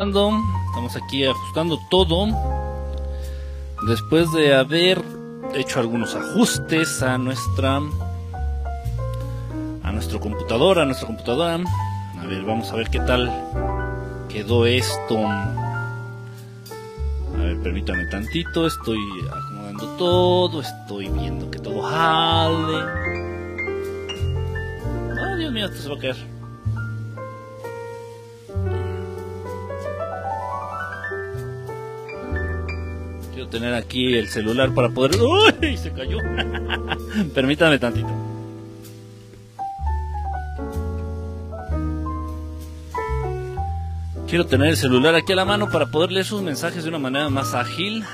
Estamos aquí ajustando todo. Después de haber hecho algunos ajustes a nuestra a nuestro computadora, a nuestra computadora. A ver, vamos a ver qué tal quedó esto. A ver, permítame tantito, estoy acomodando todo, estoy viendo que todo jale. Ay, Dios mío, esto se va a caer. Tener aquí el celular para poder... ¡Uy! Se cayó. Permítame tantito. Quiero tener el celular aquí a la mano para poder leer sus mensajes de una manera más ágil.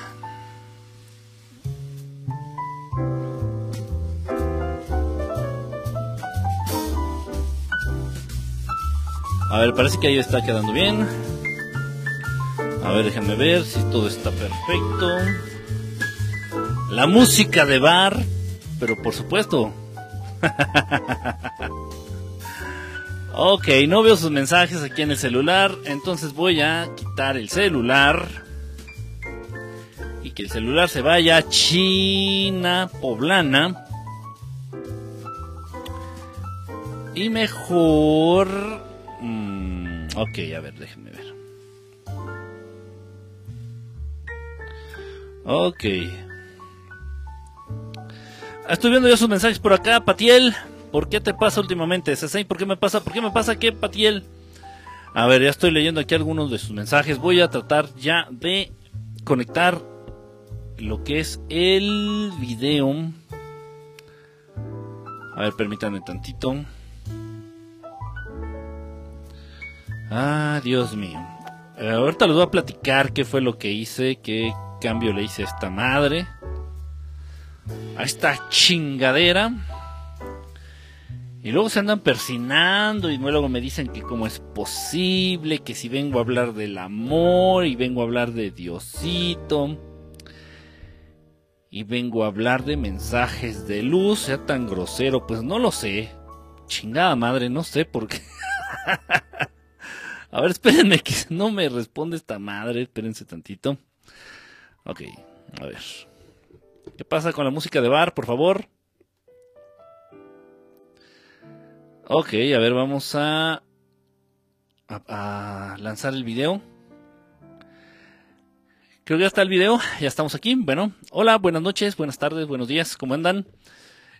A ver, parece que ahí está quedando bien. A ver, déjenme ver si todo está perfecto. La música de bar, pero por supuesto. ok, no veo sus mensajes aquí en el celular, entonces voy a quitar el celular. Y que el celular se vaya a China poblana. Y mejor... Mm, ok, a ver, déjenme Ok. Estoy viendo ya sus mensajes por acá, Patiel. ¿Por qué te pasa últimamente? ¿por qué me pasa? ¿Por qué me pasa qué, Patiel? A ver, ya estoy leyendo aquí algunos de sus mensajes. Voy a tratar ya de conectar lo que es el video. A ver, permítanme tantito. Ah, Dios mío. Ahorita les voy a platicar qué fue lo que hice, qué cambio le hice esta madre. A esta chingadera. Y luego se andan persinando y luego me dicen que cómo es posible, que si vengo a hablar del amor y vengo a hablar de Diosito. Y vengo a hablar de mensajes de luz, sea tan grosero, pues no lo sé. Chingada madre, no sé por qué. a ver, espérenme que no me responde esta madre, espérense tantito. Ok, a ver. ¿Qué pasa con la música de bar, por favor? Ok, a ver, vamos a, a, lanzar el video. Creo que ya está el video, ya estamos aquí. Bueno, hola, buenas noches, buenas tardes, buenos días, ¿cómo andan?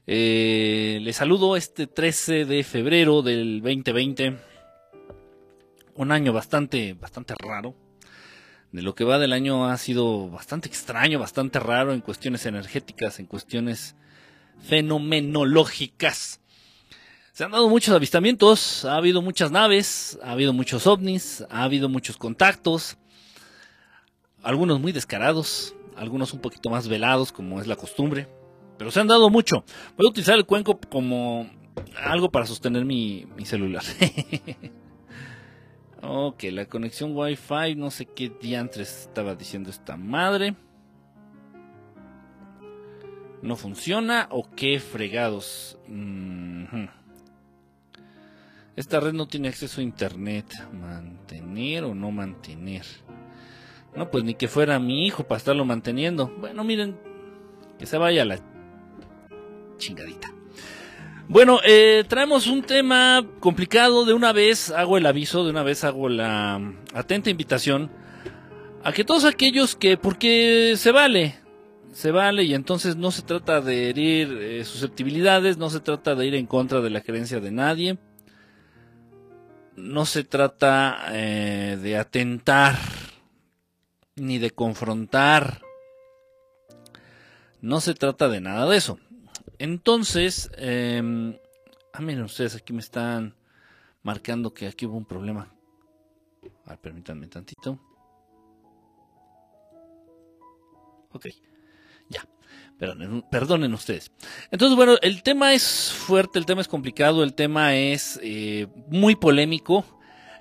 Eh, les saludo este 13 de febrero del 2020. Un año bastante, bastante raro de lo que va del año ha sido bastante extraño, bastante raro en cuestiones energéticas, en cuestiones fenomenológicas. Se han dado muchos avistamientos, ha habido muchas naves, ha habido muchos ovnis, ha habido muchos contactos, algunos muy descarados, algunos un poquito más velados como es la costumbre, pero se han dado mucho. Voy a utilizar el cuenco como algo para sostener mi, mi celular. Ok, la conexión Wi-Fi, no sé qué diantres estaba diciendo esta madre. ¿No funciona o qué fregados? Esta red no tiene acceso a internet. ¿Mantener o no mantener? No, pues ni que fuera mi hijo para estarlo manteniendo. Bueno, miren, que se vaya la chingadita. Bueno, eh, traemos un tema complicado. De una vez hago el aviso, de una vez hago la atenta invitación a que todos aquellos que, porque se vale, se vale y entonces no se trata de herir eh, susceptibilidades, no se trata de ir en contra de la creencia de nadie, no se trata eh, de atentar ni de confrontar, no se trata de nada de eso. Entonces, eh, ah, miren ustedes, aquí me están marcando que aquí hubo un problema. A ver, permítanme tantito. Ok, ya. Perdonen, ustedes. Entonces, bueno, el tema es fuerte, el tema es complicado, el tema es eh, muy polémico.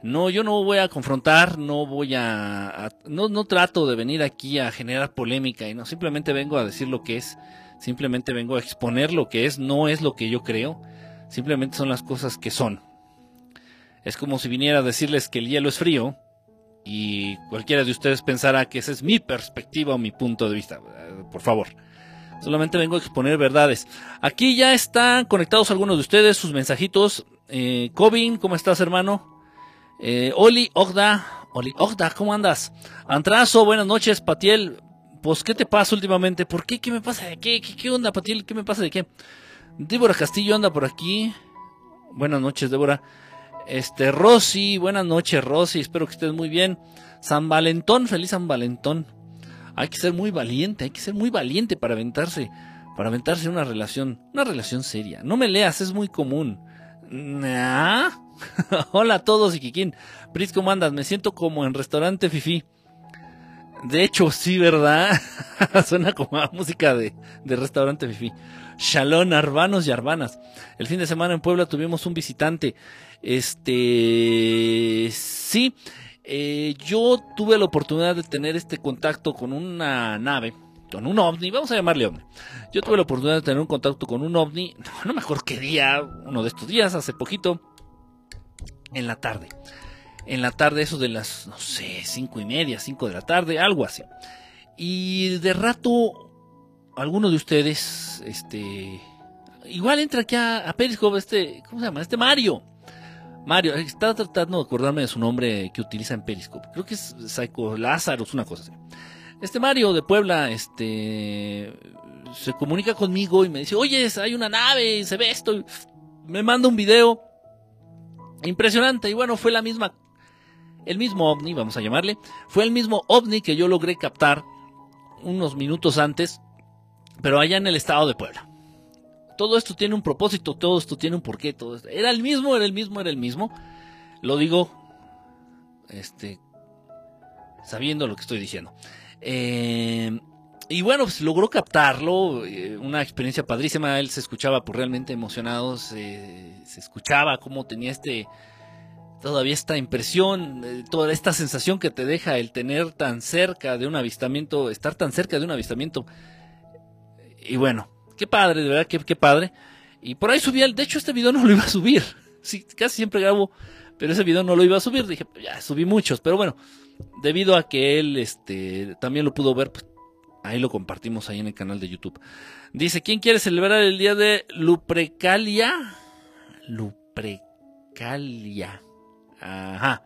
No, yo no voy a confrontar, no voy a no, no trato de venir aquí a generar polémica y no, simplemente vengo a decir lo que es Simplemente vengo a exponer lo que es, no es lo que yo creo, simplemente son las cosas que son. Es como si viniera a decirles que el hielo es frío y cualquiera de ustedes pensará que esa es mi perspectiva o mi punto de vista. Eh, por favor. Solamente vengo a exponer verdades. Aquí ya están conectados algunos de ustedes, sus mensajitos. Eh, Cobin, ¿cómo estás, hermano? Eh, Oli Ogda, Oli Ogda, ¿cómo andas? Antrazo, buenas noches, Patiel. Pues, ¿qué te pasa últimamente? ¿Por qué? ¿Qué me pasa de qué? ¿Qué, qué onda, Patiel? ¿Qué me pasa de qué? Débora Castillo anda por aquí. Buenas noches, Débora. Este, Rosy, buenas noches, Rosy. Espero que estés muy bien. San Valentón, feliz San Valentón. Hay que ser muy valiente, hay que ser muy valiente para aventarse, para aventarse una relación, una relación seria. No me leas, es muy común. Hola a todos, Iquiquín. Pris, ¿cómo andas? Me siento como en restaurante Fifi. De hecho, sí, ¿verdad? Suena como a música de, de restaurante Fifi. Shalom, arbanos y arbanas. El fin de semana en Puebla tuvimos un visitante. Este, sí, eh, yo tuve la oportunidad de tener este contacto con una nave, con un ovni, vamos a llamarle ovni. Yo tuve la oportunidad de tener un contacto con un ovni, no, mejor qué día, uno de estos días, hace poquito, en la tarde. En la tarde, eso de las, no sé, cinco y media, cinco de la tarde, algo así. Y de rato, alguno de ustedes, este, igual entra aquí a, a Periscope, este, ¿cómo se llama? Este Mario. Mario, está tratando de acordarme de su nombre que utiliza en Periscope. Creo que es Psycho Lázaro, una cosa así. Este Mario de Puebla, este, se comunica conmigo y me dice, oye, hay una nave, se ve esto. Me manda un video impresionante. Y bueno, fue la misma, el mismo ovni, vamos a llamarle. Fue el mismo ovni que yo logré captar unos minutos antes, pero allá en el estado de Puebla todo esto tiene un propósito, todo esto tiene un porqué, todo esto. Era el mismo, era el mismo, era el mismo. Lo digo, este, sabiendo lo que estoy diciendo. Eh, y bueno, pues logró captarlo, eh, una experiencia padrísima, él se escuchaba pues, realmente emocionado, se, escuchaba cómo tenía este, todavía esta impresión, eh, toda esta sensación que te deja el tener tan cerca de un avistamiento, estar tan cerca de un avistamiento. Y bueno, Qué padre, de verdad, qué, qué padre. Y por ahí subí, el, de hecho este video no lo iba a subir. Sí, casi siempre grabo, pero ese video no lo iba a subir. Dije, ya subí muchos, pero bueno, debido a que él este, también lo pudo ver, pues ahí lo compartimos ahí en el canal de YouTube. Dice, ¿quién quiere celebrar el día de Luprecalia? Luprecalia. Ajá.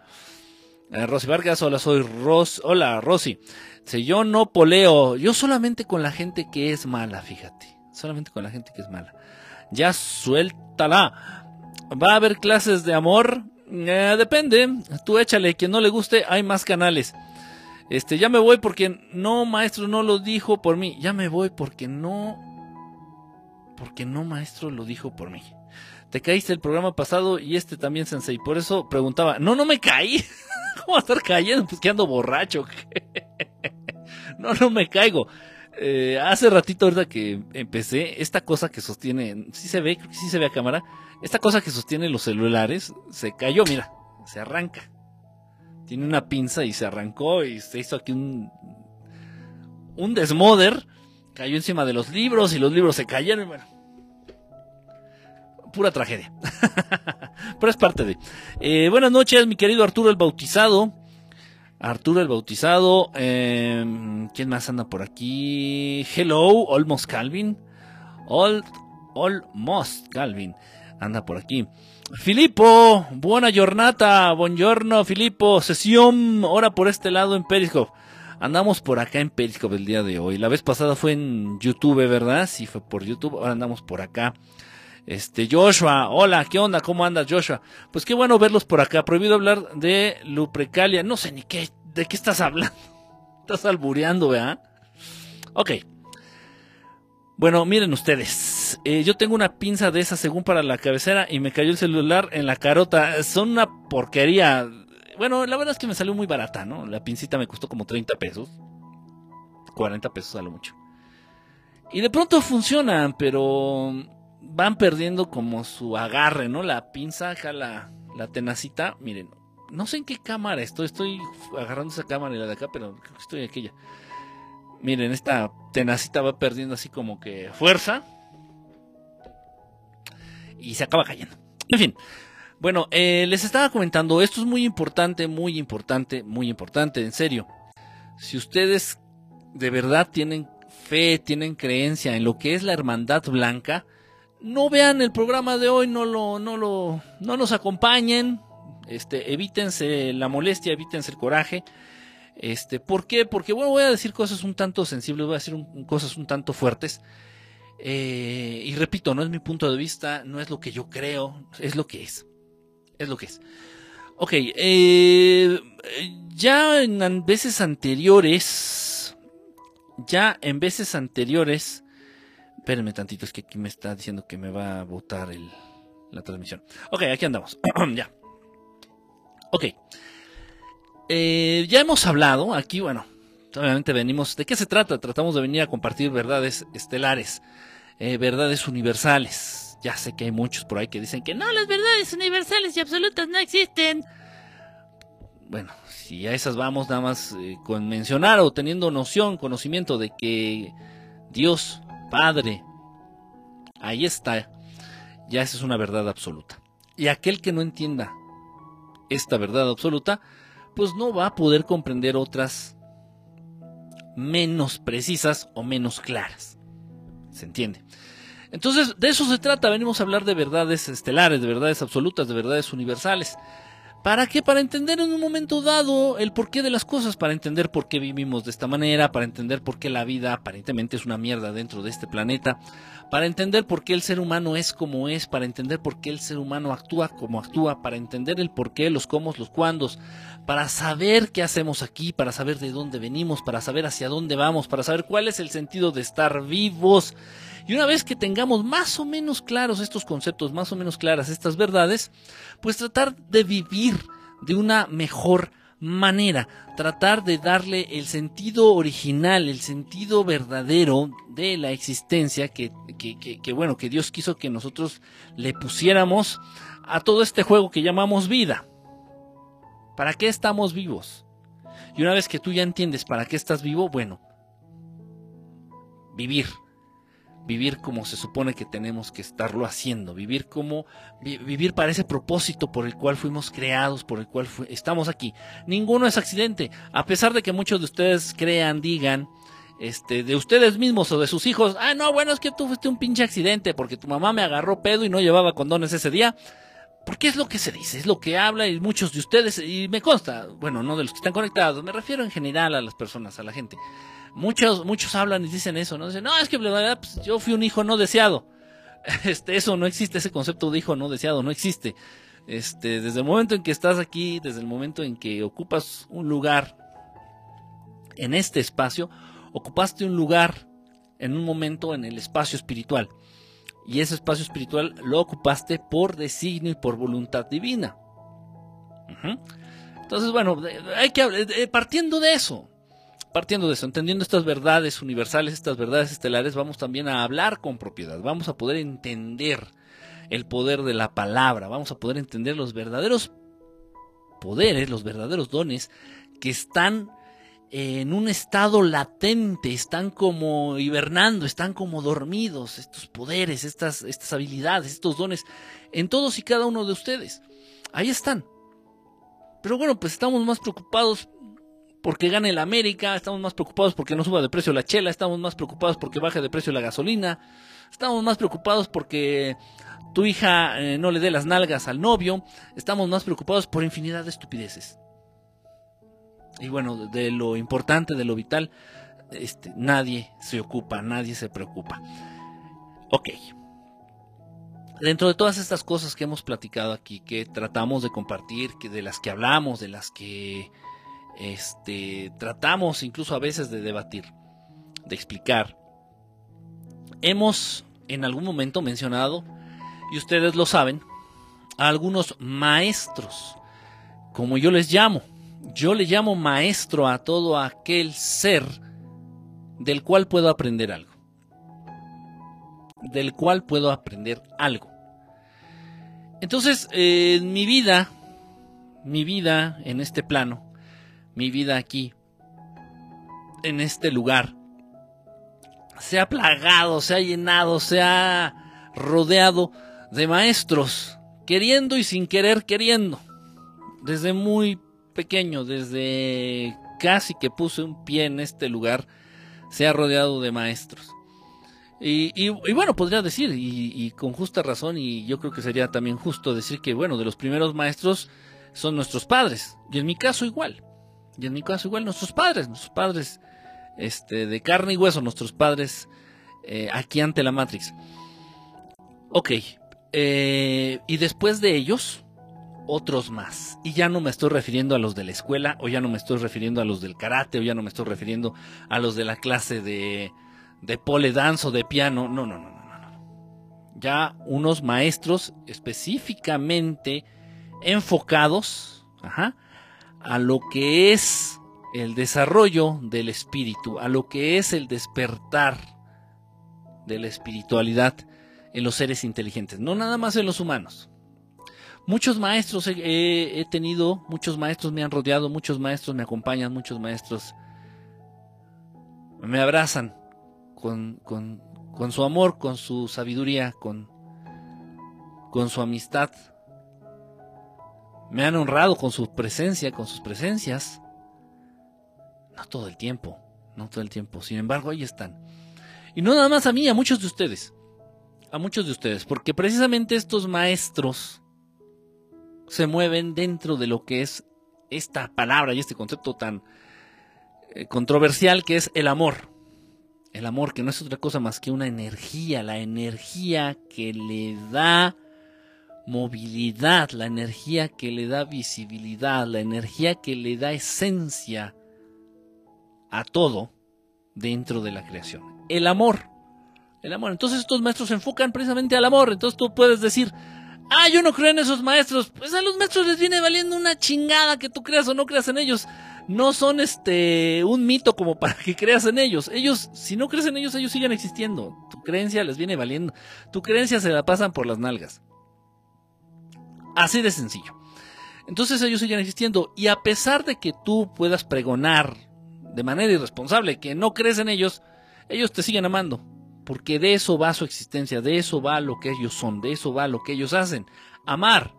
Eh, Rosy Vargas, hola, soy Ros. Hola, Rosy. Dice, yo no poleo, yo solamente con la gente que es mala, fíjate solamente con la gente que es mala. Ya suéltala. ¿Va a haber clases de amor? Eh, depende. Tú échale. Quien no le guste, hay más canales. Este, ya me voy porque no, maestro, no lo dijo por mí. Ya me voy porque no. Porque no, maestro, lo dijo por mí. Te caíste el programa pasado y este también, Sensei. Por eso preguntaba. No, no me caí. ¿Cómo a estar cayendo? Pues que ando borracho. no, no me caigo. Eh, hace ratito ahorita que empecé, esta cosa que sostiene, si se ve, creo que sí se ve a cámara, esta cosa que sostiene los celulares se cayó, mira, se arranca. Tiene una pinza y se arrancó y se hizo aquí un, un desmoder. Cayó encima de los libros y los libros se cayeron. Bueno, pura tragedia. Pero es parte de. Eh, buenas noches, mi querido Arturo el Bautizado. Arturo el Bautizado. Em, ¿Quién más anda por aquí? Hello, Almost Calvin. All, almost Calvin. Anda por aquí. Filippo, buena jornada. Buongiorno, Filippo. Sesión, ahora por este lado en Periscope. Andamos por acá en Periscope el día de hoy. La vez pasada fue en YouTube, ¿verdad? Sí, fue por YouTube. Ahora andamos por acá. Este, Joshua, hola, ¿qué onda? ¿Cómo andas, Joshua? Pues qué bueno verlos por acá. Prohibido hablar de Luprecalia. No sé ni qué, de qué estás hablando. Estás albureando, ¿verdad? Ok. Bueno, miren ustedes. Eh, yo tengo una pinza de esa según para la cabecera y me cayó el celular en la carota. Son una porquería. Bueno, la verdad es que me salió muy barata, ¿no? La pincita me costó como 30 pesos. 40 pesos a mucho. Y de pronto funcionan, pero van perdiendo como su agarre, ¿no? La pinza, acá la, la tenacita, miren, no sé en qué cámara estoy, estoy agarrando esa cámara y la de acá, pero creo que estoy en aquella. Miren, esta tenacita va perdiendo así como que fuerza y se acaba cayendo. En fin, Bueno, eh, les estaba comentando, esto es muy importante, muy importante, muy importante, en serio. Si ustedes de verdad tienen fe, tienen creencia en lo que es la hermandad blanca, no vean el programa de hoy, no lo, no lo, no nos acompañen, este, evítense la molestia, evítense el coraje. Este, ¿por qué? Porque bueno, voy a decir cosas un tanto sensibles, voy a decir cosas un tanto fuertes. Eh, y repito, no es mi punto de vista, no es lo que yo creo, es lo que es. Es lo que es. Ok, eh, ya en veces anteriores, ya en veces anteriores, espérenme tantito, es que aquí me está diciendo que me va a botar el, la transmisión. Ok, aquí andamos, ya. Ok. Eh, ya hemos hablado, aquí, bueno, obviamente venimos, ¿de qué se trata? Tratamos de venir a compartir verdades estelares, eh, verdades universales. Ya sé que hay muchos por ahí que dicen que no, las verdades universales y absolutas no existen. Bueno, si a esas vamos nada más eh, con mencionar o teniendo noción, conocimiento de que Dios, Padre, ahí está, ya esa es una verdad absoluta. Y aquel que no entienda esta verdad absoluta, pues no va a poder comprender otras menos precisas o menos claras. ¿Se entiende? Entonces, de eso se trata, venimos a hablar de verdades estelares, de verdades absolutas, de verdades universales. ¿Para qué? Para entender en un momento dado el porqué de las cosas, para entender por qué vivimos de esta manera, para entender por qué la vida aparentemente es una mierda dentro de este planeta, para entender por qué el ser humano es como es, para entender por qué el ser humano actúa como actúa, para entender el por qué, los cómo, los cuándos, para saber qué hacemos aquí, para saber de dónde venimos, para saber hacia dónde vamos, para saber cuál es el sentido de estar vivos. Y una vez que tengamos más o menos claros estos conceptos, más o menos claras estas verdades, pues tratar de vivir de una mejor manera, tratar de darle el sentido original, el sentido verdadero de la existencia que, que, bueno, que Dios quiso que nosotros le pusiéramos a todo este juego que llamamos vida. ¿Para qué estamos vivos? Y una vez que tú ya entiendes para qué estás vivo, bueno, vivir, vivir como se supone que tenemos que estarlo haciendo, vivir como vivir para ese propósito por el cual fuimos creados, por el cual estamos aquí. Ninguno es accidente, a pesar de que muchos de ustedes crean, digan, este, de ustedes mismos o de sus hijos, ah, no, bueno, es que tú fuiste un pinche accidente porque tu mamá me agarró pedo y no llevaba condones ese día. Porque es lo que se dice, es lo que habla y muchos de ustedes, y me consta, bueno, no de los que están conectados, me refiero en general a las personas, a la gente. Muchos, muchos hablan y dicen eso, ¿no? Dicen, no, es que pues, yo fui un hijo no deseado. Este, eso no existe, ese concepto de hijo no deseado no existe. Este, desde el momento en que estás aquí, desde el momento en que ocupas un lugar en este espacio, ocupaste un lugar en un momento en el espacio espiritual. Y ese espacio espiritual lo ocupaste por designio y por voluntad divina. Entonces, bueno, hay que partiendo de eso, partiendo de eso, entendiendo estas verdades universales, estas verdades estelares, vamos también a hablar con propiedad, vamos a poder entender el poder de la palabra, vamos a poder entender los verdaderos poderes, los verdaderos dones que están en un estado latente, están como hibernando, están como dormidos, estos poderes, estas, estas habilidades, estos dones, en todos y cada uno de ustedes. Ahí están. Pero bueno, pues estamos más preocupados porque gane el América, estamos más preocupados porque no suba de precio la chela, estamos más preocupados porque baje de precio la gasolina, estamos más preocupados porque tu hija eh, no le dé las nalgas al novio, estamos más preocupados por infinidad de estupideces. Y bueno, de lo importante, de lo vital, este, nadie se ocupa, nadie se preocupa. Ok. Dentro de todas estas cosas que hemos platicado aquí, que tratamos de compartir, que de las que hablamos, de las que este, tratamos incluso a veces de debatir, de explicar. Hemos en algún momento mencionado, y ustedes lo saben, a algunos maestros, como yo les llamo. Yo le llamo maestro a todo aquel ser del cual puedo aprender algo. Del cual puedo aprender algo. Entonces, en mi vida, mi vida en este plano, mi vida aquí, en este lugar, se ha plagado, se ha llenado, se ha rodeado de maestros queriendo y sin querer queriendo. Desde muy pequeño, desde casi que puse un pie en este lugar, se ha rodeado de maestros. Y, bueno, podría decir, y, con justa razón, y yo creo que sería también justo decir que, bueno, de los primeros maestros son nuestros padres. Y en mi caso igual. Y en mi caso igual nuestros padres, nuestros padres este, de carne y hueso, nuestros padres eh, aquí ante la Matrix. Ok. Eh, y después de ellos, otros más. Y ya no me estoy refiriendo a los de la escuela, o ya no me estoy refiriendo a los del karate, o ya no me estoy refiriendo a los de la clase de, de pole dance o de piano. No, no, no, no, no. Ya unos maestros específicamente enfocados a lo que es el desarrollo del espíritu, a lo que es el despertar de la espiritualidad en los seres inteligentes, no nada más en los humanos. Muchos maestros he, tenido, muchos maestros me han rodeado, muchos maestros me acompañan, muchos maestros me abrazan con, su amor, con su sabiduría, con, con su amistad. Me han honrado con su presencia, con sus presencias. No todo el tiempo, no todo el tiempo. Sin embargo, ahí están. Y no nada más a mí, a muchos de ustedes. A muchos de ustedes. Porque precisamente estos maestros se mueven dentro de lo que es esta palabra y este concepto tan eh, controversial que es el amor. El amor que no es otra cosa más que una energía, la energía que le da movilidad, la energía que le da visibilidad, la energía que le da esencia a todo dentro de la creación. El amor. El amor. Entonces estos maestros se enfocan precisamente al amor. Entonces tú puedes decir, Ah, yo no creo en esos maestros. Pues a los maestros les viene valiendo una chingada que tú creas o no creas en ellos. No son este un mito como para que creas en ellos. Ellos, si no crees en ellos, ellos siguen existiendo. Tu creencia les viene valiendo. Tu creencia se la pasan por las nalgas. Así de sencillo. Entonces ellos siguen existiendo. Y a pesar de que tú puedas pregonar de manera irresponsable que no crees en ellos, ellos te siguen amando porque de eso va su existencia, de eso va lo que ellos son, de eso va lo que ellos hacen, amar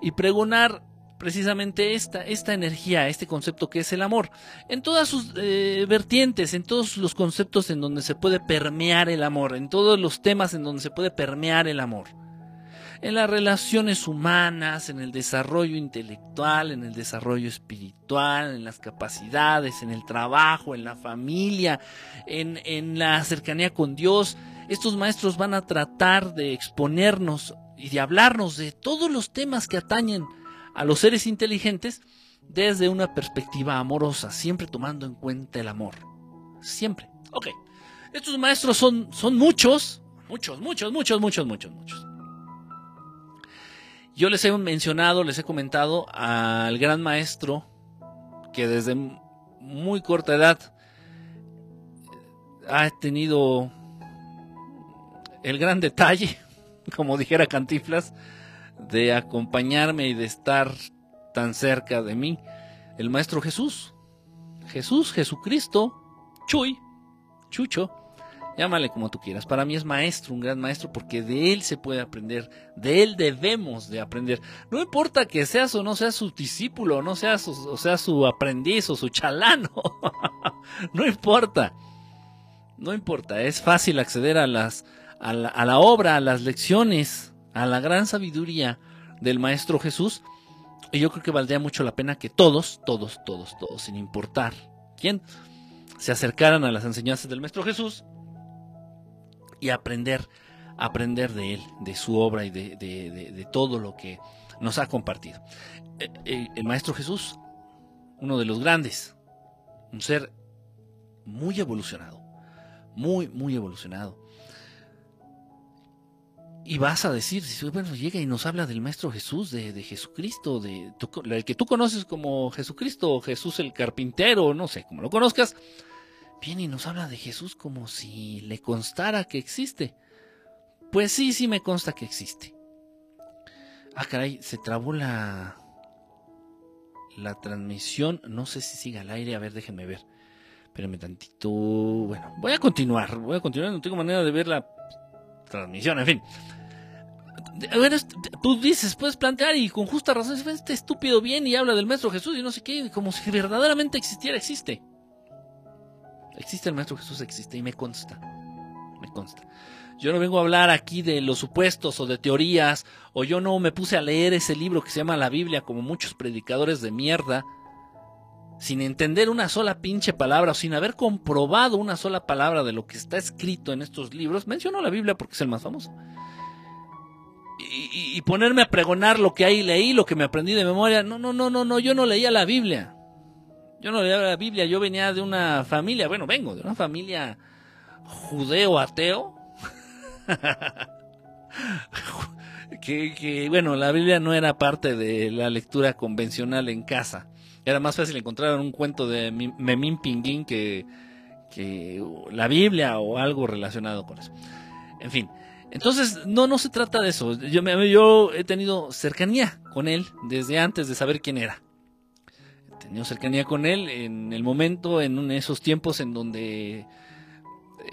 y pregonar precisamente esta, esta energía, este concepto que es el amor, en todas sus eh, vertientes, en todos los conceptos en donde se puede permear el amor, en todos los temas en donde se puede permear el amor en las relaciones humanas, en el desarrollo intelectual, en el desarrollo espiritual, en las capacidades, en el trabajo, en la familia, en, la cercanía con Dios. Estos maestros van a tratar de exponernos y de hablarnos de todos los temas que atañen a los seres inteligentes desde una perspectiva amorosa, siempre tomando en cuenta el amor. Siempre. Ok. Estos maestros son, son muchos, muchos, muchos, muchos, muchos, muchos, muchos. Yo les he mencionado, les he comentado al gran maestro que desde muy corta edad ha tenido el gran detalle, como dijera Cantiflas, de acompañarme y de estar tan cerca de mí, el maestro Jesús. Jesús, Jesucristo, Chuy, Chucho, llámale como tú quieras. Para mí es maestro, un gran maestro, porque de él se puede aprender, de él debemos de aprender. No importa que seas o no seas su discípulo, no seas o sea su aprendiz o su chalano, no importa, no importa. Es fácil acceder a las a la, a la obra, a las lecciones, a la gran sabiduría del maestro Jesús. Y yo creo que valdría mucho la pena que todos, todos, todos, todos, sin importar quién, se acercaran a las enseñanzas del Maestro Jesús y aprender, aprender de él, de su obra y de, todo lo que nos ha compartido. Eh, eh, el Maestro Jesús, uno de los grandes, un ser muy evolucionado, muy, muy evolucionado. Y vas a decir, bueno, llega y nos habla del Maestro Jesús, de, Jesucristo, de el que tú conoces como Jesucristo, Jesús el carpintero, no sé, como lo conozcas, viene y nos habla de Jesús como si le constara que existe. Pues sí, sí me consta que existe. Ah, caray, se trabó la la transmisión. No sé si sigue al aire. A ver, déjenme ver. Espérenme tantito. Bueno, voy a continuar. Voy a continuar. No tengo manera de ver la transmisión. En fin. tú dices, puedes plantear y con justa razón, este estúpido bien y habla del Maestro Jesús y no sé qué, como si verdaderamente existiera, existe. Existe el Maestro Jesús, existe y me consta. Me consta. Yo no vengo a hablar aquí de los supuestos o de teorías, o yo no me puse a leer ese libro que se llama la Biblia como muchos predicadores de mierda, sin entender una sola pinche palabra o sin haber comprobado una sola palabra de lo que está escrito en estos libros. Menciono la Biblia porque es el más famoso y, ponerme a pregonar lo que ahí leí, lo que me aprendí de memoria. No, no, no, no, no, yo no leía la Biblia. Yo no leía la Biblia, yo venía de una familia, bueno, vengo de una familia judeo-ateo. que, bueno, la Biblia no era parte de la lectura convencional en casa. Era más fácil encontrar un cuento de Memín Pinguín que, la Biblia o algo relacionado con eso. En fin, entonces, no, no se trata de eso. Yo he tenido cercanía con él desde antes de saber quién era. Tenido cercanía con él en el momento, en esos tiempos en donde eh,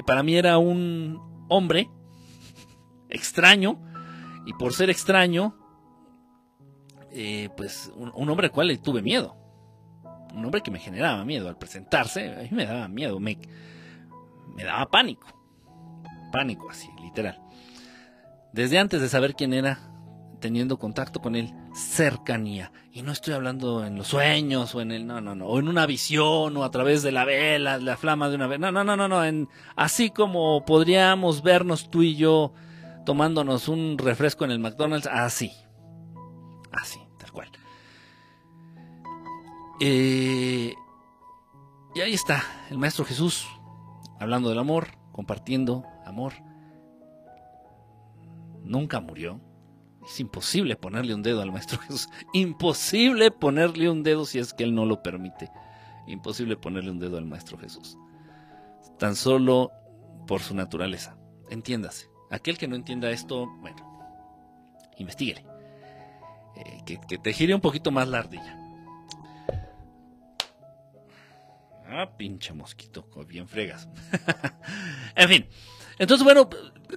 para mí era un hombre extraño y por ser extraño, eh, pues un, hombre al cual le tuve miedo. Un hombre que me generaba miedo al presentarse, a mí me daba miedo, me, me daba pánico. Pánico así, literal desde antes de saber quién era, teniendo contacto con él, cercanía. Y no estoy hablando en los sueños o en el, no, no, no, o en una visión o a través de la vela, la flama de una vela. No, no, no, no, no, en, así como podríamos vernos tú y yo tomándonos un refresco en el McDonald's, así. Así, tal cual. Eh, y ahí está, el Maestro Jesús, hablando del amor, compartiendo amor nunca murió. Es imposible ponerle un dedo al Maestro Jesús. Imposible ponerle un dedo si es que Él no lo permite. Imposible ponerle un dedo al Maestro Jesús. Tan solo por su naturaleza. Entiéndase. Aquel que no entienda esto, bueno, investiguele. Eh, que, que, te gire un poquito más la ardilla. Ah, pinche mosquito, bien fregas. en fin. Entonces, bueno,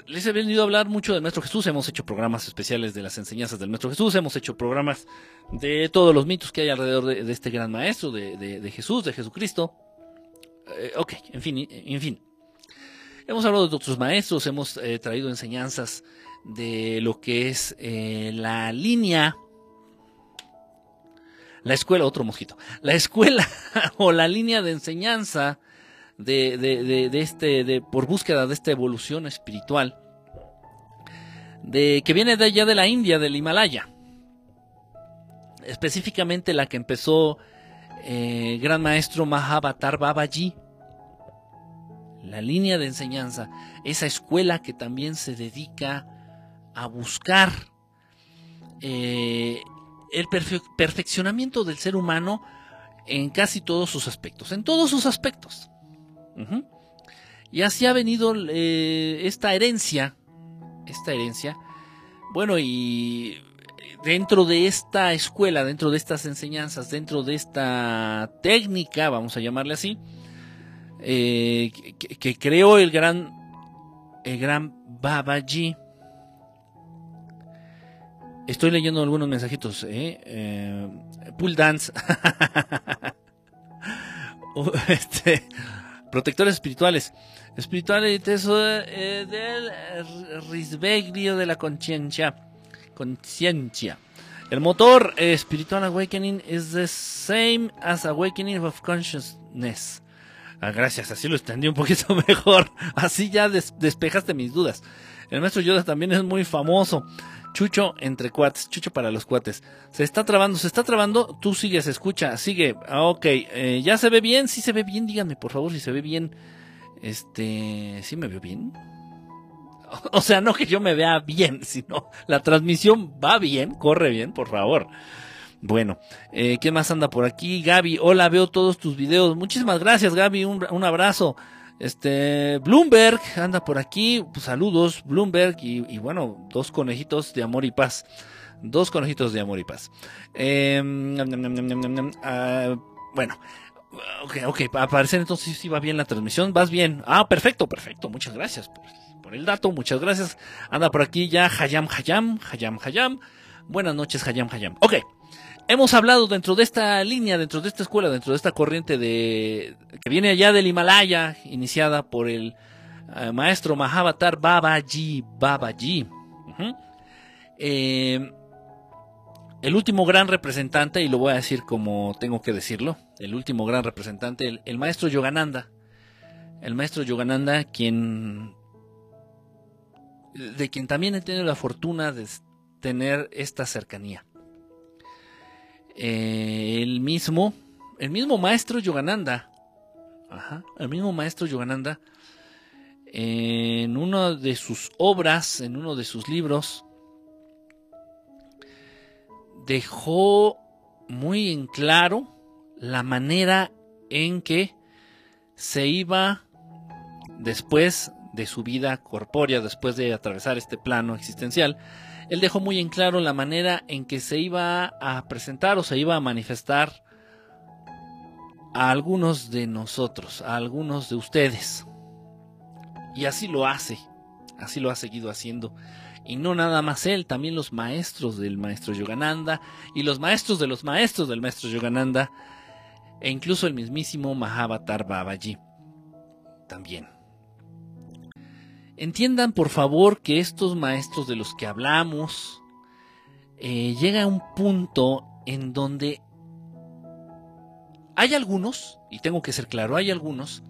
les he venido a hablar mucho del Maestro Jesús. Hemos hecho programas especiales de las enseñanzas del Maestro Jesús. Hemos hecho programas de todos los mitos que hay alrededor de, este gran Maestro, de, Jesús, de Jesucristo. Eh, ok, en fin, en fin. Hemos hablado de otros maestros, hemos eh, traído enseñanzas de lo que es eh, la línea, la escuela, otro mosquito, la escuela o la línea de enseñanza de, de, de, este, por búsqueda de esta evolución espiritual, de, que viene de allá de la India, del Himalaya. Específicamente la que empezó eh, Gran Maestro Mahavatar Babaji. La línea de enseñanza, esa escuela que también se dedica a buscar eh, el perfeccionamiento del ser humano en casi todos sus aspectos, en todos sus aspectos. Y así ha venido eh, esta herencia, esta herencia. Bueno, y dentro de esta escuela, dentro de estas enseñanzas, dentro de esta técnica, vamos a llamarle así, eh, que, creó el gran, el gran Babaji. Estoy leyendo algunos mensajitos. ¿eh? eh dance. este, protectores espirituales. Espirituales eh, del risveglio de la conciencia. Conciencia. El motor espiritual awakening is the same as awakening of consciousness. Ah, gracias, así lo entendí un poquito mejor. Así ya despejaste mis dudas. El maestro Yoda también es muy famoso. Chucho entre cuates, Chucho para los cuates. Se está trabando, se está trabando. Tú sigues, escucha, sigue. Ah, ok, eh, ¿ya se ve bien? Sí se ve bien, díganme por favor si se ve bien. Este, ¿sí me veo bien? O sea, no que yo me vea bien, sino la transmisión va bien, corre bien, por favor. Bueno, eh, ¿qué más anda por aquí? Gaby, hola, veo todos tus videos. Muchísimas gracias, Gaby, un abrazo. Este, Bloomberg anda por aquí, pues, saludos, Bloomberg, y, bueno, dos conejitos de amor y paz. Dos conejitos de amor y paz. Ah, bueno, ok, ok, para parecer entonces sí va bien la transmisión, vas bien. Ah, perfecto, perfecto, muchas gracias por, por el dato, muchas gracias. Anda por aquí ya Hayam Hayam, Hayam Hayam. Buenas noches Hayam Hayam. Ok, hemos hablado dentro de esta línea, dentro de esta escuela, dentro de esta corriente de que viene allá del Himalaya, iniciada por el eh, maestro Mahavatar Babaji, Babaji. Eh, el último gran representante, y lo voy a decir como tengo que decirlo, el último gran representante, el, maestro Yogananda. El maestro Yogananda, quien de quien también he tenido la fortuna de tener esta cercanía. Eh, el mismo, el mismo maestro Yogananda, el mismo maestro Yogananda, en una de sus obras, en uno de sus libros, dejó muy en claro la manera en que se iba después de su vida corpórea, después de atravesar este plano existencial, él dejó muy en claro la manera en que se iba a presentar o se iba a manifestar a algunos de nosotros, a algunos de ustedes. Y así lo hace, así lo ha seguido haciendo. Y no nada más él, también los maestros del maestro Yogananda y los maestros de los maestros del maestro Yogananda e incluso el mismísimo Mahavatar Babaji también. Entiendan por favor que estos maestros de los que hablamos eh, llega a un punto en donde hay algunos, y tengo que ser claro, hay algunos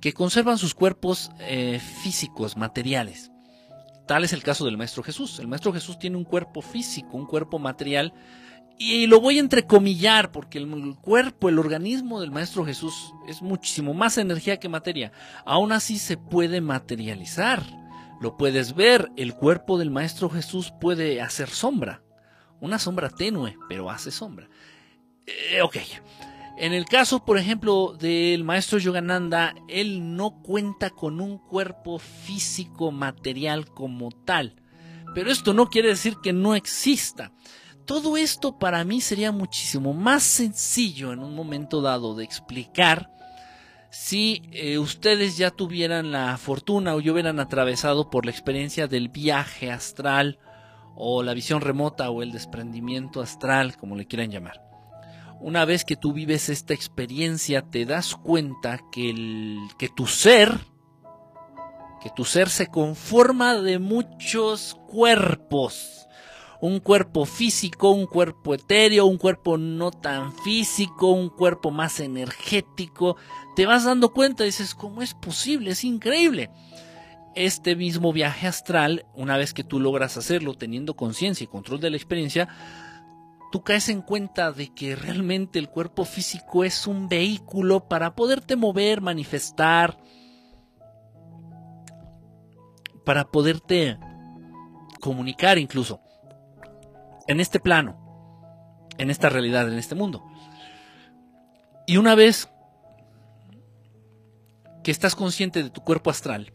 que conservan sus cuerpos eh, físicos, materiales. Tal es el caso del Maestro Jesús. El Maestro Jesús tiene un cuerpo físico, un cuerpo material, y lo voy a entrecomillar porque el cuerpo, el organismo del Maestro Jesús es muchísimo más energía que materia. Aún así se puede materializar. Lo puedes ver, el cuerpo del Maestro Jesús puede hacer sombra. Una sombra tenue, pero hace sombra. Eh, ok. En el caso, por ejemplo, del maestro Yogananda, él no cuenta con un cuerpo físico material como tal. Pero esto no quiere decir que no exista. Todo esto para mí sería muchísimo más sencillo en un momento dado de explicar si eh, ustedes ya tuvieran la fortuna o yo hubieran atravesado por la experiencia del viaje astral o la visión remota o el desprendimiento astral, como le quieran llamar una vez que tú vives esta experiencia, te das cuenta que, el, que tu ser, que tu ser se conforma de muchos cuerpos. Un cuerpo físico, un cuerpo etéreo, un cuerpo no tan físico, un cuerpo más energético. Te vas dando cuenta y dices, ¿cómo es posible? Es increíble. Este mismo viaje astral, una vez que tú logras hacerlo teniendo conciencia y control de la experiencia, tú caes en cuenta de que realmente el cuerpo físico es un vehículo para poderte mover, manifestar, para poderte comunicar incluso en este plano, en esta realidad, en este mundo. Y una vez que estás consciente de tu cuerpo astral,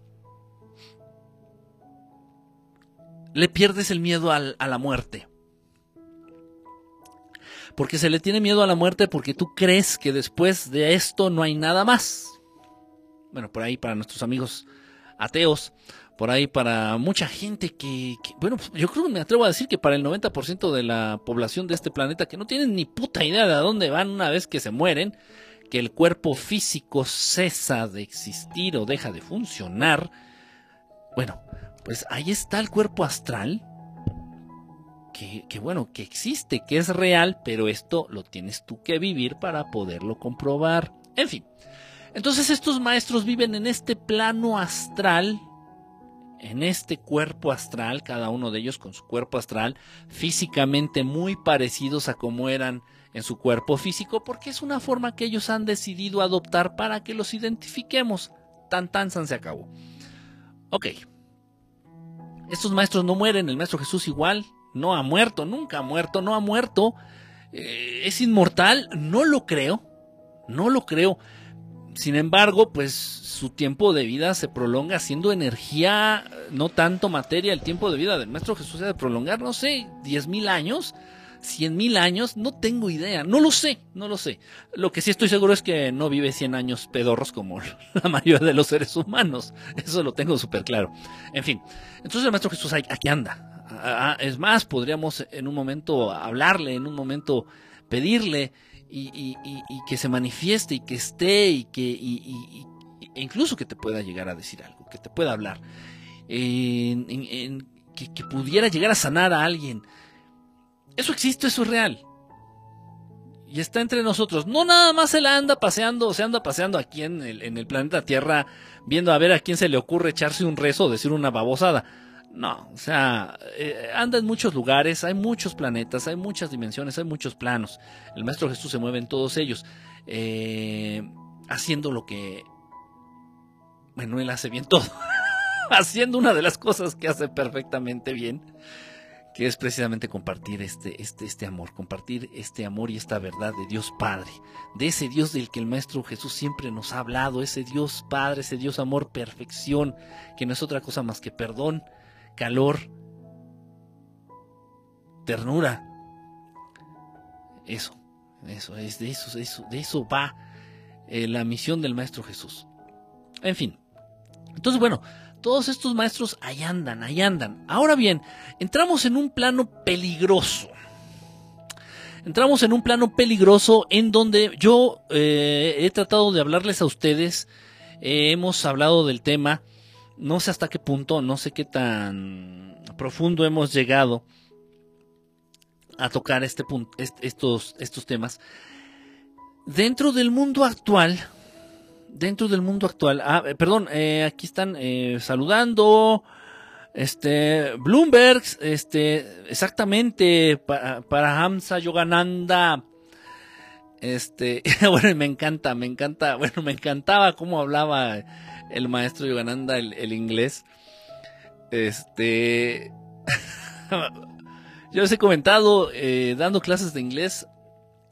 le pierdes el miedo a la muerte porque se le tiene miedo a la muerte porque tú crees que después de esto no hay nada más. Bueno, por ahí para nuestros amigos ateos, por ahí para mucha gente que, bueno, yo creo que me atrevo a decir que para el 90% de la población de este planeta que no tienen ni puta idea de a dónde van una vez que se mueren, que el cuerpo físico cesa de existir o deja de funcionar, bueno, pues ahí está el cuerpo astral que, bueno, que existe, que es real, pero esto lo tienes tú que vivir para poderlo comprobar. En fin, entonces estos maestros viven en este plano astral, en este cuerpo astral, cada uno de ellos con su cuerpo astral, físicamente muy parecidos a como eran en su cuerpo físico, porque es una forma que ellos han decidido adoptar para que los identifiquemos. Tan tan san se acabó. Ok. Estos maestros no mueren, el maestro Jesús igual, no ha muerto, nunca ha muerto, no ha muerto. Eh, es inmortal, no lo creo, no lo creo. Sin embargo, pues su tiempo de vida se prolonga siendo energía, no tanto materia. El tiempo de vida del Maestro Jesús se de prolongar, no sé, diez mil años. cien mil años, no tengo idea, no lo sé, no lo sé. Lo que sí estoy seguro es que no vive 100 años pedorros como la mayoría de los seres humanos, eso lo tengo súper claro. En fin, entonces el Maestro Jesús aquí anda. Es más, podríamos en un momento hablarle, en un momento pedirle y, que se manifieste y que esté y que e incluso que te pueda llegar a decir algo, que te pueda hablar, que, que pudiera llegar a sanar a alguien eso existe, eso es real. Y está entre nosotros. No nada más se la anda paseando, se anda paseando aquí en el, en el planeta Tierra, viendo a ver a quién se le ocurre echarse un rezo o decir una babosada. No, o sea, eh, anda en muchos lugares, hay muchos planetas, hay muchas dimensiones, hay muchos planos. El Maestro Jesús se mueve en todos ellos, eh, haciendo lo que... Él hace bien todo. haciendo una de las cosas que hace perfectamente bien que es precisamente compartir este, este, este amor, compartir este amor y esta verdad de Dios Padre, de ese Dios del que el Maestro Jesús siempre nos ha hablado, ese Dios Padre, ese Dios amor, perfección, que no es otra cosa más que perdón, calor, ternura. Eso, eso, es de eso, eso, de eso va eh, la misión del Maestro Jesús. En fin. Entonces, bueno, todos estos maestros ahí andan, ahí andan. Ahora bien, entramos en un plano peligroso. Entramos en un plano peligroso en donde yo eh, he tratado de hablarles a ustedes. Eh, hemos hablado del tema. No sé hasta qué punto, no sé qué tan profundo hemos llegado a tocar este punto, estos, estos temas. Dentro del mundo actual, dentro del mundo actual. Ah, eh, perdón, eh, aquí están eh, saludando. Este, Bloomberg, este, exactamente, para, para Hamza Yogananda. Este, bueno, me encanta, me encanta, bueno, me encantaba cómo hablaba el maestro Yogananda el, inglés. Este, yo les he comentado, dando clases de inglés,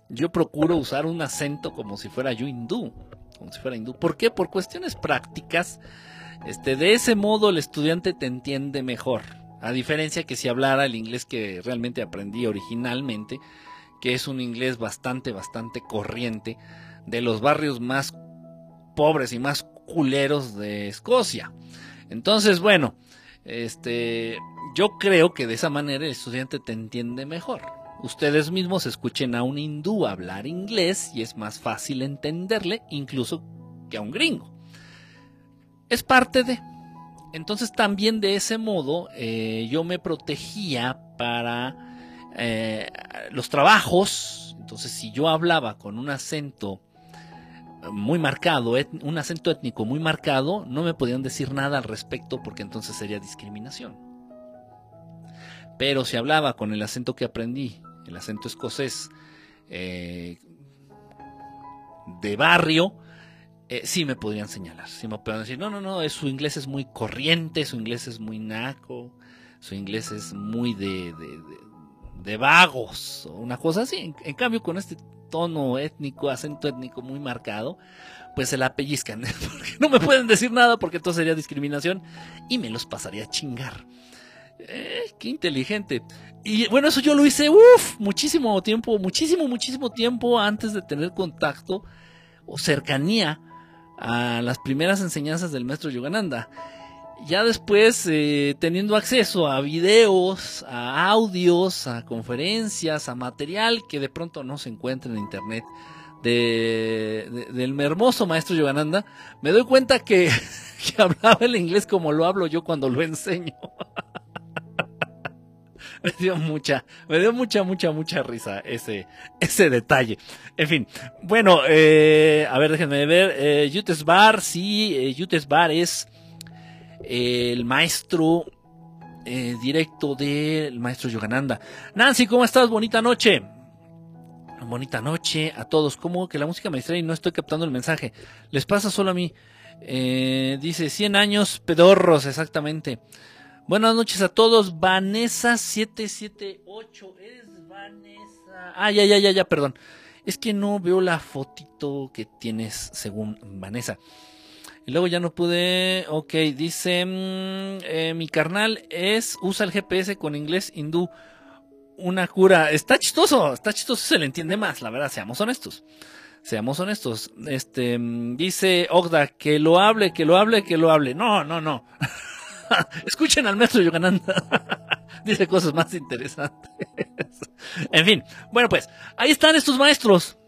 yo procuro usar un acento como si fuera yo hindú como si fuera hindú. ¿Por qué? Por cuestiones prácticas. Este, de ese modo el estudiante te entiende mejor. A diferencia que si hablara el inglés que realmente aprendí originalmente, que es un inglés bastante, bastante corriente, de los barrios más pobres y más culeros de Escocia. Entonces, bueno, este, yo creo que de esa manera el estudiante te entiende mejor ustedes mismos escuchen a un hindú hablar inglés y es más fácil entenderle incluso que a un gringo. Es parte de... Entonces también de ese modo eh, yo me protegía para eh, los trabajos. Entonces si yo hablaba con un acento muy marcado, un acento étnico muy marcado, no me podían decir nada al respecto porque entonces sería discriminación. Pero si hablaba con el acento que aprendí el acento escocés eh, de barrio, eh, sí me podrían señalar. Sí me podrían decir, no, no, no, su inglés es muy corriente, su inglés es muy naco, su inglés es muy de, de, vagos, o una cosa así. En, cambio, con este tono étnico, acento étnico muy marcado, pues se la pellizcan. Porque no me pueden decir nada porque entonces sería discriminación y me los pasaría a chingar. Eh, qué inteligente. Y bueno, eso yo lo hice, uff, muchísimo tiempo, muchísimo, muchísimo tiempo antes de tener contacto o cercanía a las primeras enseñanzas del maestro Yogananda. Ya después, eh, teniendo acceso a videos, a audios, a conferencias, a material que de pronto no se encuentra en internet de, del hermoso maestro Yogananda, me doy cuenta que, que hablaba el inglés como lo hablo yo cuando lo enseño. me dio mucha, me dio mucha, mucha, mucha risa ese, ese detalle. En fin, bueno, eh, a ver, déjenme ver. Eh, Yutes Bar, sí, eh, Yutes Bar es el maestro eh, directo del maestro Yogananda. Nancy, ¿cómo estás? Bonita noche. Bonita noche a todos. ¿Cómo que la música me distrae y no estoy captando el mensaje? Les pasa solo a mí. dice 100 años pedorros, exactamente. Buenas noches a todos. Vanessa778. Eres Vanessa. Ah, ya, ya, ya, ya, perdón. Es que no veo la fotito que tienes según Vanessa. Y luego ya no pude. Ok, dice. Mm, eh, mi carnal es. Usa el GPS con inglés hindú. una cura. Está chistoso, está chistoso, se le entiende más, la verdad, seamos honestos. Seamos honestos. Este dice Ogda que lo hable, que lo hable, que lo hable. No, no, no. Escuchen al maestro Yogananda. dice cosas más interesantes. en fin, bueno, pues ahí están estos maestros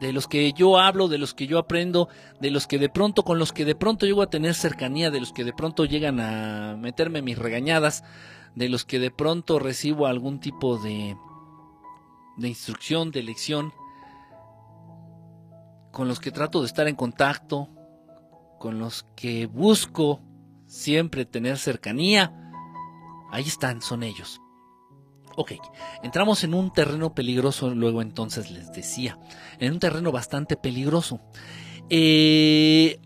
de los que yo hablo, de los que yo aprendo, de los que de pronto, con los que de pronto llego a tener cercanía, de los que de pronto llegan a meterme mis regañadas, de los que de pronto recibo algún tipo de, de instrucción, de lección, con los que trato de estar en contacto, con los que busco siempre tener cercanía, ahí están, son ellos. Ok, entramos en un terreno peligroso, luego entonces les decía, en un terreno bastante peligroso. Eh,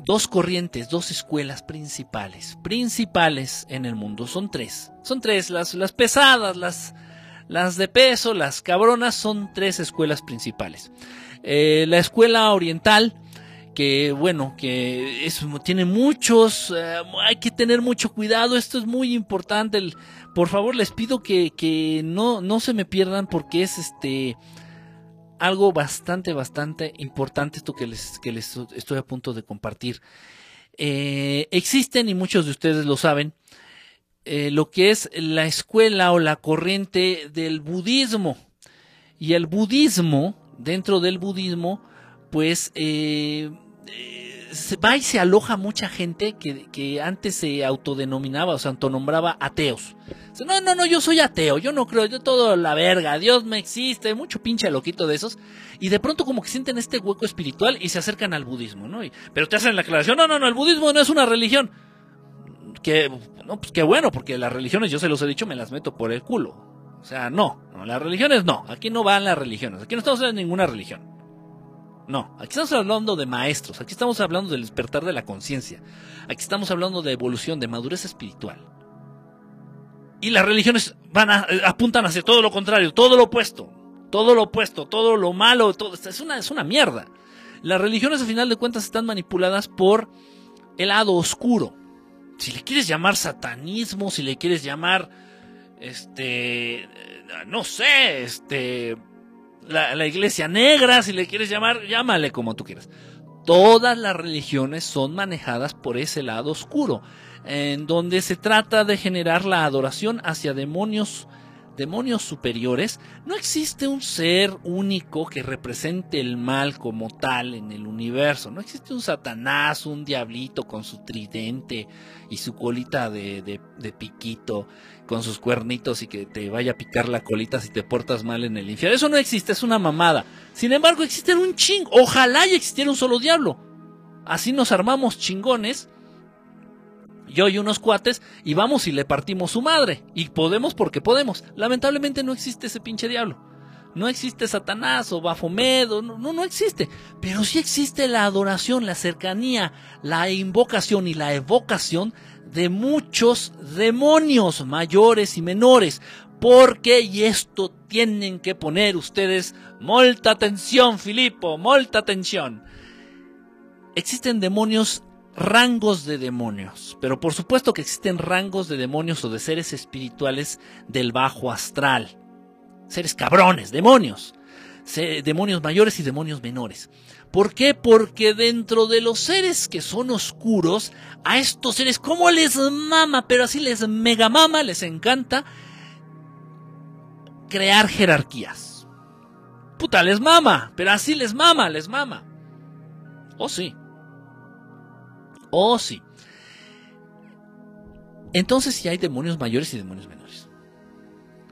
dos corrientes, dos escuelas principales, principales en el mundo, son tres, son tres, las, las pesadas, las, las de peso, las cabronas, son tres escuelas principales. Eh, la escuela oriental, que bueno, que tiene muchos, eh, hay que tener mucho cuidado, esto es muy importante, por favor les pido que, que no, no se me pierdan porque es este algo bastante, bastante importante esto que les, que les estoy a punto de compartir. Eh, existen, y muchos de ustedes lo saben, eh, lo que es la escuela o la corriente del budismo. Y el budismo, dentro del budismo, pues va y se aloja mucha gente que, antes se autodenominaba o se autonombraba ateos. No, no, no, yo soy ateo, yo no creo, yo todo la verga, Dios me existe, mucho pinche loquito de esos. Y de pronto como que sienten este hueco espiritual y se acercan al budismo, ¿no? pero te hacen la aclaración, no, no, no, el budismo no es una religión. Que, no, pues qué bueno, porque las religiones, yo se los he dicho, me las meto por el culo. O sea, no, no, las religiones no, aquí no van las religiones, aquí no estamos en ninguna religión. No, aquí estamos hablando de maestros, aquí estamos hablando del despertar de la conciencia, aquí estamos hablando de evolución, de madurez espiritual. Y las religiones van a, eh, apuntan hacia todo lo contrario, todo lo opuesto, todo lo opuesto, todo lo malo, todo, es una, es una mierda. Las religiones al final de cuentas están manipuladas por el lado oscuro. Si le quieres llamar satanismo, si le quieres llamar, este, no sé, este, la, iglesia negra, si le quieres llamar, llámale como tú quieras. Todas las religiones son manejadas por ese lado oscuro, en donde se trata de generar la adoración hacia demonios demonios superiores, no existe un ser único que represente el mal como tal en el universo. No existe un Satanás, un diablito con su tridente y su colita de, de, piquito, con sus cuernitos y que te vaya a picar la colita si te portas mal en el infierno. Eso no existe, es una mamada. Sin embargo, existen un ching. Ojalá y existiera un solo diablo. Así nos armamos chingones yo y unos cuates, y vamos y le partimos su madre. Y podemos porque podemos. Lamentablemente no existe ese pinche diablo. No existe Satanás o Bafomedo, no, no, no existe. Pero sí existe la adoración, la cercanía, la invocación y la evocación de muchos demonios mayores y menores. Porque, y esto tienen que poner ustedes molta atención, Filipo, molta atención. Existen demonios rangos de demonios, pero por supuesto que existen rangos de demonios o de seres espirituales del bajo astral. Seres cabrones, demonios. demonios mayores y demonios menores. ¿Por qué? Porque dentro de los seres que son oscuros, a estos seres, como les mama, pero así les mega mama, les encanta crear jerarquías. Puta, les mama, pero así les mama, les mama. Oh sí. Oh, sí. Entonces si hay demonios mayores y demonios menores.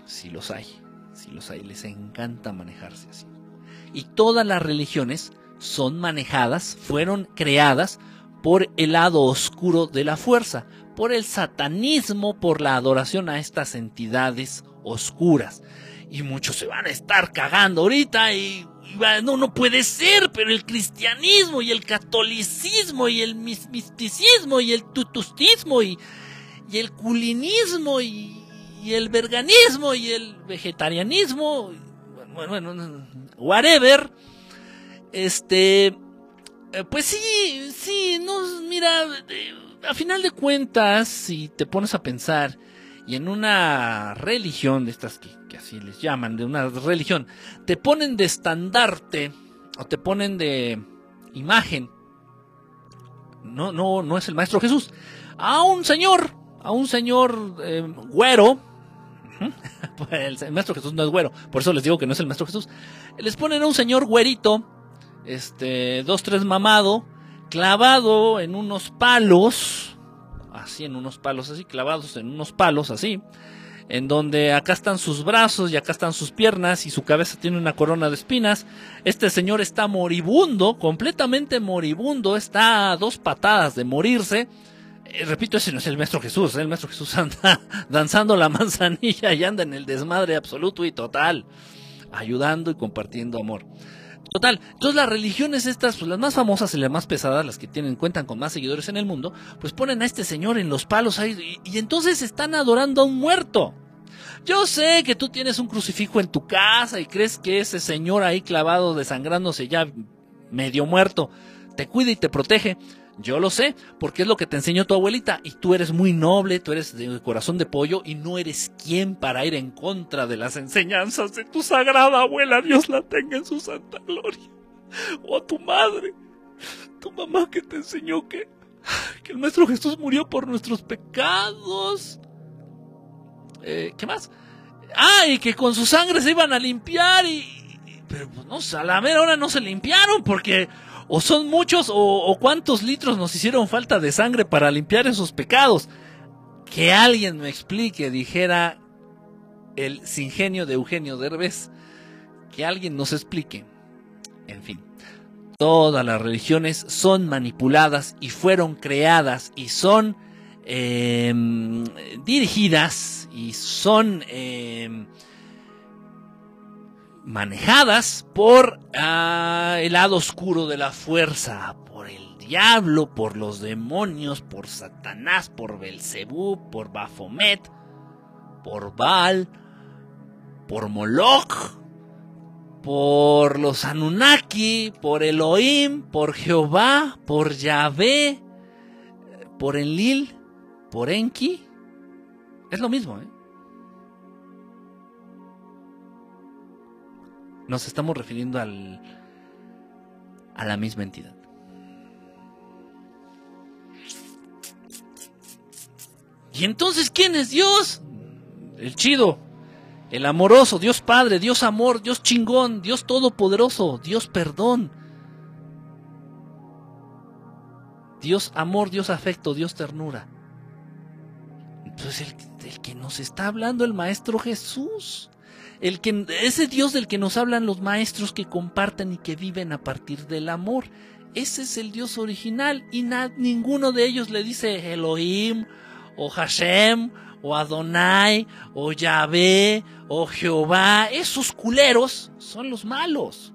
Sí los hay, sí los hay, les encanta manejarse así. Y todas las religiones son manejadas, fueron creadas por el lado oscuro de la fuerza, por el satanismo, por la adoración a estas entidades oscuras. Y muchos se van a estar cagando ahorita y no, no puede ser, pero el cristianismo y el catolicismo y el misticismo y el tutustismo y, y el culinismo y, el veganismo y el vegetarianismo, bueno, bueno, whatever, este, eh, pues sí, sí, no, mira, eh, a final de cuentas, si te pones a pensar, y en una religión de estas que, que así les llaman, de una religión, te ponen de estandarte o te ponen de imagen. No, no, no es el Maestro Jesús. A un señor, a un señor eh, güero. El Maestro Jesús no es güero, por eso les digo que no es el Maestro Jesús. Les ponen a un señor güerito, este, dos, tres mamado, clavado en unos palos, así en unos palos así, clavados en unos palos así, en donde acá están sus brazos y acá están sus piernas y su cabeza tiene una corona de espinas. Este señor está moribundo, completamente moribundo, está a dos patadas de morirse. Eh, repito, ese no es el Maestro Jesús, ¿eh? el Maestro Jesús anda danzando la manzanilla y anda en el desmadre absoluto y total, ayudando y compartiendo amor. Total, entonces las religiones estas, pues las más famosas y las más pesadas, las que tienen, cuentan con más seguidores en el mundo, pues ponen a este señor en los palos ahí y, y entonces están adorando a un muerto. Yo sé que tú tienes un crucifijo en tu casa y crees que ese señor ahí clavado desangrándose ya medio muerto te cuida y te protege. Yo lo sé, porque es lo que te enseñó tu abuelita y tú eres muy noble, tú eres de corazón de pollo y no eres quien para ir en contra de las enseñanzas de tu sagrada abuela, Dios la tenga en su santa gloria. O a tu madre, tu mamá que te enseñó que, que el Maestro Jesús murió por nuestros pecados. Eh, ¿Qué más? Ah, y que con su sangre se iban a limpiar y... Pero pues no, a la mera hora no se limpiaron porque o son muchos o, cuántos litros nos hicieron falta de sangre para limpiar esos pecados. Que alguien me explique, dijera el singenio de Eugenio Derbez. Que alguien nos explique. En fin, todas las religiones son manipuladas y fueron creadas y son eh, dirigidas y son... Eh, manejadas por uh, el lado oscuro de la fuerza, por el diablo, por los demonios, por Satanás, por Belcebú, por Baphomet, por Baal, por Moloch, por los Anunnaki, por Elohim, por Jehová, por Yahvé, por Enlil, por Enki. Es lo mismo, ¿eh? Nos estamos refiriendo al, a la misma entidad. ¿Y entonces quién es Dios? El chido, el amoroso, Dios Padre, Dios amor, Dios chingón, Dios todopoderoso, Dios perdón. Dios amor, Dios afecto, Dios ternura. Entonces el, el que nos está hablando el Maestro Jesús el que, ese Dios del que nos hablan los maestros que comparten y que viven a partir del amor. Ese es el Dios original y ninguno de ellos le dice Elohim o Hashem o Adonai o Yahvé o Jehová. Esos culeros son los malos.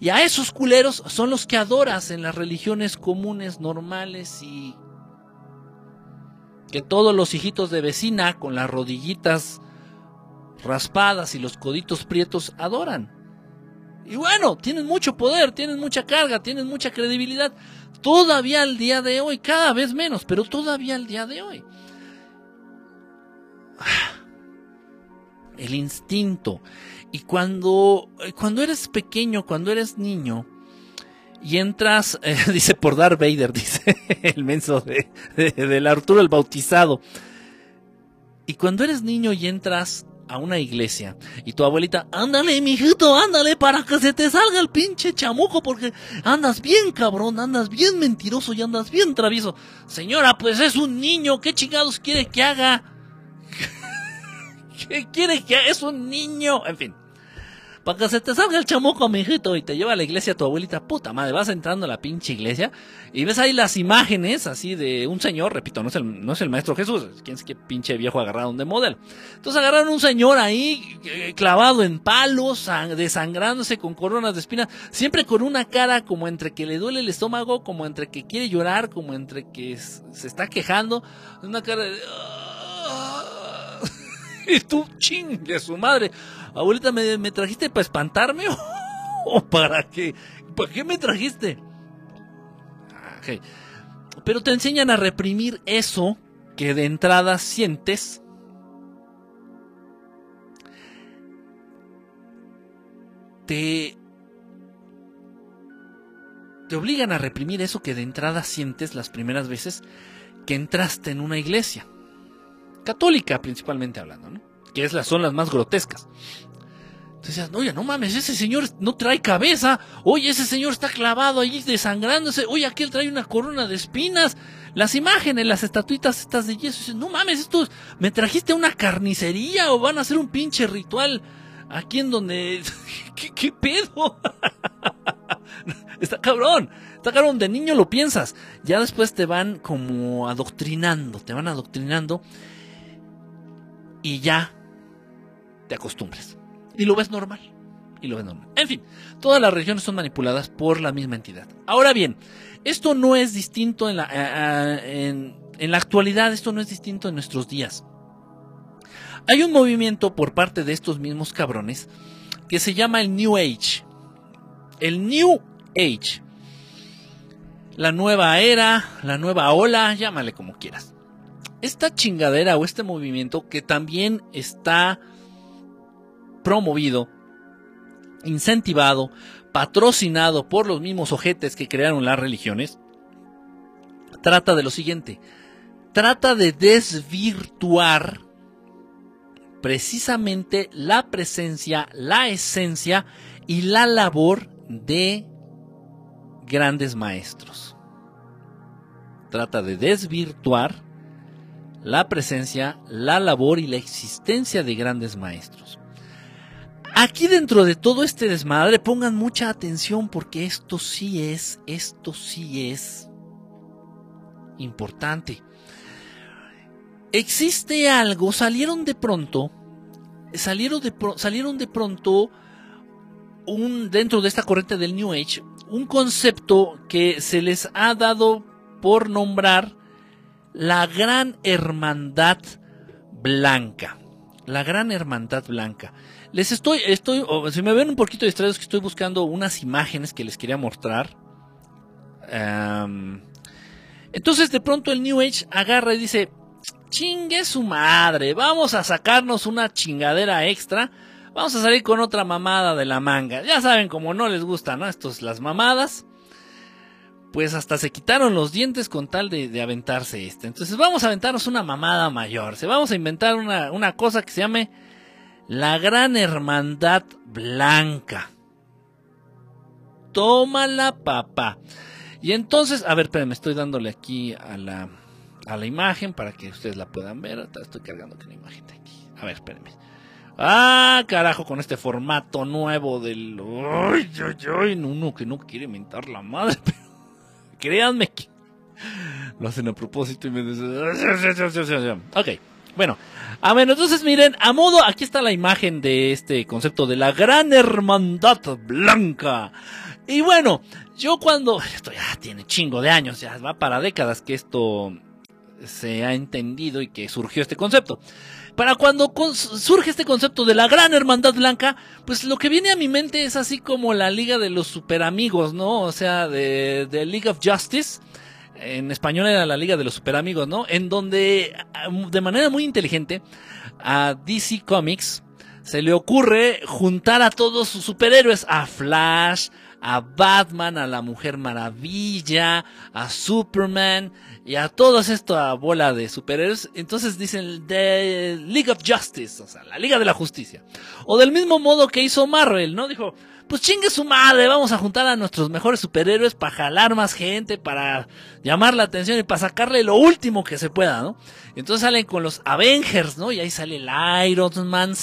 Y a esos culeros son los que adoras en las religiones comunes, normales y que todos los hijitos de vecina con las rodillitas raspadas y los coditos prietos adoran. Y bueno, tienen mucho poder, tienen mucha carga, tienen mucha credibilidad. Todavía al día de hoy, cada vez menos, pero todavía al día de hoy. El instinto. Y cuando, cuando eres pequeño, cuando eres niño, y entras, eh, dice por Darth Vader, dice el menso de, de, del Arturo el Bautizado. Y cuando eres niño y entras a una iglesia y tu abuelita, ándale, mijito, ándale para que se te salga el pinche chamuco porque andas bien cabrón, andas bien mentiroso y andas bien travieso. Señora, pues es un niño, ¿qué chingados quiere que haga? ¿Qué quiere que haga? Es un niño. En fin para que se te salga el chamuco, mijito, y te lleva a la iglesia tu abuelita, puta madre, vas entrando a la pinche iglesia y ves ahí las imágenes así de un señor, repito, no es el, no es el maestro Jesús, quién es que pinche viejo agarraron de modelo. Entonces agarraron un señor ahí eh, clavado en palos, desangrándose con coronas de espinas, siempre con una cara como entre que le duele el estómago, como entre que quiere llorar, como entre que se está quejando, una cara de... Y tú, chingue su madre. Abuelita, ¿me, me trajiste para espantarme o, para qué? ¿Para qué me trajiste? Ah, Pero te enseñan a reprimir eso que de entrada sientes. Te, te obligan a reprimir eso que de entrada sientes las primeras veces que entraste en una iglesia. Católica principalmente hablando, ¿no? Que es las, son las más grotescas. Entonces, oye, no mames, ese señor no trae cabeza. Oye, ese señor está clavado allí desangrándose. Oye, aquel trae una corona de espinas. Las imágenes, las estatuitas estas de yeso. no mames, esto, ¿me trajiste una carnicería o van a hacer un pinche ritual aquí en donde... ¿Qué, qué pedo? Está cabrón. Está cabrón. De niño lo piensas. Ya después te van como adoctrinando. Te van adoctrinando. Y ya te acostumbras. Y lo ves normal. Y lo ves normal. En fin, todas las religiones son manipuladas por la misma entidad. Ahora bien, esto no es distinto en la, en la actualidad. Esto no es distinto en nuestros días. Hay un movimiento por parte de estos mismos cabrones que se llama el New Age. El New Age. La nueva era, la nueva ola, llámale como quieras. Esta chingadera o este movimiento que también está promovido, incentivado, patrocinado por los mismos ojetes que crearon las religiones, trata de lo siguiente. Trata de desvirtuar precisamente la presencia, la esencia y la labor de grandes maestros. Trata de desvirtuar la presencia, la labor y la existencia de grandes maestros. Aquí dentro de todo este desmadre pongan mucha atención porque esto sí es, esto sí es importante. Existe algo, salieron de pronto, salieron de, salieron de pronto un, dentro de esta corriente del New Age un concepto que se les ha dado por nombrar la Gran Hermandad Blanca. La Gran Hermandad Blanca. Les estoy, estoy, si me ven un poquito distraídos que estoy buscando unas imágenes que les quería mostrar. entonces de pronto el New Age agarra y dice, chingue su madre, vamos a sacarnos una chingadera extra Vamos a salir con otra mamada de la manga. Ya saben, como no les gusta, ¿no? Estos, las mamadas. Pues hasta se quitaron los dientes con tal de, aventarse este. Entonces vamos a aventarnos una mamada mayor. Se vamos a inventar una, una cosa que se llame la Gran Hermandad Blanca. Tómala, papá. Y entonces, a ver, espérenme, estoy dándole aquí a la, a la imagen para que ustedes la puedan ver. Estoy cargando aquí la imagen de aquí. A ver, espérenme. Ah, carajo, con este formato nuevo del. Ay, ay, ay, uno que no quiere mentar la madre, pero. Créanme que. Lo hacen a propósito y me dicen. Ok, bueno. A ver, entonces miren, a modo, aquí está la imagen de este concepto de la gran hermandad blanca. Y bueno, yo cuando. Esto ya tiene chingo de años, ya va para décadas que esto se ha entendido y que surgió este concepto. Para cuando surge este concepto de la gran hermandad blanca, pues lo que viene a mi mente es así como la Liga de los Super Amigos, ¿no? O sea, de, de League of Justice. En español era la Liga de los Super Amigos, ¿no? En donde, de manera muy inteligente, a DC Comics se le ocurre juntar a todos sus superhéroes, a Flash, a Batman, a la Mujer Maravilla, a Superman y a todos esta bola de superhéroes. Entonces dicen The League of Justice, o sea, la Liga de la Justicia. O del mismo modo que hizo Marvel, ¿no? Dijo, pues chingue su madre, vamos a juntar a nuestros mejores superhéroes para jalar más gente, para llamar la atención y para sacarle lo último que se pueda, ¿no? Entonces salen con los Avengers, ¿no? Y ahí sale el Iron Man,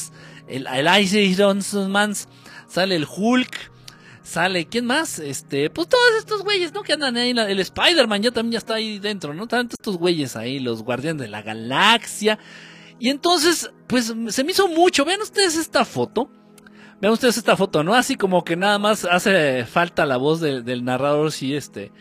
el, el Iron Man, sale el Hulk, sale, ¿quién más? Este, pues todos estos güeyes, ¿no? Que andan ahí, el Spider-Man ya también ya está ahí dentro, ¿no? Tantos estos güeyes ahí, los guardianes de la galaxia. Y entonces, pues se me hizo mucho. Vean ustedes esta foto. Vean ustedes esta foto, ¿no? Así como que nada más hace falta la voz del narrador, sí, este.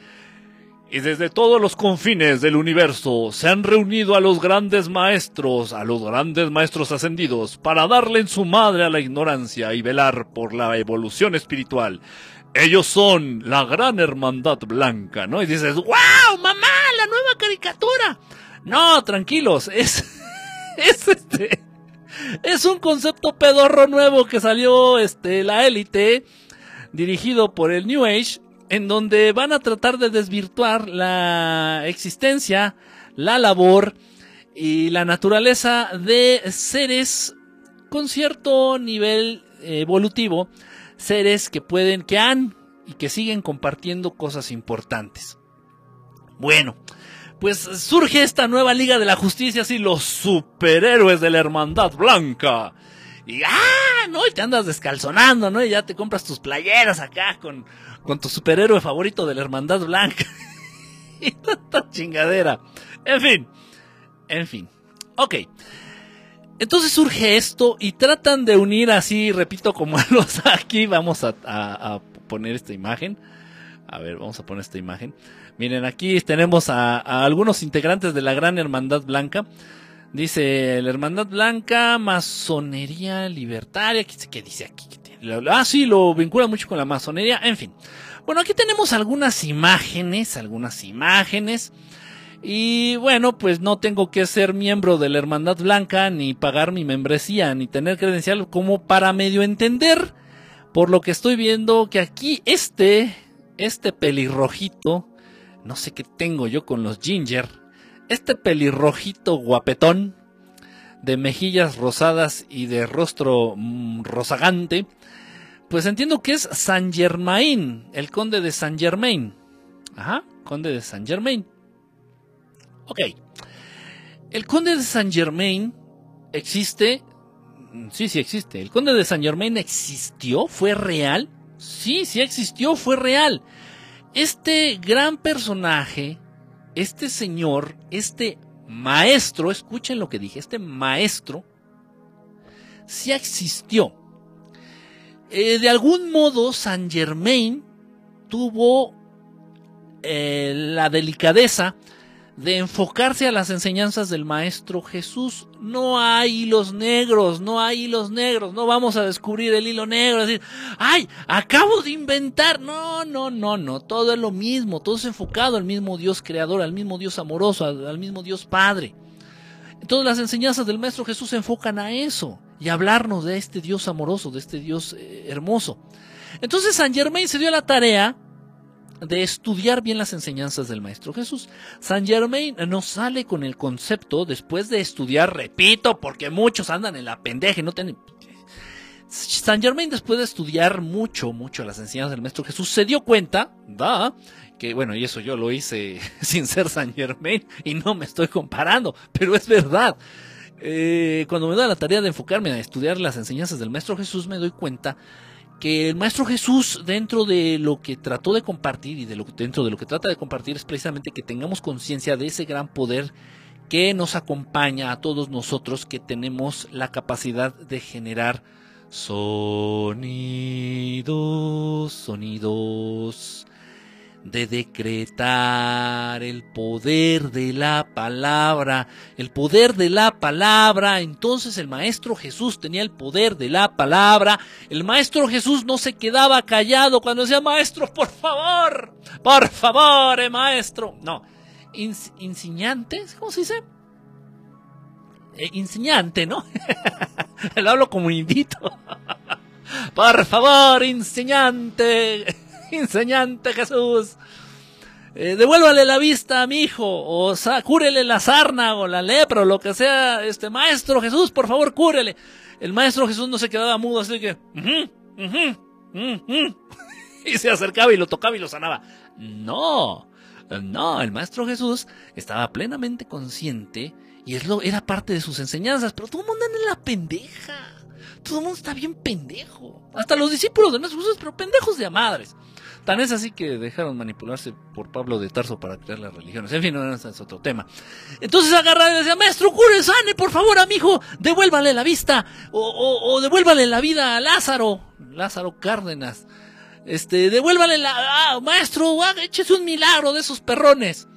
Y desde todos los confines del universo se han reunido a los grandes maestros, a los grandes maestros ascendidos, para darle en su madre a la ignorancia y velar por la evolución espiritual. Ellos son la gran hermandad blanca, ¿no? Y dices, ¡Wow, mamá, la nueva caricatura! No, tranquilos, es, es este, es un concepto pedorro nuevo que salió este, la élite, dirigido por el New Age, en donde van a tratar de desvirtuar la existencia, la labor y la naturaleza de seres con cierto nivel evolutivo, seres que pueden, que han y que siguen compartiendo cosas importantes. Bueno, pues surge esta nueva Liga de la Justicia, así los superhéroes de la Hermandad Blanca. Y ah, no, y te andas descalzonando, ¿no? Y ya te compras tus playeras acá con, con tu superhéroe favorito de la Hermandad Blanca. y tanta chingadera. En fin, en fin. Ok. Entonces surge esto y tratan de unir así, repito, como los aquí. Vamos a, a poner esta imagen. A ver, vamos a poner esta imagen. Miren, aquí tenemos a, algunos integrantes de la Gran Hermandad Blanca. Dice la Hermandad Blanca, Masonería Libertaria. ¿Qué, dice aquí? Ah, sí, lo vincula mucho con la masonería. En fin. Bueno, aquí tenemos algunas imágenes, algunas imágenes. Y bueno, pues no tengo que ser miembro de la Hermandad Blanca, ni pagar mi membresía, ni tener credencial como para medio entender, por lo que estoy viendo, que aquí este, este pelirrojito, no sé qué tengo yo con los ginger, este pelirrojito guapetón, de mejillas rosadas y de rostro mm, rozagante, pues entiendo que es Saint Germain, el conde de Saint Germain. Ajá, conde de Saint Germain. Ok. El conde de Saint Germain existe. Mm, sí, sí existe. El conde de Saint Germain existió, fue real. Sí, sí existió, fue real este gran personaje, este señor, este maestro, escuchen lo que dije, este maestro, sí existió. Eh, de algún modo, Saint Germain tuvo eh, la delicadeza de enfocarse a las enseñanzas del Maestro Jesús. No hay hilos negros, no hay hilos negros, no vamos a descubrir el hilo negro, decir, ay, acabo de inventar. No, no, no, no, todo es lo mismo, todo es enfocado al mismo Dios creador, al mismo Dios amoroso, al, mismo Dios Padre. Todas las enseñanzas del Maestro Jesús se enfocan a eso y hablarnos de este Dios amoroso, de este Dios eh, hermoso. Entonces San Germain se dio la tarea de estudiar bien las enseñanzas del Maestro Jesús. San Germain no sale con el concepto después de estudiar, repito, porque muchos andan en la pendeja y no tienen... San Germain después de estudiar mucho, mucho las enseñanzas del Maestro Jesús, se dio cuenta, da, que bueno, y eso yo lo hice sin ser San Germain y no me estoy comparando, pero es verdad. Eh, cuando me da la tarea de enfocarme a estudiar las enseñanzas del Maestro Jesús, me doy cuenta que el Maestro Jesús, dentro de lo que trató de compartir y de lo, dentro de lo que trata de compartir, es precisamente que tengamos conciencia de ese gran poder que nos acompaña a todos nosotros que tenemos la capacidad de generar sonidos, sonidos de decretar el poder de la palabra, el poder de la palabra. Entonces el Maestro Jesús tenía el poder de la palabra. El Maestro Jesús no se quedaba callado cuando decía, Maestro, por favor, por favor, eh, Maestro. No, enseñante, ¿cómo se dice? Eh, ¿no? Lo hablo como invito. por favor, enseñante enseñante Jesús. Eh, devuélvale la vista a mi hijo, o cúrele la sarna, o la lepra, o lo que sea, este maestro Jesús, por favor, cúrele. El maestro Jesús no se quedaba mudo, así que, y se acercaba y lo tocaba y lo sanaba. No, no, el maestro Jesús estaba plenamente consciente y es lo, era parte de sus enseñanzas, pero todo el mundo anda en la pendeja. Todo el mundo está bien pendejo. Hasta los discípulos del maestro Jesús, pero pendejos de a madres. Tan es así que dejaron manipularse por Pablo de Tarso para crear las religiones. En fin, no, es otro tema. Entonces agarra y decía, maestro, cure, sane, por favor a mi hijo, devuélvale la vista, o, devuélvale la vida a Lázaro, Lázaro Cárdenas. Este, devuélvale la, ah, maestro, ah, échese un milagro de esos perrones.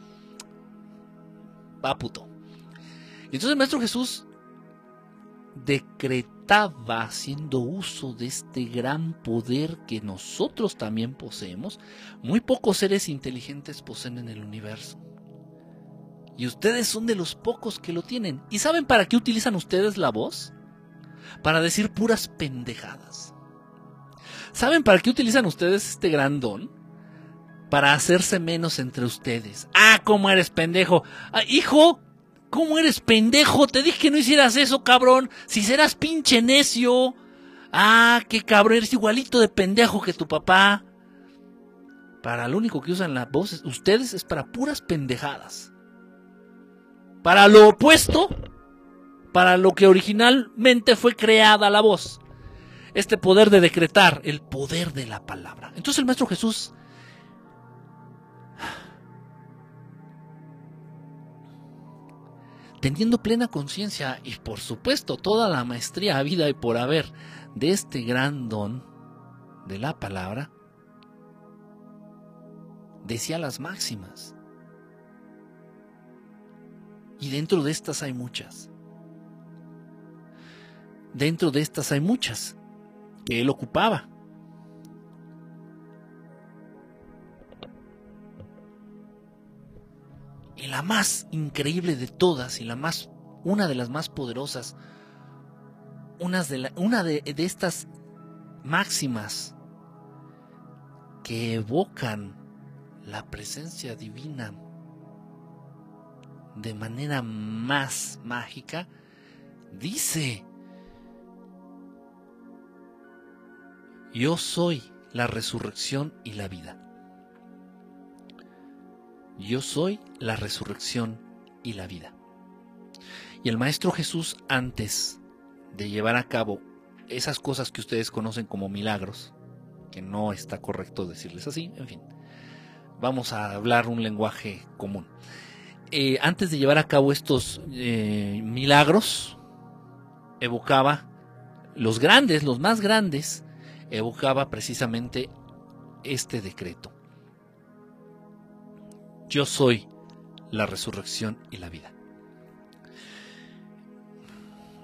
Va puto. Y entonces maestro Jesús decretó estaba haciendo uso de este gran poder que nosotros también poseemos, muy pocos seres inteligentes poseen en el universo. Y ustedes son de los pocos que lo tienen. ¿Y saben para qué utilizan ustedes la voz? para decir puras pendejadas. ¿Saben para qué utilizan ustedes este gran don? Para hacerse menos entre ustedes. Ah, cómo eres pendejo. Ah, hijo, ¿cómo eres pendejo? Te dije que no hicieras eso, cabrón. Si serás pinche necio. Ah, qué cabrón, eres igualito de pendejo que tu papá. Para lo único que usan las voces, ustedes es para puras pendejadas. Para lo opuesto, para lo que originalmente fue creada la voz. Este poder de decretar, el poder de la palabra. Entonces el Maestro Jesús teniendo plena conciencia y por supuesto toda la maestría a vida y por haber de este gran don de la palabra, decía las máximas. Y dentro de estas hay muchas. Dentro de estas hay muchas que él ocupaba. Y la más increíble de todas y la más una de las más poderosas, de una de, de estas máximas que evocan la presencia divina de manera más mágica, dice, yo soy la resurrección y la vida. Yo soy la resurrección y la vida. Y el Maestro Jesús, antes de llevar a cabo esas cosas que ustedes conocen como milagros, que no está correcto decirles así, en fin, vamos a hablar un lenguaje común. Eh, antes de llevar a cabo estos eh, milagros, evocaba los grandes, los más grandes, evocaba precisamente este decreto. Yo soy la resurrección y la vida.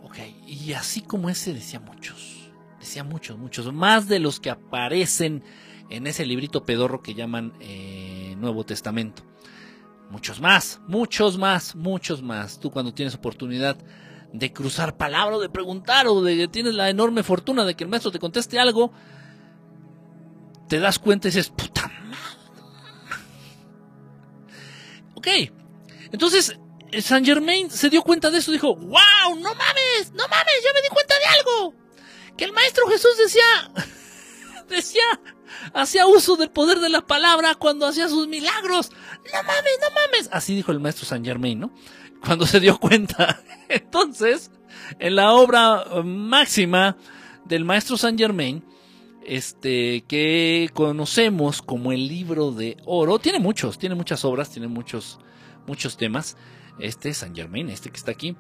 Ok, y así como ese decía muchos, decía muchos, muchos, más de los que aparecen en ese librito pedorro que llaman eh, Nuevo Testamento. Muchos más, muchos más, muchos más. Tú cuando tienes oportunidad de cruzar palabra o de preguntar o de que tienes la enorme fortuna de que el maestro te conteste algo, te das cuenta y dices, puta Ok, entonces Saint Germain se dio cuenta de eso, dijo, wow, no mames, no mames, ya me di cuenta de algo. Que el maestro Jesús decía, decía, hacía uso del poder de la palabra cuando hacía sus milagros. No mames, no mames. Así dijo el maestro Saint Germain, ¿no? Cuando se dio cuenta. Entonces, en la obra máxima del maestro Saint Germain, este, que conocemos como el libro de oro, tiene muchos, tiene muchas obras, tiene muchos, muchos temas. Este Saint Germain, este que está aquí.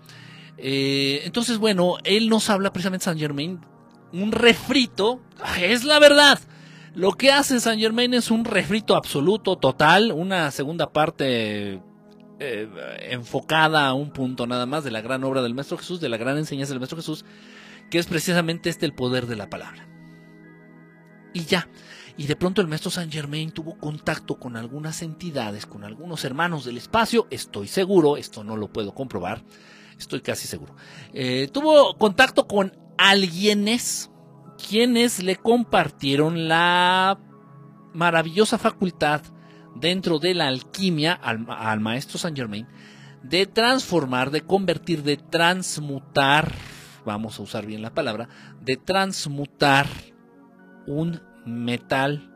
Eh, entonces, bueno, él nos habla precisamente Saint Germain, un refrito, es la verdad, lo que hace San Germain es un refrito absoluto, total, una segunda parte eh, enfocada a un punto nada más de la gran obra del Maestro Jesús, de la gran enseñanza del Maestro Jesús, que es precisamente este el poder de la palabra. Y ya. Y de pronto el maestro Saint Germain tuvo contacto con algunas entidades, con algunos hermanos del espacio, estoy seguro, esto no lo puedo comprobar, estoy casi seguro. Eh, tuvo contacto con alguienes quienes le compartieron la maravillosa facultad dentro de la alquimia al, maestro Saint Germain de transformar, de convertir, de transmutar, vamos a usar bien la palabra, de transmutar un metal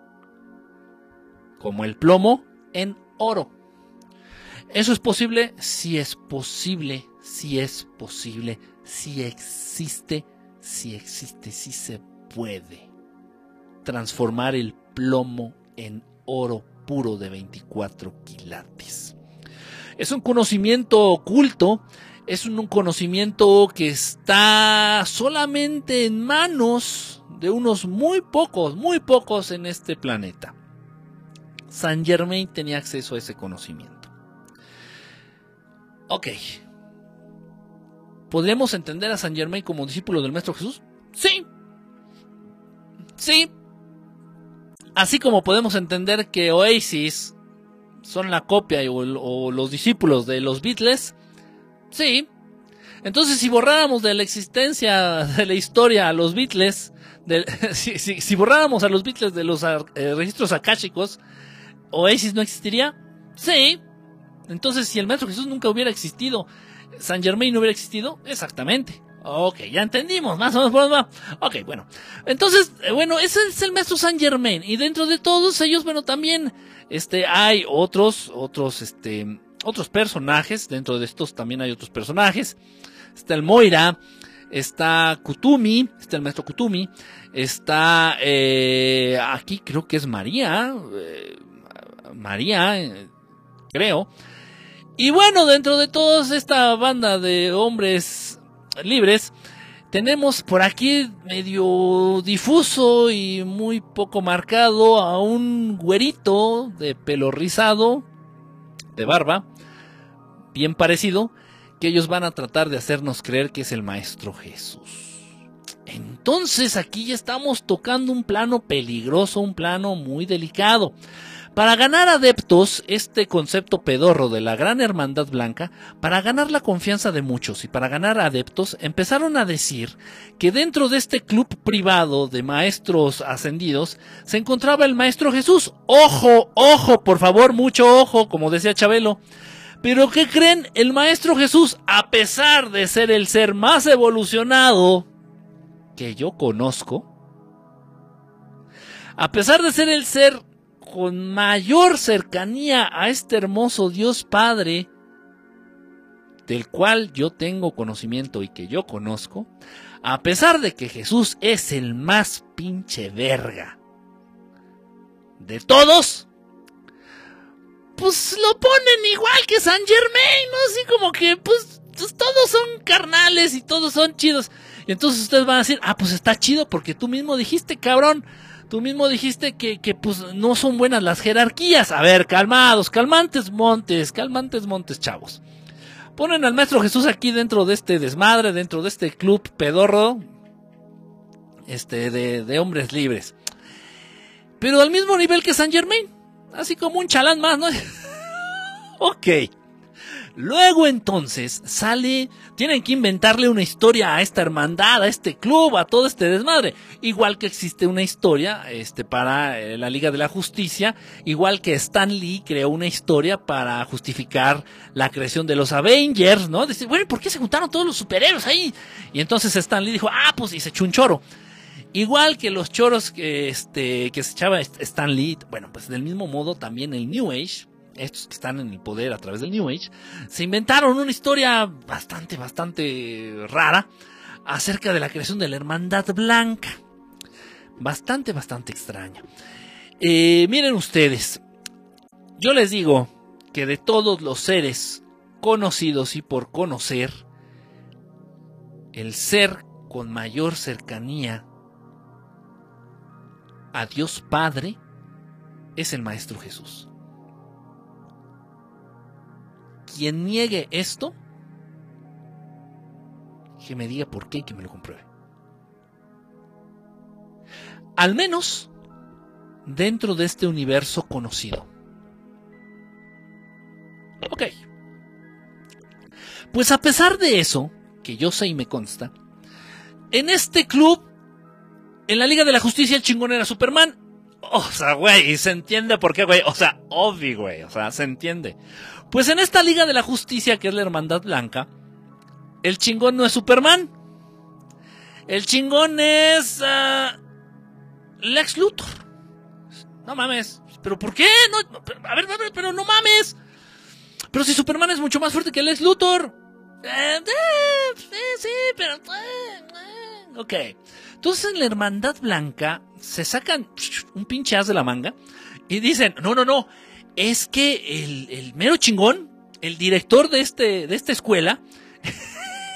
como el plomo en oro. ¿Eso es posible? Si es posible, si es posible, si existe, si existe, si se puede transformar el plomo en oro puro de 24 quilates. Es un conocimiento oculto, es un conocimiento que está solamente en manos de unos muy pocos, muy pocos en este planeta. Saint Germain tenía acceso a ese conocimiento. Ok. ¿Podríamos entender a Saint Germain como discípulo del Maestro Jesús? Sí, Sí. Así como podemos entender que Oasis son la copia o, los discípulos de los Beatles, sí. Entonces, si borráramos de la existencia de la historia a los Beatles, si, borráramos a los Beatles de los eh, registros akáshicos, ¿Oasis no existiría? Sí. Entonces, si el Maestro Jesús nunca hubiera existido, San Germain no hubiera existido, exactamente. Ok, ya entendimos, más o menos por va. Ok, bueno. Entonces, eh, bueno, ese es el maestro Saint Germain. Y dentro de todos ellos, bueno, también, este, hay otros, otros, este, otros personajes. Dentro de estos también hay otros personajes. Está el Moira, está Kutumi, está el maestro Kutumi, está, eh, aquí creo que es María, eh, María, creo. Y bueno, dentro de toda esta banda de hombres libres, tenemos por aquí medio difuso y muy poco marcado a un güerito de pelo rizado, de barba, bien parecido, que ellos van a tratar de hacernos creer que es el Maestro Jesús. Entonces aquí ya estamos tocando un plano peligroso, un plano muy delicado. Para ganar adeptos, este concepto pedorro de la gran hermandad blanca, para ganar la confianza de muchos y para ganar adeptos, empezaron a decir que dentro de este club privado de maestros ascendidos se encontraba el maestro Jesús. Ojo, ojo, por favor, mucho ojo, como decía Chabelo. Pero ¿qué creen? El maestro Jesús, a pesar de ser el ser más evolucionado que yo conozco, a pesar de ser el ser con mayor cercanía a este hermoso Dios Padre, del cual yo tengo conocimiento y que yo conozco, a pesar de que Jesús es el más pinche verga de todos, pues lo ponen igual que San Germain, ¿no? Así como que, pues, pues, todos son carnales y todos son chidos. Y entonces ustedes van a decir, ah, pues está chido porque tú mismo dijiste, cabrón, Tú mismo dijiste que, que pues no son buenas las jerarquías. A ver, calmados, calmantes montes, calmantes montes, chavos. Ponen al Maestro Jesús aquí dentro de este desmadre, dentro de este club pedorro, este, de, de hombres libres. Pero al mismo nivel que San Germain. Así como un chalán más, ¿no? ok. Luego entonces sale, tienen que inventarle una historia a esta hermandad, a este club, a todo este desmadre. Igual que existe una historia este, para eh, la Liga de la Justicia, igual que Stan Lee creó una historia para justificar la creación de los Avengers, ¿no? Dice, bueno, ¿por qué se juntaron todos los superhéroes ahí? Y entonces Stan Lee dijo, ah, pues y se echó un choro. Igual que los choros que, este, que se echaba Stan Lee, bueno, pues del mismo modo también el New Age, estos que están en el poder a través del New Age, se inventaron una historia bastante, bastante rara acerca de la creación de la Hermandad Blanca. Bastante, bastante extraña. Eh, miren ustedes, yo les digo que de todos los seres conocidos y por conocer, el ser con mayor cercanía a Dios Padre es el Maestro Jesús. quien niegue esto, que me diga por qué y que me lo compruebe. Al menos dentro de este universo conocido. Ok. Pues a pesar de eso, que yo sé y me consta, en este club, en la Liga de la Justicia, el chingón era Superman. O sea, güey, se entiende por qué, güey. O sea, obvio, güey. O sea, se entiende. Pues en esta Liga de la Justicia, que es la Hermandad Blanca, el chingón no es Superman. El chingón es uh, Lex Luthor. No mames. ¿Pero por qué? No, a ver, a ver, pero no mames. Pero si Superman es mucho más fuerte que Lex Luthor. Eh, eh, sí, sí, pero... Eh, ok. Entonces en la Hermandad Blanca se sacan un pinche as de la manga y dicen, no, no, no, es que el, mero chingón, el director de, este, de esta escuela,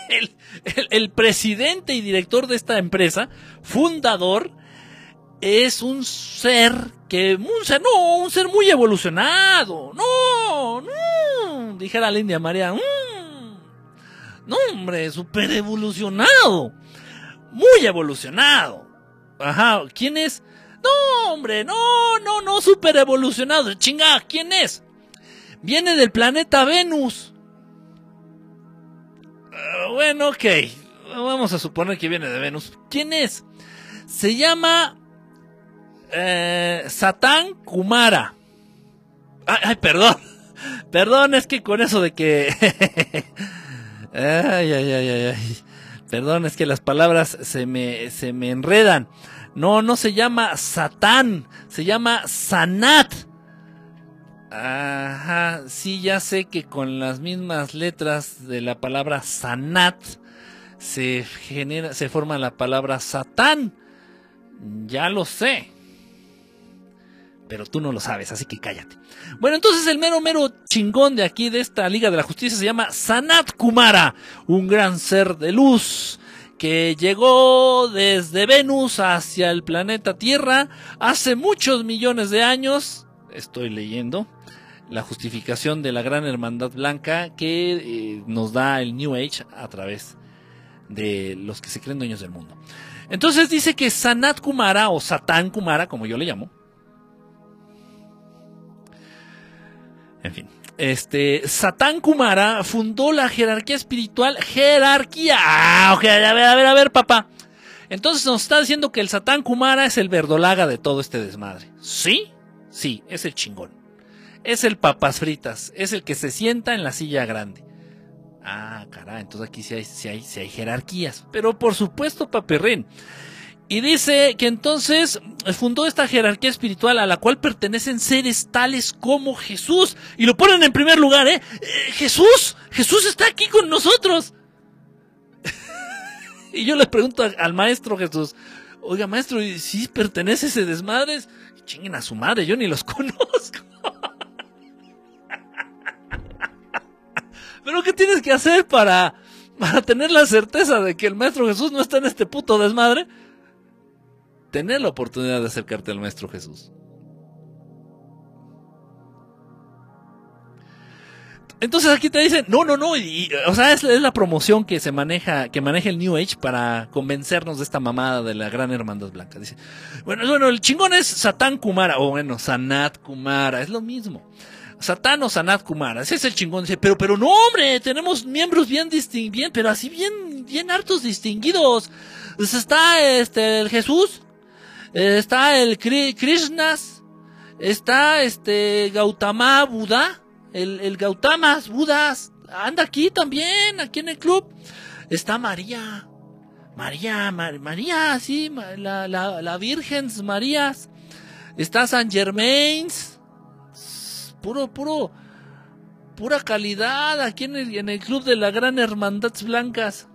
el, presidente y director de esta empresa, fundador, es un ser que, un ser, no, un ser muy evolucionado, no, no, dijera la India María, mm, no hombre, super evolucionado, muy evolucionado. Ajá, ¿quién es? No, hombre, no, no, no, super evolucionado. Chinga, ¿quién es? Viene del planeta Venus. bueno, ok. Vamos a suponer que viene de Venus. ¿Quién es? Se llama eh, Satán Kumara. Ay, perdón. Perdón, es que con eso de que... ay, ay, ay, ay, Perdón, es que las palabras se me, se me enredan. No, no se llama Satán, se llama Sanat. Ajá, sí, ya sé que con las mismas letras de la palabra Sanat se genera, se forma la palabra Satán. Ya lo sé. Pero tú no lo sabes, así que cállate. Bueno, entonces el mero mero chingón de aquí, de esta Liga de la Justicia, se llama Sanat Kumara, un gran ser de luz que llegó desde Venus hacia el planeta Tierra hace muchos millones de años. Estoy leyendo la justificación de la gran hermandad blanca que eh, nos da el New Age a través de los que se creen dueños del mundo. Entonces dice que Sanat Kumara o Satán Kumara, como yo le llamo, en fin, este, Satán Kumara fundó la jerarquía espiritual, jerarquía. Ah, ok, a ver, a ver, a ver, papá. Entonces nos está diciendo que el Satán Kumara es el verdolaga de todo este desmadre. ¿Sí? Sí, es el chingón. Es el papas fritas, es el que se sienta en la silla grande. Ah, caray, entonces aquí sí hay, sí hay, sí hay jerarquías. Pero por supuesto, paperrín. Y dice que entonces fundó esta jerarquía espiritual a la cual pertenecen seres tales como Jesús. Y lo ponen en primer lugar, ¿eh? eh Jesús, Jesús está aquí con nosotros. y yo le pregunto al maestro Jesús, oiga maestro, ¿y si pertenece ese desmadre? Chinguen a su madre, yo ni los conozco. Pero ¿qué tienes que hacer para, para tener la certeza de que el maestro Jesús no está en este puto desmadre? Tener la oportunidad de acercarte al Maestro Jesús. Entonces aquí te dicen, no, no, no, y, o sea, es, la promoción que se maneja, que maneja el New Age para convencernos de esta mamada de la gran hermandad blanca. Dice, bueno, bueno, el chingón es Satán Kumara, o bueno, Sanat Kumara, es lo mismo. Satán o Sanat Kumara, ese es el chingón. Dice, pero, pero no, hombre, tenemos miembros bien distinguidos, pero así bien, bien hartos distinguidos. Pues está este, el Jesús, está el Krishnas, está este Gautama Buda, el, el Gautamas Budas, anda aquí también, aquí en el club. Está María, María, María, sí, la, la, la Virgen Marías. Está San Germain's, puro, puro, pura calidad aquí en el, en el club de la Gran Hermandad Blancas.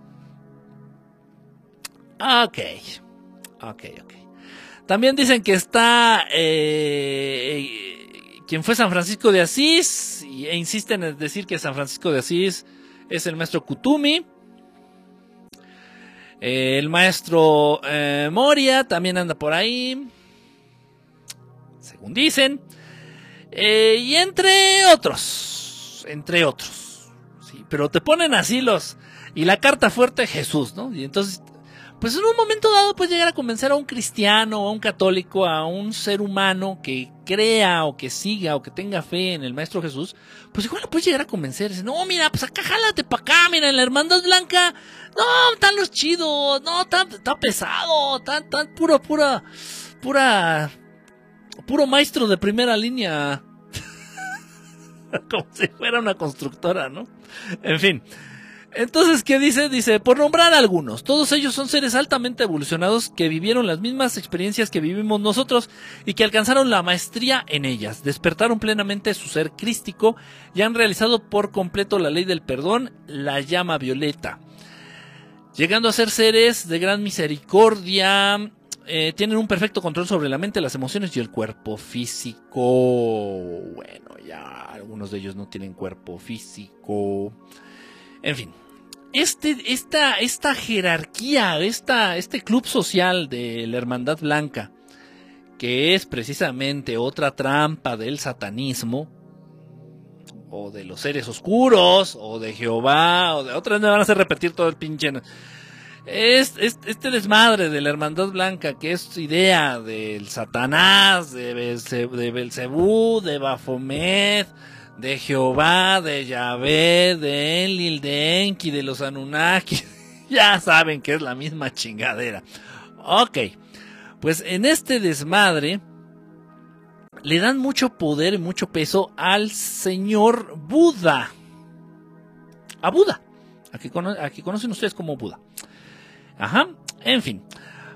Ok, ok, ok. También dicen que está eh, quien fue San Francisco de Asís e insisten en decir que San Francisco de Asís es el maestro Kutumi. Eh, el maestro eh, Moria también anda por ahí, según dicen. y entre otros, entre otros. Sí, pero te ponen así los... Y la carta fuerte Jesús, ¿no? Y entonces pues en un momento dado puedes llegar a convencer a un cristiano, a un católico, a un ser humano que crea o que siga o que tenga fe en el Maestro Jesús, pues igual lo puedes llegar a convencer. no, mira, pues acá jálate para acá, mira, en la hermandad blanca, no, están los chidos, no, tan, está pesado, tan, tan puro, pura, pura, puro maestro de primera línea. Como si fuera una constructora, ¿no? En fin. Entonces, ¿qué dice? Dice, por nombrar algunos, todos ellos son seres altamente evolucionados que vivieron las mismas experiencias que vivimos nosotros y que alcanzaron la maestría en ellas, despertaron plenamente su ser crístico y han realizado por completo la ley del perdón, la llama violeta. Llegando a ser seres de gran misericordia, eh, tienen un perfecto control sobre la mente, las emociones y el cuerpo físico. Bueno, ya algunos de ellos no tienen cuerpo físico. En fin, este, esta, esta jerarquía, esta, este club social de la Hermandad Blanca, que es precisamente otra trampa del satanismo, o de los seres oscuros, o de Jehová, o de otras me van a hacer repetir todo el pinche. es, este desmadre de la Hermandad Blanca, que es idea del Satanás, de, de Belcebú, de Bafomet, de Jehová, de Yahvé, de Enlil, de Enki, de los Anunnaki, ya saben que es la misma chingadera. Ok, pues en este desmadre le dan mucho poder y mucho peso al señor Buda. A Buda. Aquí, aquí conocen ustedes como Buda. Ajá, en fin.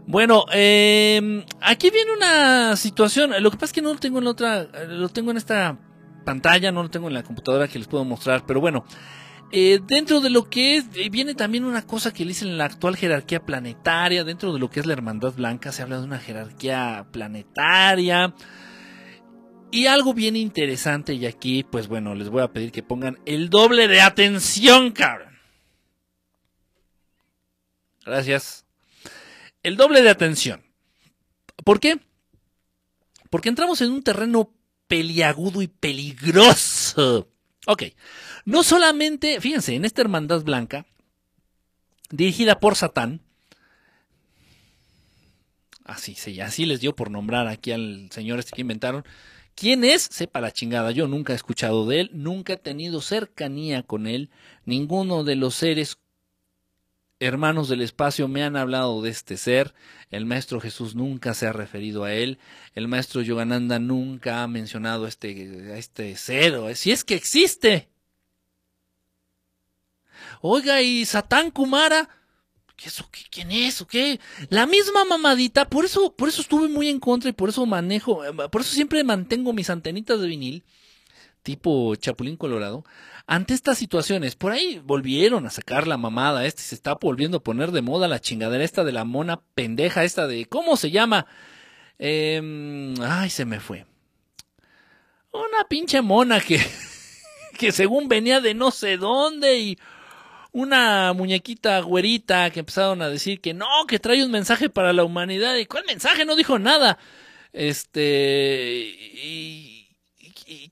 Bueno, em, aquí viene una situación. Lo que pasa es que no lo tengo en la otra, lo tengo en esta pantalla, no lo tengo en la computadora que les puedo mostrar, pero bueno. Eh, dentro de lo que es, eh, viene también una cosa que le dicen en la actual jerarquía planetaria, dentro de lo que es la Hermandad Blanca, se habla de una jerarquía planetaria. Y algo bien interesante, y aquí, pues bueno, les voy a pedir que pongan el doble de atención, cabrón. Gracias. El doble de atención. ¿Por qué? Porque entramos en un terreno peliagudo y peligroso. Ok. No solamente, fíjense, en esta hermandad blanca, dirigida por Satán, así, sí, así les dio por nombrar aquí al señor este que inventaron. ¿Quién es? Sepa la chingada. Yo nunca he escuchado de él, nunca he tenido cercanía con él. Ninguno de los seres hermanos del espacio me han hablado de este ser, el maestro Jesús nunca se ha referido a él, el maestro Yogananda nunca ha mencionado este, este ser, si es que existe. Oiga, y Satán Kumara, ¿qué eso? ¿Quién es? ¿O qué? La misma mamadita, por eso, por eso estuve muy en contra y por eso manejo, por eso siempre mantengo mis antenitas de vinil, tipo Chapulín Colorado, ante estas situaciones. Por ahí volvieron a sacar la mamada este, se está volviendo a poner de moda la chingadera esta de la mona pendeja esta de, ¿cómo se llama? Eh, ay, se me fue. Una pinche mona que, que según venía de no sé dónde y una muñequita güerita que empezaron a decir que no, que trae un mensaje para la humanidad. ¿Y cuál mensaje? No dijo nada. Este, y,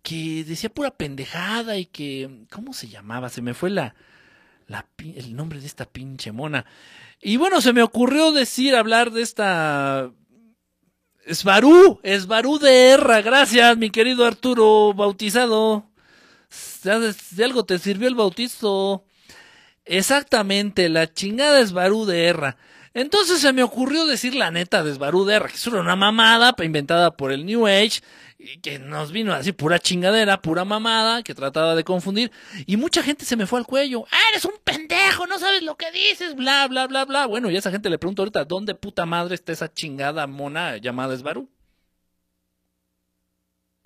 que decía pura pendejada y que, ¿cómo se llamaba? Se me fue la, el nombre de esta pinche mona. Y bueno, se me ocurrió decir, hablar de esta... Esbarú, Esbarú de Erra, gracias mi querido Arturo bautizado. De algo te sirvió el bautizo. Exactamente, la chingada Esbarú de Erra. Entonces se me ocurrió decir la neta de Esbarú de Erra, que es una mamada inventada por el New Age que nos vino así pura chingadera, pura mamada, que trataba de confundir, y mucha gente se me fue al cuello. ¡Ah, eres un pendejo! No sabes lo que dices, bla, bla, bla, bla. Bueno, y a esa gente le pregunto ahorita, ¿dónde puta madre está esa chingada mona llamada Esbarú?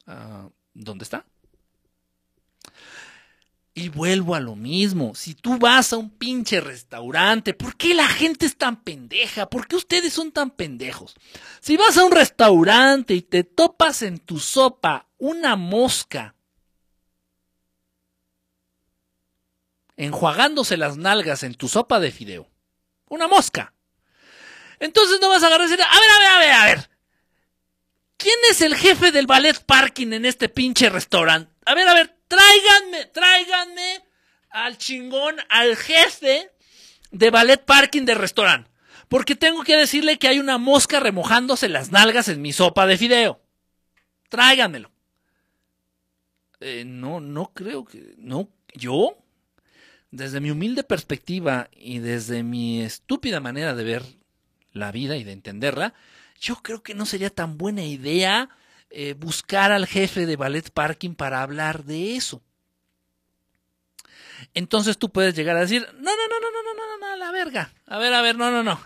Ah, ¿Dónde está? Y vuelvo a lo mismo. Si tú vas a un pinche restaurante, ¿por qué la gente es tan pendeja? ¿Por qué ustedes son tan pendejos? Si vas a un restaurante y te topas en tu sopa una mosca enjuagándose las nalgas en tu sopa de fideo, una mosca. Entonces no vas a agarrar y decir, a ver, a ver, a ver, a ver. ¿Quién es el jefe del ballet parking en este pinche restaurante? A ver, a ver, tráiganme, tráiganme al chingón, al jefe de ballet parking de restaurante. Porque tengo que decirle que hay una mosca remojándose las nalgas en mi sopa de fideo. Tráiganmelo. Eh, no, no creo que. No, yo, desde mi humilde perspectiva y desde mi estúpida manera de ver la vida y de entenderla, yo creo que no sería tan buena idea eh, buscar al jefe de ballet parking para hablar de eso. Entonces tú puedes llegar a decir, no, no, no, no, no, no, no, no, la verga. A ver, a ver, no, no, no.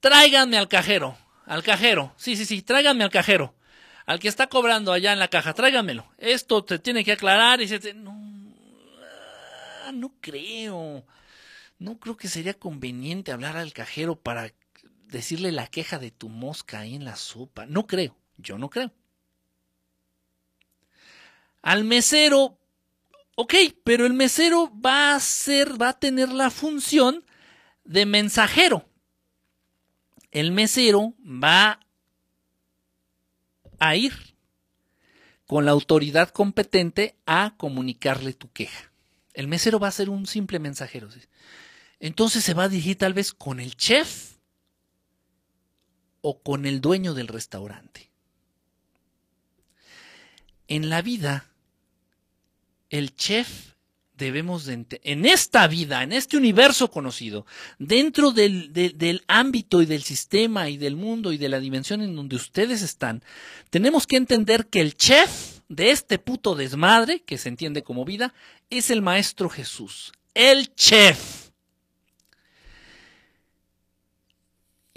Tráiganme al cajero, al cajero. Sí, sí, sí, tráiganme al cajero. Al que está cobrando allá en la caja, tráiganmelo. Esto te tiene que aclarar y se no, ah, no creo. No creo que sería conveniente hablar al cajero para decirle la queja de tu mosca ahí en la sopa. No creo, yo no creo. Al mesero, ok, pero el mesero va a ser, va a tener la función de mensajero. El mesero va a ir con la autoridad competente a comunicarle tu queja. El mesero va a ser un simple mensajero. entonces se va a dirigir tal vez con el chef o con el dueño del restaurante. En la vida, el chef debemos de en esta vida, en este universo conocido, dentro del, del, ámbito y del sistema y del mundo y de la dimensión en donde ustedes están, tenemos que entender que el chef de este puto desmadre, que se entiende como vida, es el Maestro Jesús, el chef.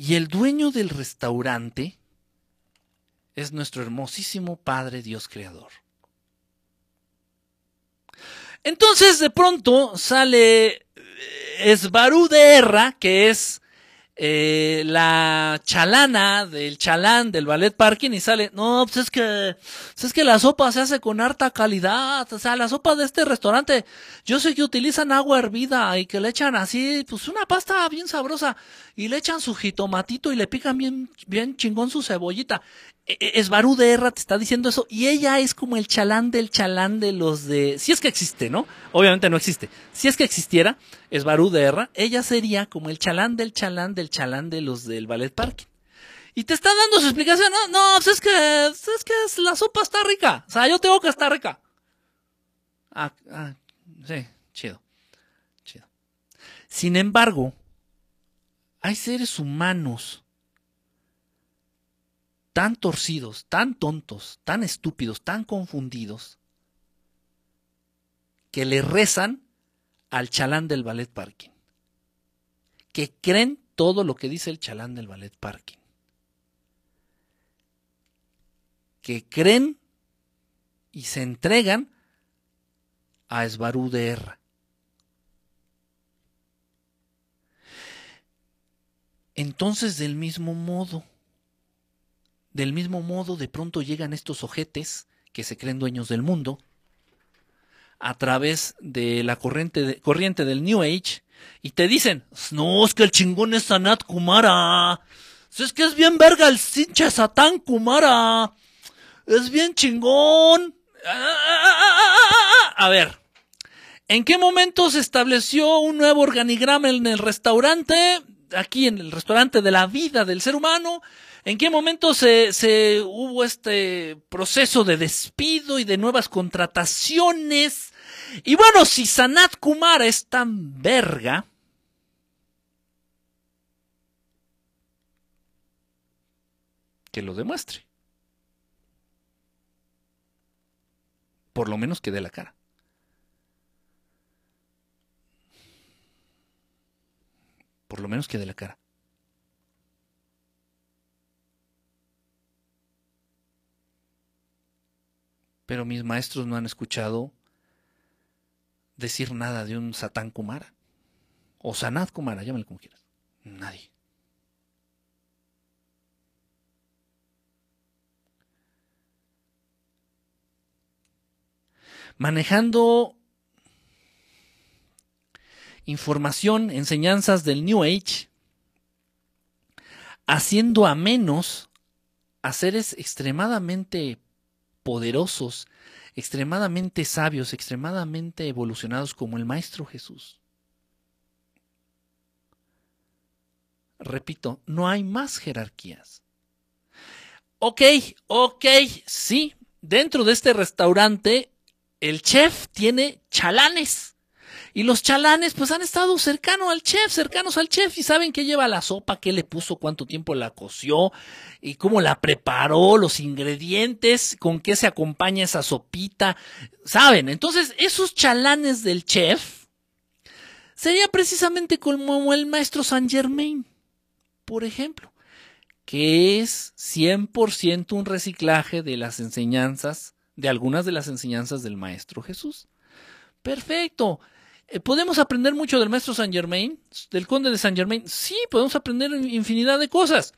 Y el dueño del restaurante es nuestro hermosísimo Padre Dios Creador. Entonces de pronto sale eh, Esbarú de Erra, que es eh, la chalana del chalán del ballet parking y sale, no, pues es que, pues es que la sopa se hace con harta calidad, o sea, la sopa de este restaurante, yo sé que utilizan agua hervida y que le echan así, pues una pasta bien sabrosa y le echan su jitomatito y le pican bien, bien chingón su cebollita. E, e, es Barú de Erra te está diciendo eso y ella es como el chalán del chalán de los de si es que existe no obviamente no existe. Si es que existiera es Barú de Erra ella sería como el chalán del chalán del chalán de los del ballet parking. Y te está dando su explicación no no pues es que pues es que la sopa está rica. O sea yo tengo que estar rica. Ah, ah sí chido chido. Sin embargo hay seres humanos tan torcidos, tan tontos, tan estúpidos, tan confundidos, que le rezan al chalán del ballet parking, que creen todo lo que dice el chalán del ballet parking, que creen y se entregan a Esbarú de Erra. Entonces, del mismo modo, del mismo modo, de pronto llegan estos ojetes que se creen dueños del mundo a través de la corriente, corriente del New Age y te dicen, no, es que el chingón es Sanat Kumara. Es que es bien verga el cinche Satán Kumara. Es bien chingón. A ver, ¿en qué momento se estableció un nuevo organigrama en el restaurante? Aquí en el restaurante de la vida del ser humano ¿En qué momento se, se hubo este proceso de despido y de nuevas contrataciones? Y bueno, si Sanat Kumara es tan verga, que lo demuestre. Por lo menos que dé la cara. Por lo menos que dé la cara. Pero mis maestros no han escuchado decir nada de un Satán Kumara. O Sanat Kumara, llámale como quieras. Nadie. Manejando información, enseñanzas del New Age, haciendo a menos a seres extremadamente poderosos, extremadamente sabios, extremadamente evolucionados como el Maestro Jesús. Repito, no hay más jerarquías. Ok, ok, sí, dentro de este restaurante el chef tiene chalanes. Y los chalanes pues han estado cercanos al chef, cercanos al chef y saben qué lleva la sopa, qué le puso, cuánto tiempo la coció y cómo la preparó, los ingredientes, con qué se acompaña esa sopita, saben. Entonces esos chalanes del chef sería precisamente como el maestro Saint Germain, por ejemplo, que es 100% un reciclaje de las enseñanzas, de algunas de las enseñanzas del maestro Jesús. Perfecto. Eh, ¿Podemos aprender mucho del maestro Saint Germain, del conde de Saint Germain? Sí, podemos aprender infinidad de cosas.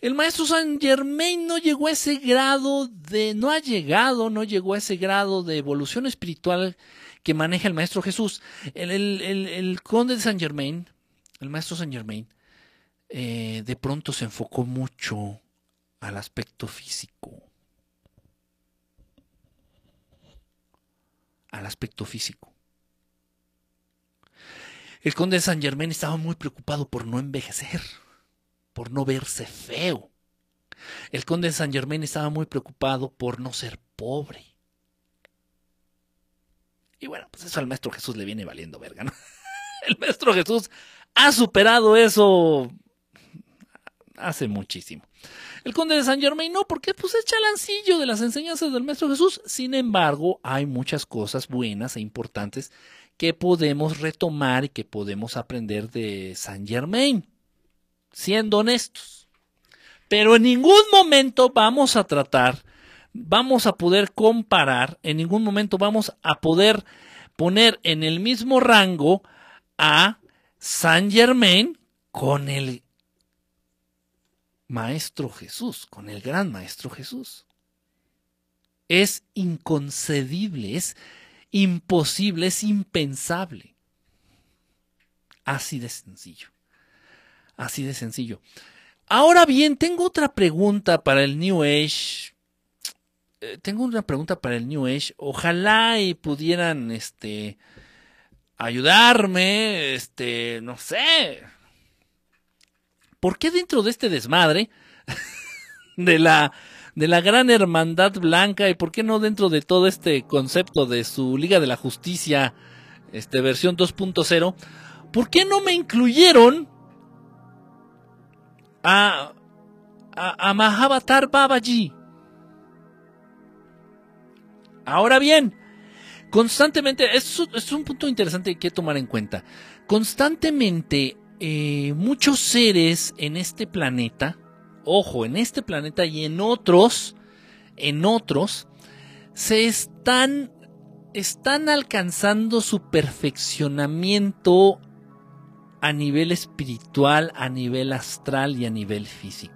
El maestro Saint Germain no llegó a ese grado de, no ha llegado, no llegó a ese grado de evolución espiritual que maneja el maestro Jesús. El, conde de Saint Germain, el maestro Saint Germain, eh, de pronto se enfocó mucho al aspecto físico. Al aspecto físico El conde de Saint Germain estaba muy preocupado por no envejecer, por no verse feo. El conde de Saint Germain estaba muy preocupado por no ser pobre. Y bueno, pues eso al maestro Jesús le viene valiendo verga, ¿no? El maestro Jesús ha superado eso hace muchísimo. El conde de San Germain no, porque pues es chalancillo de las enseñanzas del Maestro Jesús. Sin embargo, hay muchas cosas buenas e importantes que podemos retomar y que podemos aprender de San Germain, siendo honestos. Pero en ningún momento vamos a tratar, vamos a poder comparar, en ningún momento vamos a poder poner en el mismo rango a San Germain con el Maestro Jesús, con el gran Maestro Jesús. Es inconcebible, es imposible, es impensable. Así de sencillo. Así de sencillo. Ahora bien, tengo otra pregunta para el New Age. Eh, tengo una pregunta para el New Age. Ojalá y pudieran, este, ayudarme, este, no sé, ¿Por qué dentro de este desmadre de la, de la gran hermandad blanca y por qué no dentro de todo este concepto de su Liga de la Justicia, este versión 2.0, ¿por qué no me incluyeron a, a, a Mahavatar Babaji? Ahora bien, constantemente, es, un punto interesante que tomar en cuenta. Constantemente eh, muchos seres en este planeta, ojo, en este planeta y en otros, en otros, se están, están alcanzando su perfeccionamiento a nivel espiritual, a nivel astral y a nivel físico.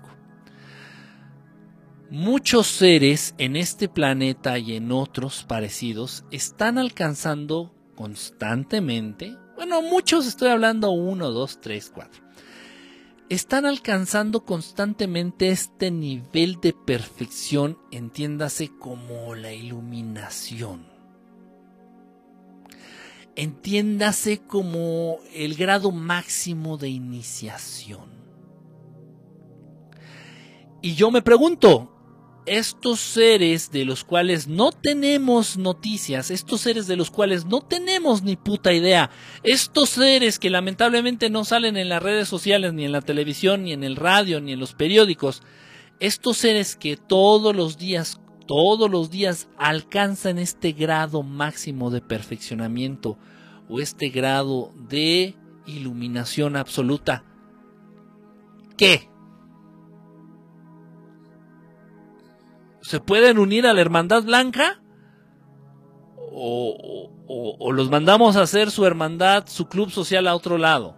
Muchos seres en este planeta y en otros parecidos están alcanzando constantemente bueno, muchos estoy hablando uno, dos, tres, cuatro. Están alcanzando constantemente este nivel de perfección, entiéndase como la iluminación. Entiéndase como el grado máximo de iniciación. Y yo me pregunto, estos seres de los cuales no tenemos noticias, estos seres de los cuales no tenemos ni puta idea, estos seres que lamentablemente no salen en las redes sociales, ni en la televisión, ni en el radio, ni en los periódicos, estos seres que todos los días, todos los días alcanzan este grado máximo de perfeccionamiento o este grado de iluminación absoluta, ¿qué? Se pueden unir a la Hermandad Blanca o, los mandamos a hacer su hermandad, su club social a otro lado.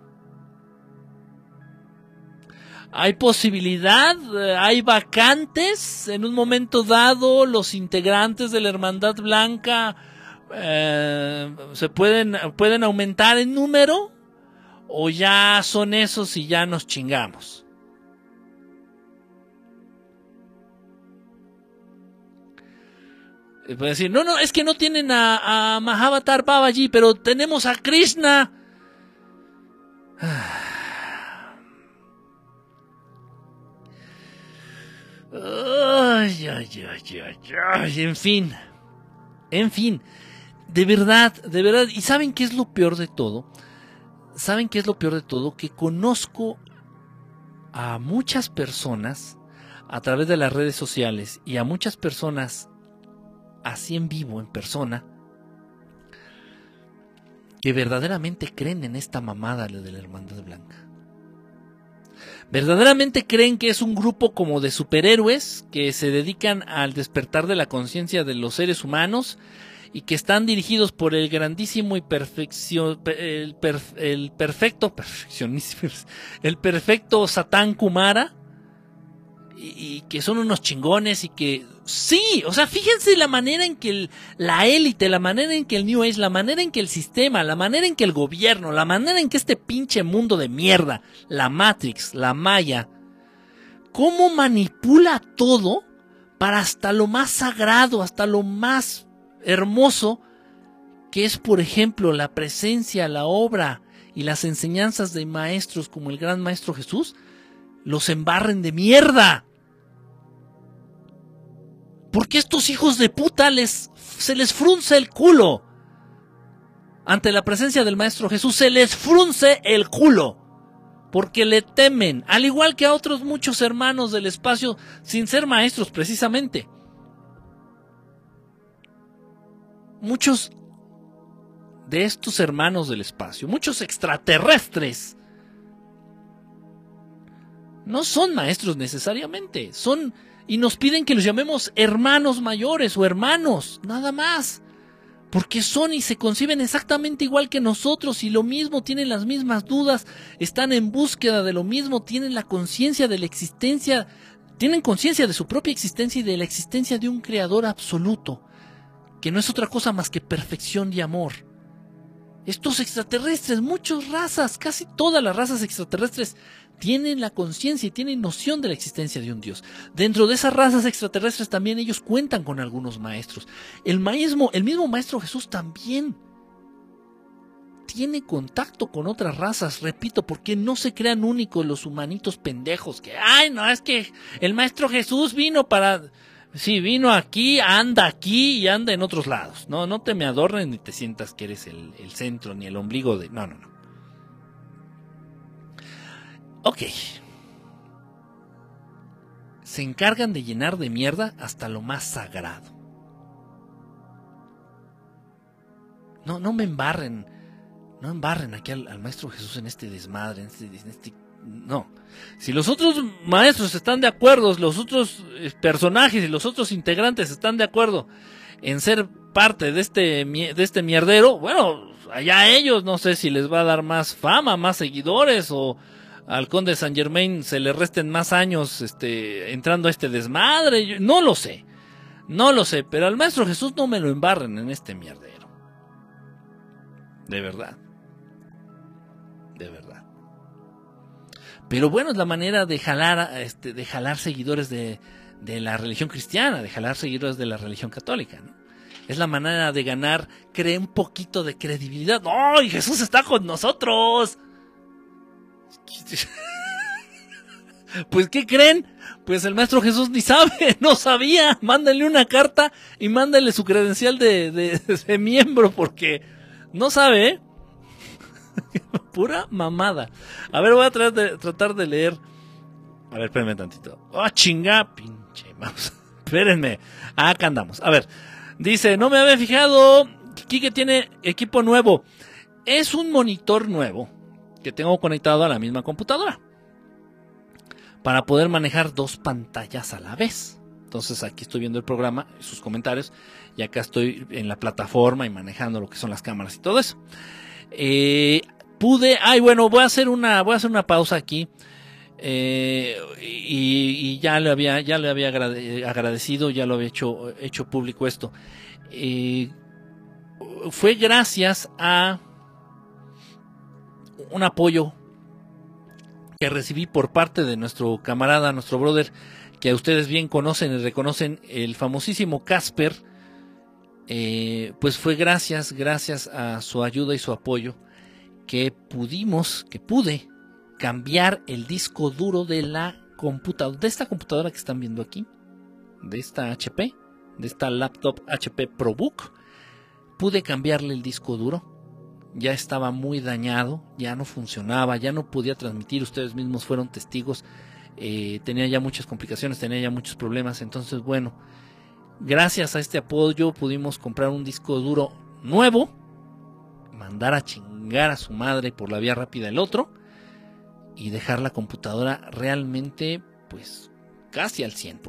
Hay posibilidad, hay vacantes. En un momento dado, los integrantes de la Hermandad Blanca eh, se pueden, pueden aumentar en número o ya son esos y ya nos chingamos. Pueden decir, no, no, es que no tienen a, a Mahavatar Babaji, pero tenemos a Krishna. Ay, ay, ay, ay, en fin. En fin. De verdad, de verdad. ¿Y saben qué es lo peor de todo? ¿Saben qué es lo peor de todo? Que conozco a muchas personas a través de las redes sociales y a muchas personas así en vivo, en persona, que verdaderamente creen en esta mamada de la Hermandad Blanca. Verdaderamente creen que es un grupo como de superhéroes que se dedican al despertar de la conciencia de los seres humanos y que están dirigidos por el grandísimo y perfección, el, el perfecto, perfeccionísimo, el perfecto Satán Kumara, y, que son unos chingones y que sí, o sea, fíjense la manera en que la élite, la manera en que el New Age, la manera en que el sistema, la manera en que el gobierno, la manera en que este pinche mundo de mierda, la Matrix, la Maya, cómo manipula todo para hasta lo más sagrado, hasta lo más hermoso, que es por ejemplo la presencia, la obra y las enseñanzas de maestros como el gran maestro Jesús los embarren de mierda. Porque estos hijos de puta les, se les frunce el culo. Ante la presencia del Maestro Jesús se les frunce el culo. Porque le temen, al igual que a otros muchos hermanos del espacio, sin ser maestros precisamente. Muchos de estos hermanos del espacio, muchos extraterrestres, no son maestros necesariamente, son y nos piden que los llamemos hermanos mayores o hermanos, nada más. Porque son y se conciben exactamente igual que nosotros y lo mismo, tienen las mismas dudas, están en búsqueda de lo mismo, tienen la conciencia de la existencia, tienen conciencia de su propia existencia y de la existencia de un creador absoluto, que no es otra cosa más que perfección y amor. Estos extraterrestres, muchas razas, casi todas las razas extraterrestres tienen la conciencia y tienen noción de la existencia de un Dios. Dentro de esas razas extraterrestres también ellos cuentan con algunos maestros. El mismo, maestro Jesús también tiene contacto con otras razas, repito, porque no se crean únicos los humanitos pendejos que, ay, no, es que el maestro Jesús vino para, sí, vino aquí, anda aquí y anda en otros lados. No, no te me adornen ni te sientas que eres el, centro ni el ombligo de, no, no, no. Ok. Se encargan de llenar de mierda hasta lo más sagrado. No, no me embarren. No embarren aquí al, Maestro Jesús en este desmadre, en este, este, No. Si los otros maestros están de acuerdo, los otros eh, personajes y los otros integrantes están de acuerdo en ser parte de este, de este mierdero, bueno, allá ellos, no sé si les va a dar más fama, más seguidores o, al conde Saint Germain se le resten más años este, entrando a este desmadre. No lo sé. No lo sé, pero al maestro Jesús no me lo embarren en este mierdero. De verdad. Pero bueno, es la manera de jalar, este, de jalar seguidores de, la religión cristiana, de jalar seguidores de la religión católica. ¿no? Es la manera de ganar, cree un poquito de credibilidad. ¡Ay, Jesús está con nosotros! Pues, ¿qué creen? Pues el maestro Jesús ni sabe, no sabía. Mándale una carta y mándale su credencial de, de, miembro porque no sabe, ¿eh? Pura mamada. A ver, voy a tratar de, leer. A ver, espérenme tantito. ¡Ah, chinga! Pinche mouse. Espérenme. Acá andamos. A ver. Dice, no me había fijado. Kike tiene equipo nuevo. Es un monitor nuevo que tengo conectado a la misma computadora para poder manejar dos pantallas a la vez. Entonces aquí estoy viendo el programa, sus comentarios, y acá estoy en la plataforma y manejando lo que son las cámaras y todo eso. Eh, pude, ay bueno, voy a hacer una, voy a hacer una pausa aquí. Eh, y, ya le había, ya le había agradecido, ya lo había hecho, hecho público esto. Eh, fue gracias a un apoyo que recibí por parte de nuestro camarada, nuestro brother, que ustedes bien conocen y reconocen, el famosísimo Casper, eh, pues fue gracias, gracias a su ayuda y su apoyo, que pudimos, que pude cambiar el disco duro de la computadora, de esta computadora que están viendo aquí, de esta HP, de esta laptop HP ProBook, pude cambiarle el disco duro. Ya estaba muy dañado, ya no funcionaba, ya no podía transmitir, ustedes mismos fueron testigos, eh, tenía ya muchas complicaciones, tenía ya muchos problemas, entonces bueno, gracias a este apoyo pudimos comprar un disco duro nuevo, mandar a chingar a su madre por la vía rápida el otro y dejar la computadora realmente pues casi al 100%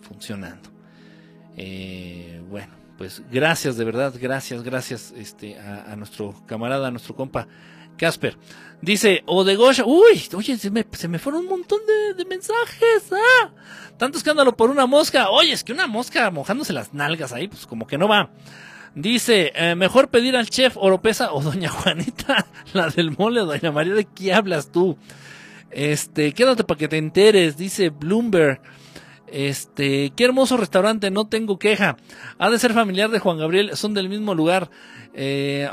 funcionando. Eh, bueno, pues gracias, de verdad, gracias, gracias este, a, nuestro camarada, a nuestro compa Casper. Dice, o de Gosha, uy, oye, se me, se me fueron un montón de, mensajes, ah, tanto escándalo por una mosca, oye, es que una mosca mojándose las nalgas ahí, pues como que no va. Dice, eh, mejor pedir al chef Oropesa o doña Juanita, la del mole, doña María, ¿de qué hablas tú? Este, quédate para que te enteres, dice Bloomberg. Este, qué hermoso restaurante, no tengo queja. Ha de ser familiar de Juan Gabriel, son del mismo lugar. Eh,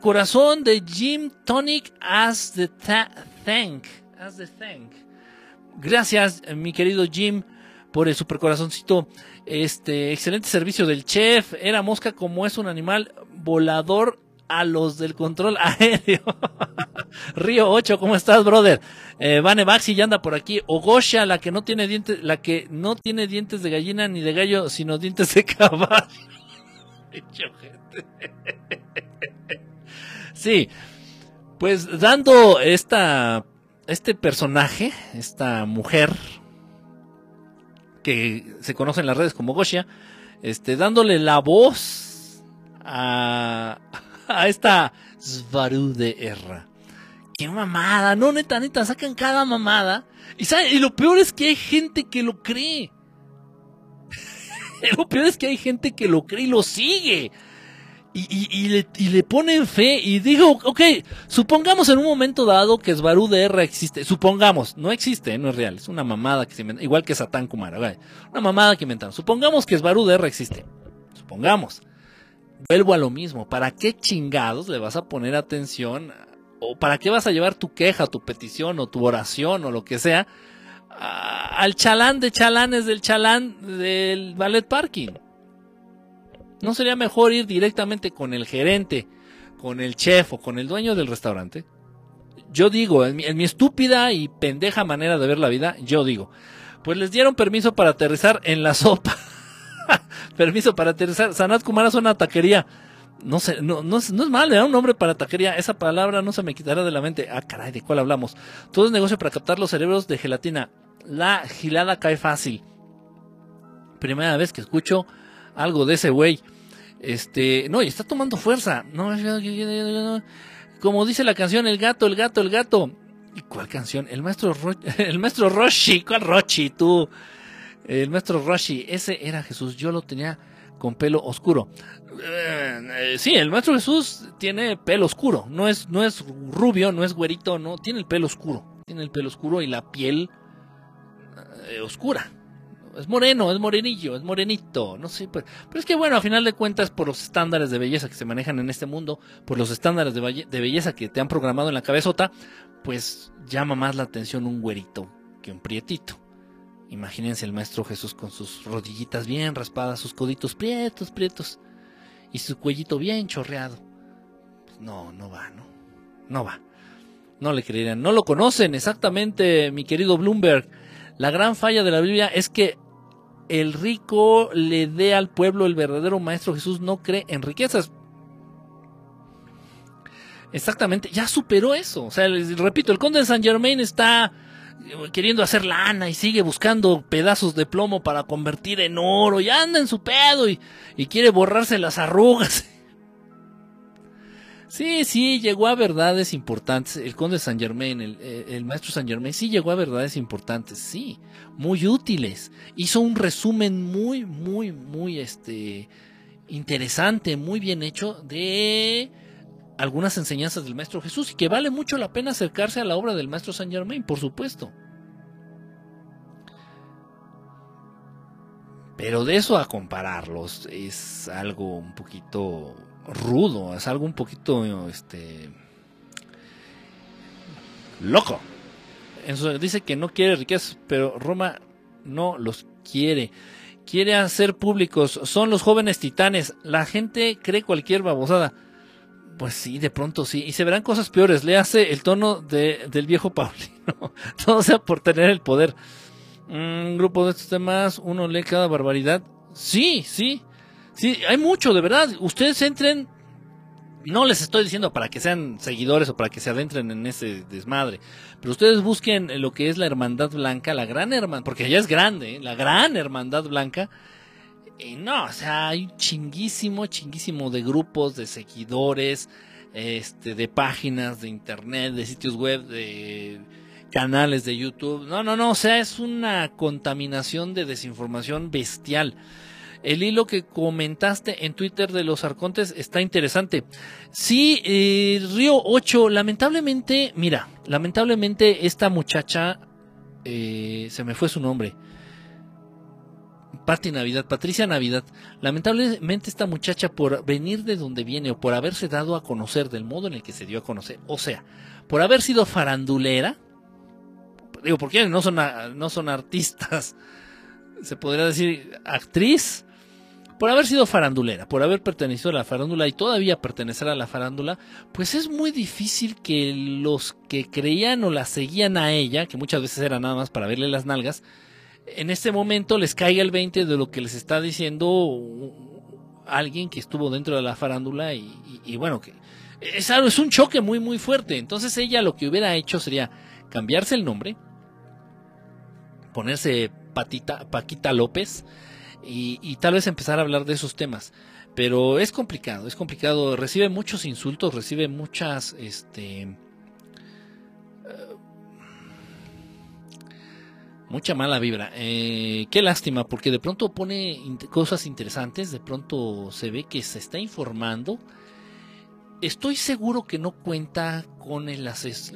corazón de Jim Tonic as the thank. As the thank. Gracias, mi querido Jim, por el super corazoncito. Este, excelente servicio del chef. Era mosca como es un animal volador a los del control aéreo. Río 8, ¿cómo estás, brother? Eh, Vane Baxi ya anda por aquí. Ogosha, la que no tiene dientes, la que no tiene dientes de gallina ni de gallo, sino dientes de caballo. sí, pues dando esta, este personaje, esta mujer que se conoce en las redes como Goshia, este, dándole la voz a, a esta Svaru de Erra. Qué mamada, no, neta, neta, sacan cada mamada. Y, y lo peor es que hay gente que lo cree. lo peor es que hay gente que lo cree y lo sigue. Y, le, y, le, ponen fe y digo, ok, supongamos en un momento dado que Svaru de Erra existe. Supongamos, no existe, no es real, es una mamada que se igual que Satán Kumara, una mamada que inventaron. Supongamos que Svaru de Erra existe. Supongamos vuelvo a lo mismo. ¿Para qué chingados le vas a poner atención? ¿O para qué vas a llevar tu queja, tu petición o tu oración o lo que sea al chalán de chalanes del chalán del ballet parking? ¿No sería mejor ir directamente con el gerente, con el chef o con el dueño del restaurante? Yo digo, en mi, en mi estúpida y pendeja manera de ver la vida, yo digo, pues les dieron permiso para aterrizar en la sopa. Permiso para aterrizar. Sanat Kumara es una taquería. No sé, no, no, es mal, era un nombre para taquería. Esa palabra no se me quitará de la mente. Ah, caray, ¿de cuál hablamos? Todo es negocio para captar los cerebros de gelatina. La gilada cae fácil. Primera vez que escucho algo de ese güey. Este, no, y está tomando fuerza. No, como dice la canción, el gato, el gato, el gato. ¿Y cuál canción? El maestro, el maestro Roshi. ¿Cuál Roshi, tú? El maestro Rashi, ese era Jesús, yo lo tenía con pelo oscuro. Eh, sí, el maestro Jesús tiene pelo oscuro, no es, no es rubio, no es güerito, no, tiene el pelo oscuro, tiene el pelo oscuro y la piel eh, oscura. Es moreno, es morenillo, es morenito, no sé, pero, pero, es que bueno, a final de cuentas, por los estándares de belleza que se manejan en este mundo, por los estándares de, de belleza que te han programado en la cabezota, pues llama más la atención un güerito que un prietito. Imagínense el Maestro Jesús con sus rodillitas bien raspadas, sus coditos prietos, prietos, y su cuellito bien chorreado. Pues no, no va, ¿no? No va. No le creerían. No lo conocen exactamente, mi querido Bloomberg. La gran falla de la Biblia es que el rico le dé al pueblo el verdadero Maestro Jesús no cree en riquezas. Exactamente, ya superó eso. O sea, repito, el conde de Saint Germain está queriendo hacer lana y sigue buscando pedazos de plomo para convertir en oro y anda en su pedo y, quiere borrarse las arrugas. Sí, sí, llegó a verdades importantes. El conde San Germain, el, el, maestro San Germain, sí llegó a verdades importantes, sí, muy útiles. Hizo un resumen muy, muy, muy, este, interesante, muy bien hecho de algunas enseñanzas del Maestro Jesús y que vale mucho la pena acercarse a la obra del Maestro Saint Germain, por supuesto. Pero de eso a compararlos es algo un poquito rudo, es algo un poquito este loco. dice que no quiere riquezas, pero Roma no los quiere. Quiere hacer públicos, son los jóvenes titanes. La gente cree cualquier babosada. Pues sí, de pronto sí. Y se verán cosas peores. Le hace el tono de, del viejo Paulino. Todo sea por tener el poder. Un grupo de estos temas, uno lee cada barbaridad. Sí, sí. Sí, hay mucho, de verdad. Ustedes entren. No les estoy diciendo para que sean seguidores o para que se adentren en ese desmadre. Pero ustedes busquen lo que es la Hermandad Blanca, la gran hermandad, porque ella es grande, ¿eh? la gran Hermandad Blanca y no, o sea, hay chinguísimo, chinguísimo de grupos, de seguidores, este, de páginas de internet, de sitios web, de canales de YouTube. No, no, no, o sea, es una contaminación de desinformación bestial. El hilo que comentaste en Twitter de los arcontes está interesante. Sí, eh, Río 8, lamentablemente, mira, lamentablemente esta muchacha, eh, se me fue su nombre. Patti Navidad, Patricia Navidad. Lamentablemente esta muchacha por venir de donde viene o por haberse dado a conocer del modo en el que se dio a conocer, o sea, por haber sido farandulera, digo, porque no son, no son artistas, se podría decir actriz, por haber sido farandulera, por haber pertenecido a la farándula y todavía pertenecer a la farándula, pues es muy difícil que los que creían o la seguían a ella, que muchas veces era nada más para verle las nalgas, en este momento les caiga el 20 de lo que les está diciendo alguien que estuvo dentro de la farándula y, bueno, que es, es un choque muy muy fuerte. Entonces ella lo que hubiera hecho sería cambiarse el nombre, ponerse Patita, Paquita López, y, tal vez empezar a hablar de esos temas. Pero es complicado, es complicado. Recibe muchos insultos, recibe muchas, este, mucha mala vibra. Eh, qué lástima, porque de pronto pone cosas interesantes, de pronto se ve que se está informando. Estoy seguro que no cuenta con, el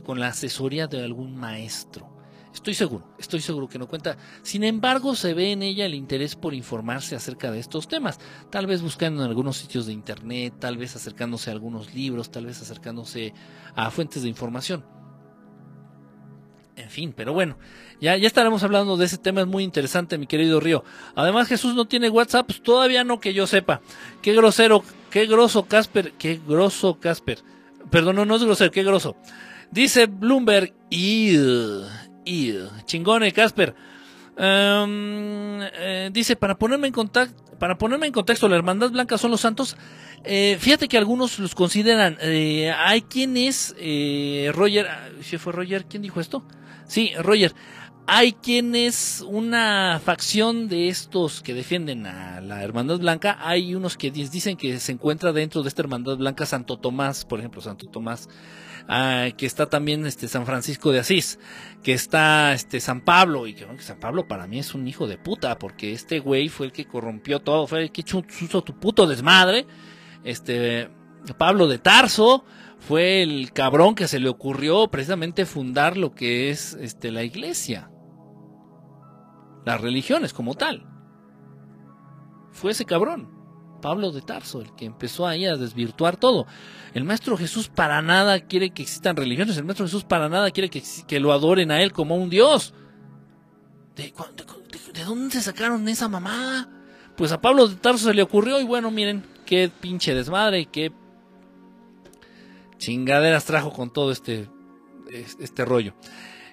con la asesoría de algún maestro. Estoy seguro, estoy seguro que no cuenta. Sin embargo, se ve en ella el interés por informarse acerca de estos temas. Tal vez buscando en algunos sitios de internet, tal vez acercándose a algunos libros, tal vez acercándose a fuentes de información. En fin, pero bueno, ya, ya estaremos hablando de ese tema, es muy interesante, mi querido Río. Además, Jesús no tiene WhatsApp, pues todavía no que yo sepa. Qué grosero, qué grosso Casper, qué grosso Casper. Perdón, no, no es grosero, qué grosso. Dice Bloomberg, y chingone, Casper. Em, eh, dice, para ponerme en contacto, para ponerme en contexto, la Hermandad Blanca son los santos. Eh, fíjate que algunos los consideran. Eh, hay quien es Roger. ¿Si fue Roger? ¿Quién dijo esto? Sí, Roger. Hay quien es una facción de estos que defienden a la Hermandad Blanca. Hay unos que dicen que se encuentra dentro de esta Hermandad Blanca Santo Tomás, por ejemplo, Santo Tomás Ah, que está también este San Francisco de Asís, que está este San Pablo, y que San Pablo para mí es un hijo de puta, porque este güey fue el que corrompió todo, fue el que hizo tu puto desmadre, este Pablo de Tarso fue el cabrón que se le ocurrió precisamente fundar lo que es este la iglesia, las religiones como tal. Fue ese cabrón. Pablo de Tarso, el que empezó ahí a desvirtuar todo. El Maestro Jesús para nada quiere que existan religiones, el Maestro Jesús para nada quiere que, que lo adoren a Él como un Dios. ¿De, dónde se sacaron esa mamada? Pues a Pablo de Tarso se le ocurrió y bueno, miren, qué pinche desmadre qué chingaderas trajo con todo este, este rollo.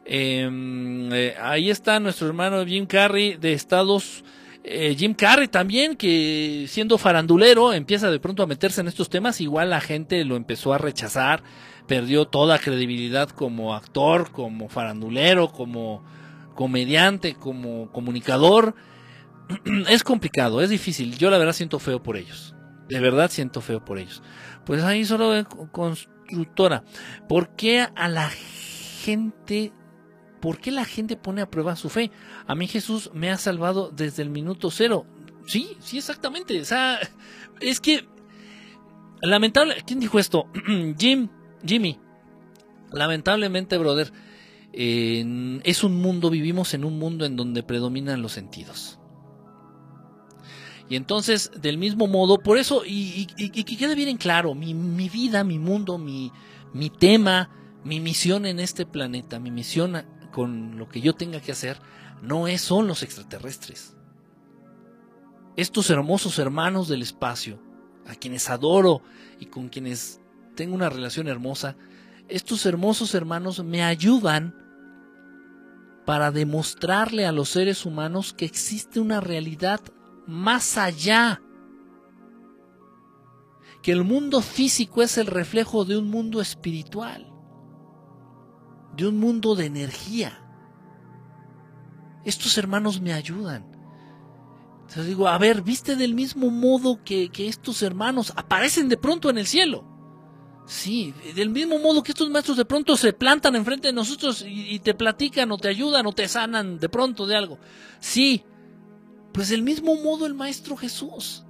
Em, eh, ahí está nuestro hermano Jim Carrey de Estados eh, Jim Carrey también, que siendo farandulero empieza de pronto a meterse en estos temas, igual la gente lo empezó a rechazar, perdió toda credibilidad como actor, como farandulero, como comediante, como comunicador. es complicado, es difícil, yo la verdad siento feo por ellos, de verdad siento feo por ellos. Pues ahí solo ¿por qué a la gente ¿Por qué la gente pone a prueba su fe? A mí Jesús me ha salvado desde el minuto cero. Sí, sí, exactamente. O sea, es que lamentable. ¿Quién dijo esto? Jim, Jimmy. Lamentablemente, brother, es un mundo, vivimos en un mundo en donde predominan los sentidos. Y entonces, del mismo modo, por eso, y, que quede bien en claro, mi, mi vida, mi mundo, mi, mi tema, mi misión en este planeta, mi misión con lo que yo tenga que hacer, no es, son los extraterrestres. Estos hermosos hermanos del espacio, a quienes adoro y con quienes tengo una relación hermosa, estos hermosos hermanos me ayudan para demostrarle a los seres humanos que existe una realidad más allá, que el mundo físico es el reflejo de un mundo espiritual de un mundo de energía. Estos hermanos me ayudan. Entonces digo, a ver, viste del mismo modo que, estos hermanos aparecen de pronto en el cielo. Sí, del mismo modo que estos maestros de pronto se plantan enfrente de nosotros y, y, te platican o te ayudan o te sanan de pronto de algo. Sí, pues del mismo modo el Maestro Jesús.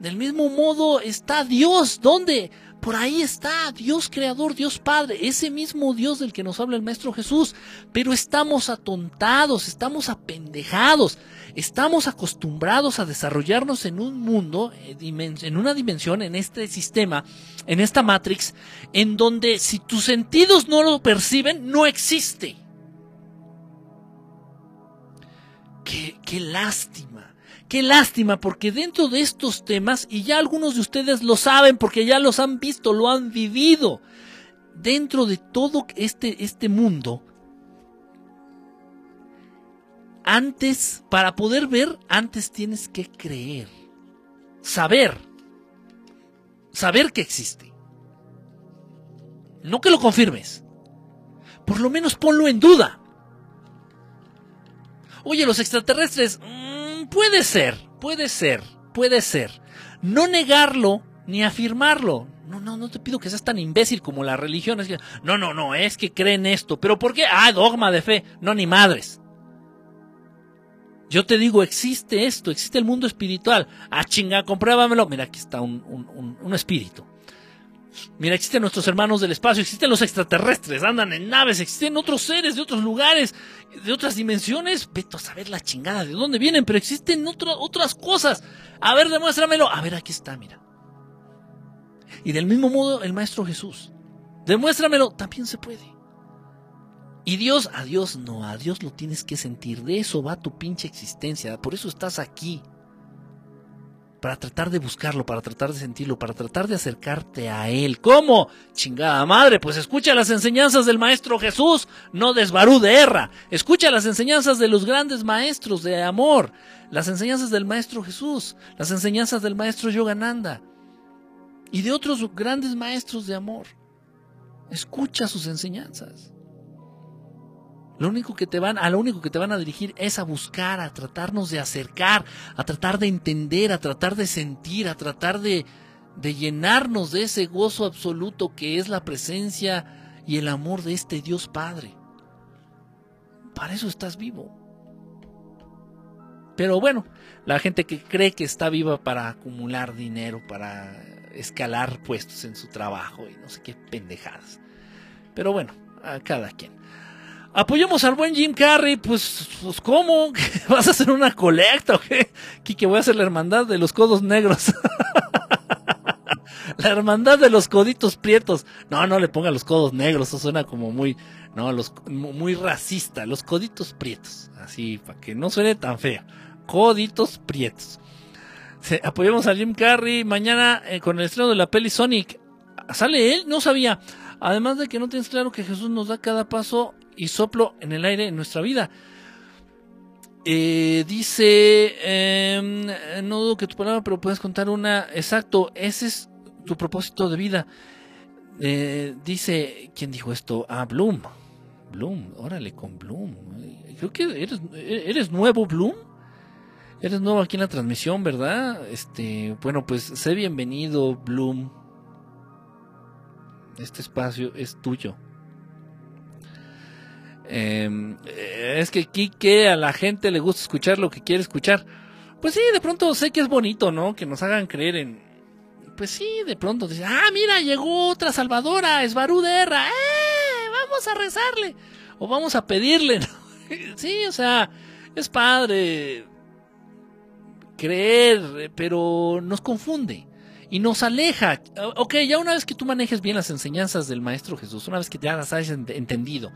Del mismo modo está Dios. ¿Dónde? Por ahí está Dios creador, Dios Padre, ese mismo Dios del que nos habla el Maestro Jesús. Pero estamos atontados, estamos apendejados, estamos acostumbrados a desarrollarnos en un mundo, eh, en una dimensión, en este sistema, en esta Matrix, en donde si tus sentidos no lo perciben, no existe. Qué, lástima Qué lástima, porque dentro de estos temas, y ya algunos de ustedes lo saben porque ya los han visto, lo han vivido, dentro de todo este, este mundo, antes, para poder ver, antes tienes que creer, saber, saber que existe. No que lo confirmes, por lo menos ponlo en duda. Oye, los extraterrestres, puede ser, puede ser, puede ser. No negarlo ni afirmarlo. No, no, no te pido que seas tan imbécil como la religión. No, no, no, es que creen esto. ¿Pero por qué? Ah, dogma de fe. No, ni madres. Yo te digo, existe esto, existe el mundo espiritual. Ah, chinga, compruébamelo. Mira, aquí está un, un, un espíritu. Mira, existen nuestros hermanos del espacio, existen los extraterrestres, andan en naves, existen otros seres de otros lugares, de otras dimensiones. Vete a saber la chingada de dónde vienen, pero existen otras cosas. A ver, demuéstramelo. A ver, aquí está, mira. Y del mismo modo, el Maestro Jesús. Demuéstramelo, también se puede. Y Dios, a Dios no, a Dios lo tienes que sentir. De eso va tu pinche existencia. Por eso estás aquí para tratar de buscarlo, para tratar de sentirlo, para tratar de acercarte a Él. ¿Cómo? Chingada madre, pues escucha las enseñanzas del Maestro Jesús, no desbarú de erra. Escucha las enseñanzas de los grandes maestros de amor, las enseñanzas del Maestro Jesús, las enseñanzas del Maestro Yogananda y de otros grandes maestros de amor. Escucha sus enseñanzas. Lo único que te van, a lo único que te van a dirigir es a buscar, a tratarnos de acercar, a tratar de entender, a tratar de sentir, a tratar de, de llenarnos de ese gozo absoluto que es la presencia y el amor de este Dios Padre. Para eso estás vivo. Pero bueno, la gente que cree que está viva para acumular dinero, para escalar puestos en su trabajo y no sé qué pendejadas. Pero bueno, a cada quien. Apoyamos al buen Jim Carrey, pues, pues ¿cómo? ¿Vas a hacer una colecta o qué? Que voy a hacer la hermandad de los codos negros. la hermandad de los coditos prietos. No, no le ponga los codos negros, eso suena como muy, no, los, muy racista. Los coditos prietos, así, para que no suene tan fea. Coditos prietos. apoyamos a Jim Carrey mañana eh, con el estreno de la peli Sonic. ¿Sale él? No sabía. Además de que no tienes claro que Jesús nos da cada paso y soplo en el aire en nuestra vida. Eh, dice, em, no dudo que tu palabra, pero puedes contar una. Exacto, ese es tu propósito de vida. Eh, dice, ¿quién dijo esto? Ah, Bloom. Bloom, órale con Bloom. Creo que eres, eres nuevo, Bloom. Eres nuevo aquí en la transmisión, ¿verdad? Este, bueno, pues sé bienvenido, Bloom. Este espacio es tuyo. Em, eh, es que que a la gente le gusta escuchar lo que quiere escuchar. Pues sí, de pronto sé que es bonito, ¿no? Que nos hagan creer en... Pues sí, de pronto dicen, ah, mira, llegó otra salvadora, es Baruderra, ¡eh! Vamos a rezarle. O vamos a pedirle, sí, o sea, es padre creer, pero nos confunde y nos aleja. Ok, ya una vez que tú manejes bien las enseñanzas del Maestro Jesús, una vez que ya las hayas entendido,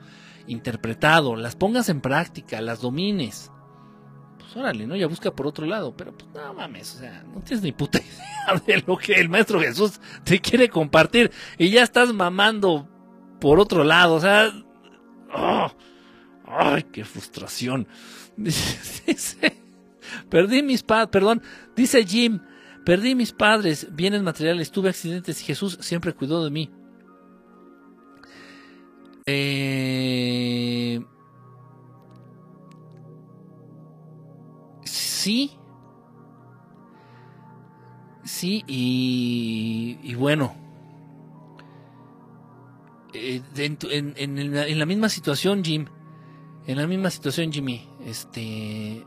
interpretado, las pongas en práctica, las domines, pues órale, ¿no? Ya busca por otro lado, pero pues no mames, o sea, no tienes ni puta idea de lo que el Maestro Jesús te quiere compartir y ya estás mamando por otro lado, o sea, oh, ay, qué frustración. perdí mis padres, perdón, dice Jim, perdí mis padres, bienes materiales, tuve accidentes y Jesús siempre cuidó de mí. Eh, sí. Sí, y, bueno. Eh, en, la misma situación, Jim. En la misma situación, Jimmy. Este.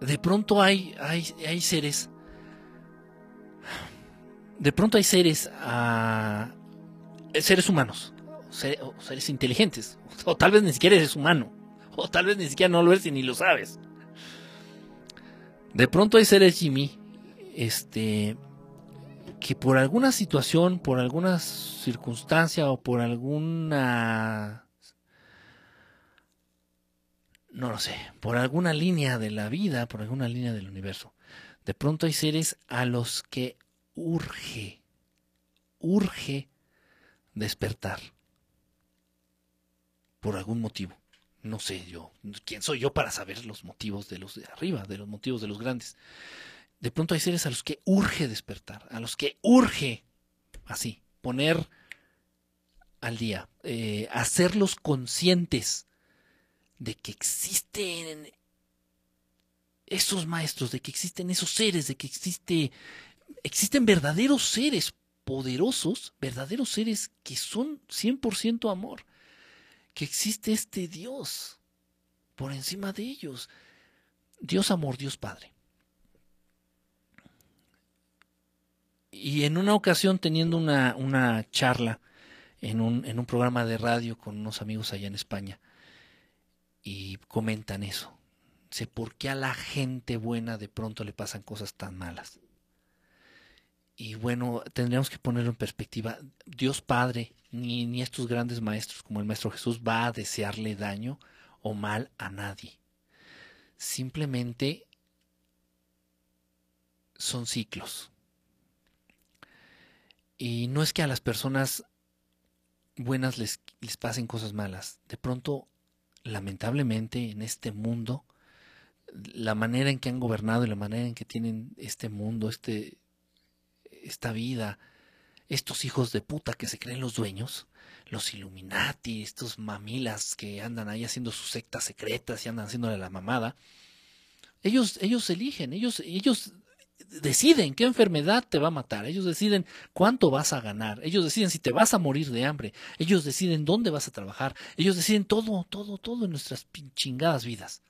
de pronto hay, hay, hay seres, de pronto hay seres, uh, seres humanos, seres inteligentes, o tal vez ni siquiera eres humano, o tal vez ni siquiera no lo eres y ni lo sabes. De pronto hay seres, Jimmy, este, que por alguna situación, por alguna circunstancia o por alguna no lo sé, por alguna línea de la vida, por alguna línea del universo. De pronto hay seres a los que urge, urge despertar. Por algún motivo. No sé yo, ¿quién soy yo para saber los motivos de los de arriba, de los motivos de los grandes? De pronto hay seres a los que urge despertar, a los que urge, así, poner al día, eh, hacerlos conscientes de que existen esos maestros, de que existen esos seres, de que existe, existen verdaderos seres poderosos, verdaderos seres que son 100% amor, que existe este Dios por encima de ellos. Dios amor, Dios Padre. Y en una ocasión teniendo una, una charla en un, en un programa de radio con unos amigos allá en España, y comentan eso. Sé por qué a la gente buena de pronto le pasan cosas tan malas. Y bueno, tendríamos que ponerlo en perspectiva. Dios Padre, ni, ni estos grandes maestros como el Maestro Jesús va a desearle daño o mal a nadie. Simplemente son ciclos. Y no es que a las personas buenas les, les pasen cosas malas. De pronto lamentablemente en este mundo, la manera en que han gobernado y la manera en que tienen este mundo, este, esta vida, estos hijos de puta que se creen los dueños, los Illuminati, estos mamilas que andan ahí haciendo sus sectas secretas y andan haciéndole la mamada, ellos, ellos eligen, ellos, ellos deciden qué enfermedad te va a matar, ellos deciden cuánto vas a ganar, ellos deciden si te vas a morir de hambre, ellos deciden dónde vas a trabajar, ellos deciden todo, todo, todo en nuestras chingadas vidas.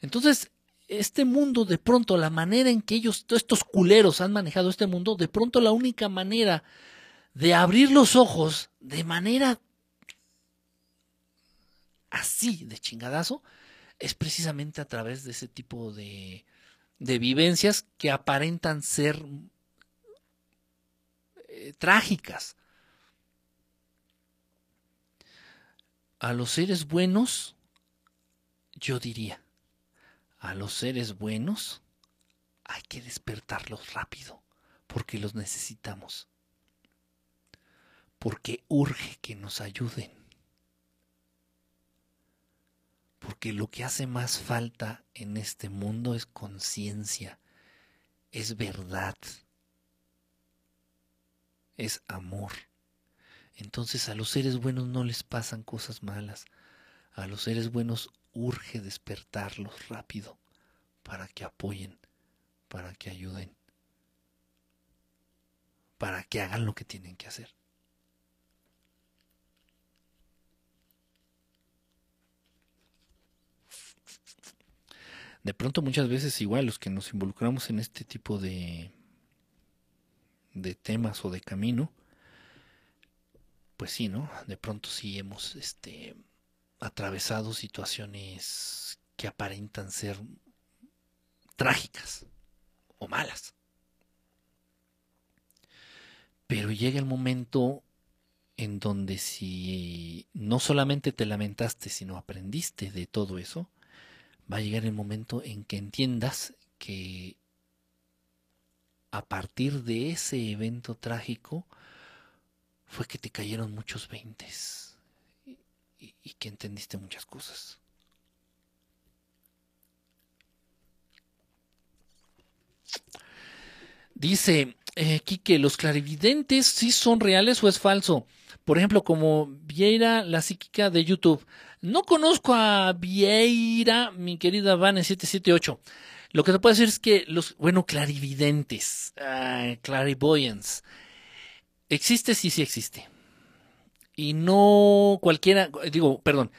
Entonces, este mundo, de pronto, la manera en que ellos, estos culeros han manejado este mundo, de pronto la única manera de abrir los ojos de manera así, de chingadazo, es precisamente a través de ese tipo de, de vivencias que aparentan ser eh, trágicas. A los seres buenos, yo diría, a los seres buenos hay que despertarlos rápido, porque los necesitamos, porque urge que nos ayuden porque lo que hace más falta en este mundo es conciencia, es verdad, es amor. Entonces a los seres buenos no les pasan cosas malas, a los seres buenos urge despertarlos rápido para que apoyen, para que ayuden, para que hagan lo que tienen que hacer. de pronto muchas veces igual los que nos involucramos en este tipo de, de temas o de camino, pues sí, ¿no? De pronto sí hemos este, atravesado situaciones que aparentan ser trágicas o malas. Pero llega el momento en donde si no solamente te lamentaste, sino aprendiste de todo eso, va a llegar el momento en que entiendas que a partir de ese evento trágico fue que te cayeron muchos veintes y, que entendiste muchas cosas. Dice eh, ¿los clarividentes sí son reales o es falso? Por ejemplo, como Vieira, la psíquica de YouTube. No conozco a Vieira, mi querida Vane778. Lo que te puedo decir es que los, bueno, clarividentes, uh, clarivoyance, existe, sí, sí existe. Y no cualquiera, digo, perdón,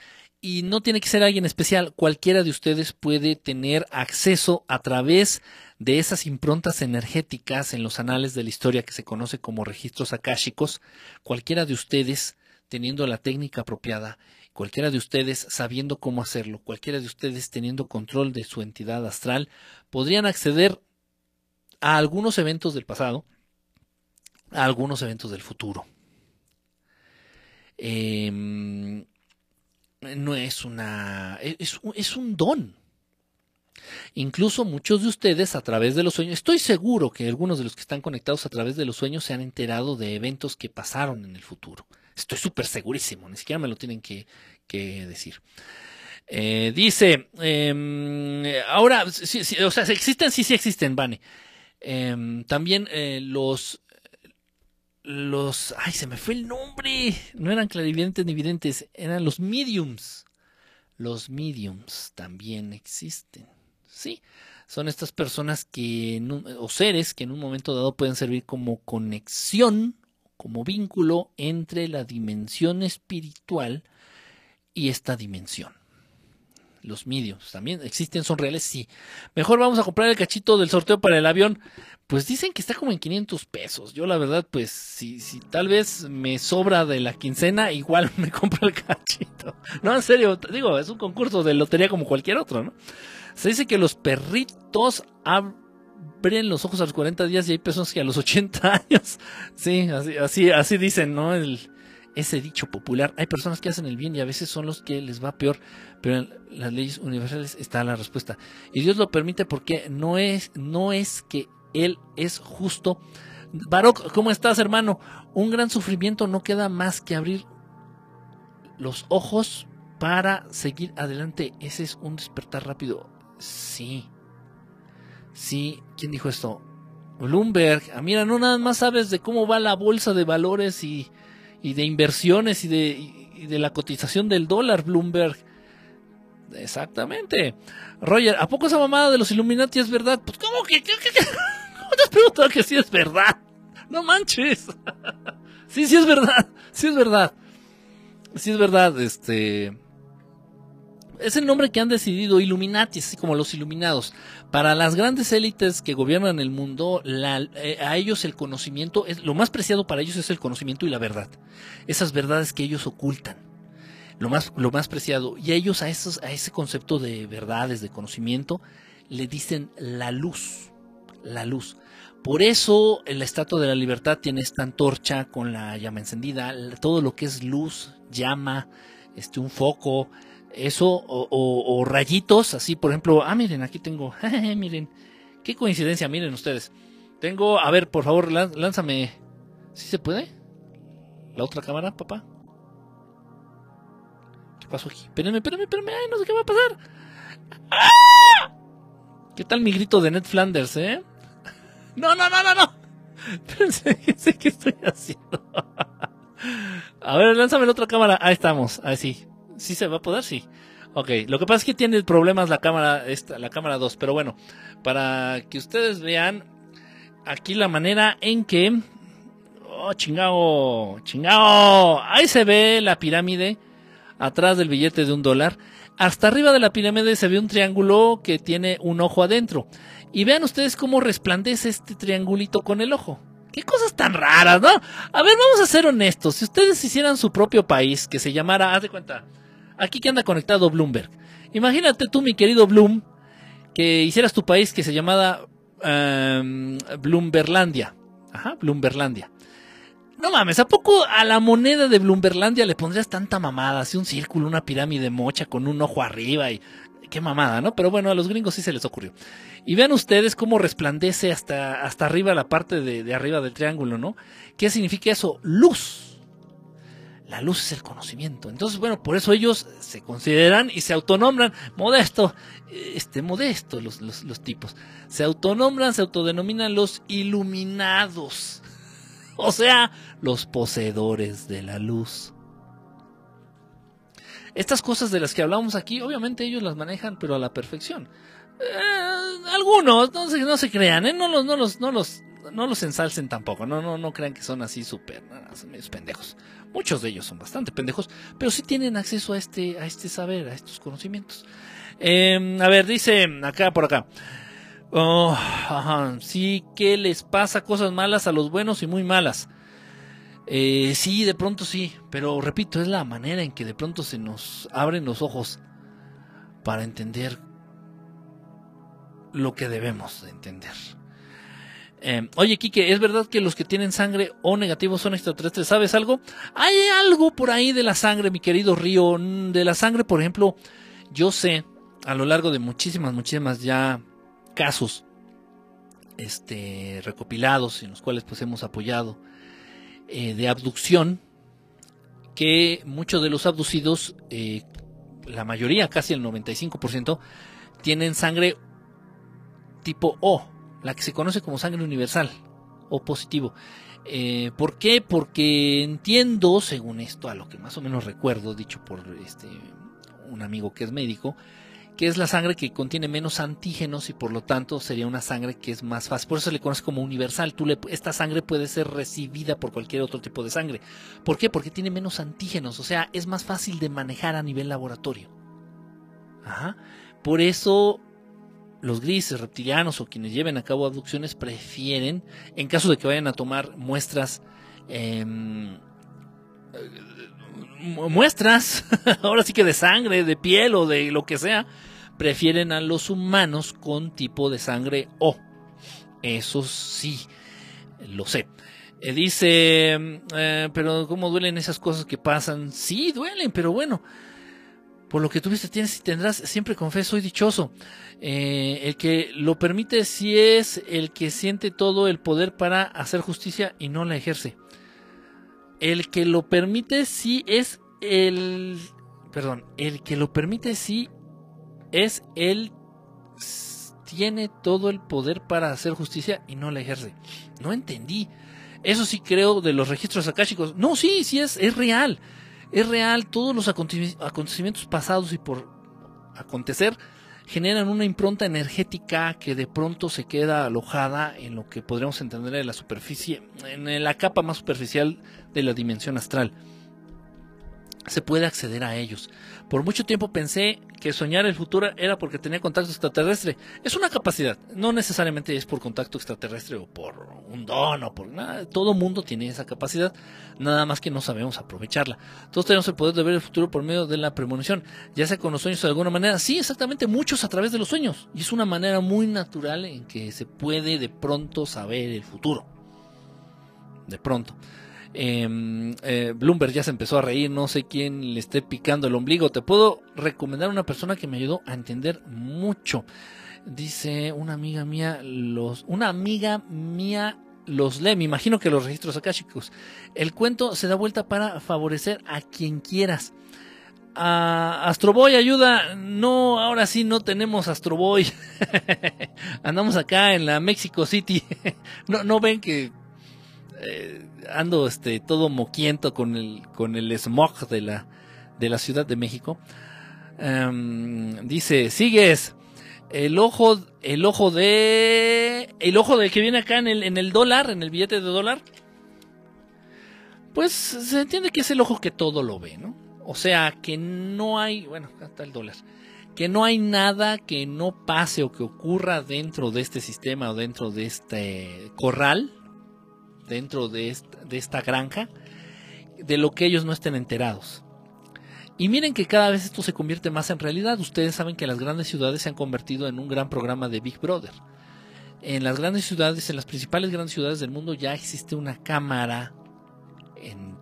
y no tiene que ser alguien especial, cualquiera de ustedes puede tener acceso a través de esas improntas energéticas en los anales de la historia que se conoce como registros akáshicos, cualquiera de ustedes teniendo la técnica apropiada, cualquiera de ustedes sabiendo cómo hacerlo, cualquiera de ustedes teniendo control de su entidad astral, podrían acceder a algunos eventos del pasado, a algunos eventos del futuro. Eh, no es una, es, es un don. Incluso muchos de ustedes a través de los sueños, estoy seguro que algunos de los que están conectados a través de los sueños se han enterado de eventos que pasaron en el futuro. Estoy súper segurísimo, ni siquiera me lo tienen que, que decir. Eh, dice, eh, ahora, o sea, existen, sí, sí existen, Vane. Eh, también eh, los los, ay, se me fue el nombre, no eran clarividentes ni videntes, eran los mediums. Los mediums también existen, sí, son estas personas que, o seres que en un momento dado pueden servir como conexión, como vínculo entre la dimensión espiritual y esta dimensión. Los mediums también existen, son reales, sí. Mejor vamos a comprar el cachito del sorteo para el avión. Pues dicen que está como en 500 pesos. Yo la verdad, pues si, si tal vez me sobra de la quincena, igual me compro el cachito. No, en serio, digo, es un concurso de lotería como cualquier otro, ¿no? Se dice que los perritos abren los ojos a los 40 días y hay personas que a los 80 años. Sí, así, así, así dicen, ¿no? El, ese dicho popular. Hay personas que hacen el bien y a veces son los que les va peor, pero en las leyes universales está la respuesta. Y Dios lo permite porque no es, no es que él es justo. Baroc, ¿cómo estás, hermano? Un gran sufrimiento no queda más que abrir los ojos para seguir adelante. Ese es un despertar rápido. Sí. Sí, ¿quién dijo esto? Bloomberg. Ah, mira, no nada más sabes de cómo va la bolsa de valores y, y de inversiones y de, y de la cotización del dólar, Bloomberg. Exactamente. Roger, ¿a poco esa mamada de los Illuminati es verdad? Pues, ¿cómo que? ¿Qué, qué, qué? ¿Cómo te has preguntado que sí es verdad? No manches. sí, sí es verdad. Sí es verdad. Sí es verdad, este. Es el nombre que han decidido Illuminati, así como los Iluminados. Para las grandes élites que gobiernan el mundo, eh, a ellos el conocimiento, es, lo más preciado para ellos es el conocimiento y la verdad. Esas verdades que ellos ocultan lo más, lo más preciado. Y ellos a, esos, a ese concepto de verdades, de conocimiento, le dicen la luz, la luz. Por eso la Estatua de la Libertad tiene esta antorcha con la llama encendida, todo lo que es luz, llama, este, un foco, eso, o, o, o rayitos, así, por ejemplo, ah, miren, aquí tengo, miren, qué coincidencia, miren ustedes. Tengo, a ver, por favor, lánzame, ¿sí se puede? ¿La otra cámara, papá? pasó aquí? Espérenme, espérenme, espérenme. Ay, no sé qué va a pasar. ¡Ah! ¿Qué tal mi grito de Ned Flanders, eh? No, no, no, no, no. Espérense, sé qué estoy haciendo. A ver, lánzame la otra cámara. Ahí estamos. Ahí sí. ¿Sí se va a poder? Sí. Ok, lo que pasa es que tiene problemas la cámara, esta, la cámara 2, pero bueno, para que ustedes vean aquí la manera en que... Oh, chingao, chingao. Ahí se ve la pirámide atrás del billete de un dólar. Hasta arriba de la pirámide se ve un triángulo que tiene un ojo adentro. Y vean ustedes cómo resplandece este triangulito con el ojo. Qué cosas tan raras, ¿no? A ver, vamos a ser honestos. Si ustedes hicieran su propio país que se llamara, haz de cuenta, aquí que anda conectado Bloomberg. Imagínate tú, mi querido Bloom, que hicieras tu país que se llamara um, Bloomberlandia. Ajá, Bloomberlandia. No mames, ¿a poco a la moneda de Bloomberlandia le pondrías tanta mamada? Así un círculo, una pirámide mocha con un ojo arriba y. Qué mamada, ¿no? Pero bueno, a los gringos sí se les ocurrió. Y vean ustedes cómo resplandece hasta, hasta arriba la parte de arriba del triángulo, ¿no? ¿Qué significa eso? Luz. La luz es el conocimiento. Entonces, bueno, por eso ellos se consideran y se autonombran modesto, este, modesto los, los, tipos. Se autonombran, se autodenominan los iluminados o sea, los poseedores de la luz. Estas cosas de las que hablamos aquí, obviamente ellos las manejan, pero a la perfección. Eh, algunos, no se, no se crean, ¿eh? no, los, no, los, no, los, no los ensalcen tampoco, no, no, no crean que son así súper, son pendejos. Muchos de ellos son bastante pendejos, pero sí tienen acceso a este, a este saber, a estos conocimientos. Em, a ver, dice acá por acá. Oh, sí que les pasa cosas malas a los buenos y muy malas. Eh, sí, de pronto sí, pero repito, es la manera en que de pronto se nos abren los ojos para entender lo que debemos de entender. Em, oye, Kike, ¿es verdad que los que tienen sangre O negativo son extraterrestres? ¿Sabes algo? Hay algo por ahí de la sangre, mi querido Río. Mm, de la sangre, por ejemplo, yo sé, a lo largo de muchísimas, muchísimas ya casos este, recopilados en los cuales pues hemos apoyado eh, de abducción, que muchos de los abducidos, eh, la mayoría, casi el 95%, tienen sangre tipo O, la que se conoce como sangre universal o positivo. Eh, ¿Por qué? Porque entiendo, según esto, a lo que más o menos recuerdo, dicho por este un amigo que es médico, que es la sangre que contiene menos antígenos y por lo tanto sería una sangre que es más fácil. Por eso se le conoce como universal. Tú esta sangre puede ser recibida por cualquier otro tipo de sangre. ¿Por qué? Porque tiene menos antígenos, o sea, es más fácil de manejar a nivel laboratorio. Por eso los grises, reptilianos o quienes lleven a cabo abducciones prefieren, en caso de que vayan a tomar muestras, em, muestras, ahora sí que de sangre, de piel o de lo que sea, prefieren a los humanos con tipo de sangre O. Eso sí, lo sé. Eh, dice, eh, pero ¿cómo duelen esas cosas que pasan? Sí, duelen, pero bueno, por lo que tuviste tienes y tendrás, siempre confeso, soy dichoso. Eh, el que lo permite sí es el que siente todo el poder para hacer justicia y no la ejerce. El que lo permite sí es el... Perdón, el que lo permite sí es él tiene todo el poder para hacer justicia y no la ejerce. No entendí. Eso sí creo de los registros akáshicos. No, sí, sí es, es real. Es real. Todos los acontecimientos pasados y por acontecer generan una impronta energética que de pronto se queda alojada en lo que podríamos entender en la superficie, en la capa más superficial de la dimensión astral se puede acceder a ellos. Por mucho tiempo pensé que soñar el futuro era porque tenía contacto extraterrestre. Es una capacidad, no necesariamente es por contacto extraterrestre o por un don o por nada. Todo mundo tiene esa capacidad, nada más que no sabemos aprovecharla. Todos tenemos el poder de ver el futuro por medio de la premonición, ya sea con los sueños de alguna manera. Sí, exactamente, muchos a través de los sueños. Y es una manera muy natural en que se puede de pronto saber el futuro. De pronto. Em, eh, Bloomberg ya se empezó a reír, no sé quién le esté picando el ombligo. Te puedo recomendar una persona que me ayudó a entender mucho. Dice una amiga mía, los, una amiga mía los lee, me imagino que los registros chicos El cuento se da vuelta para favorecer a quien quieras. A Astroboy ayuda, no, ahora sí no tenemos Astroboy. Andamos acá en la Mexico City. no, no ven que eh, ando este todo moquiento con el con el smog de la de la Ciudad de México. Em, dice, "Sigues el ojo el ojo de el ojo del que viene acá en el en el dólar, en el billete de dólar." Pues se entiende que es el ojo que todo lo ve, ¿no? O sea, que no hay, bueno, está el dólar que no hay nada que no pase o que ocurra dentro de este sistema o dentro de este corral dentro de esta, granja de lo que ellos no estén enterados. Y miren que cada vez esto se convierte más en realidad. Ustedes saben que las grandes ciudades se han convertido en un gran programa de Big Brother. En las grandes ciudades, en las principales grandes ciudades del mundo ya existe una cámara en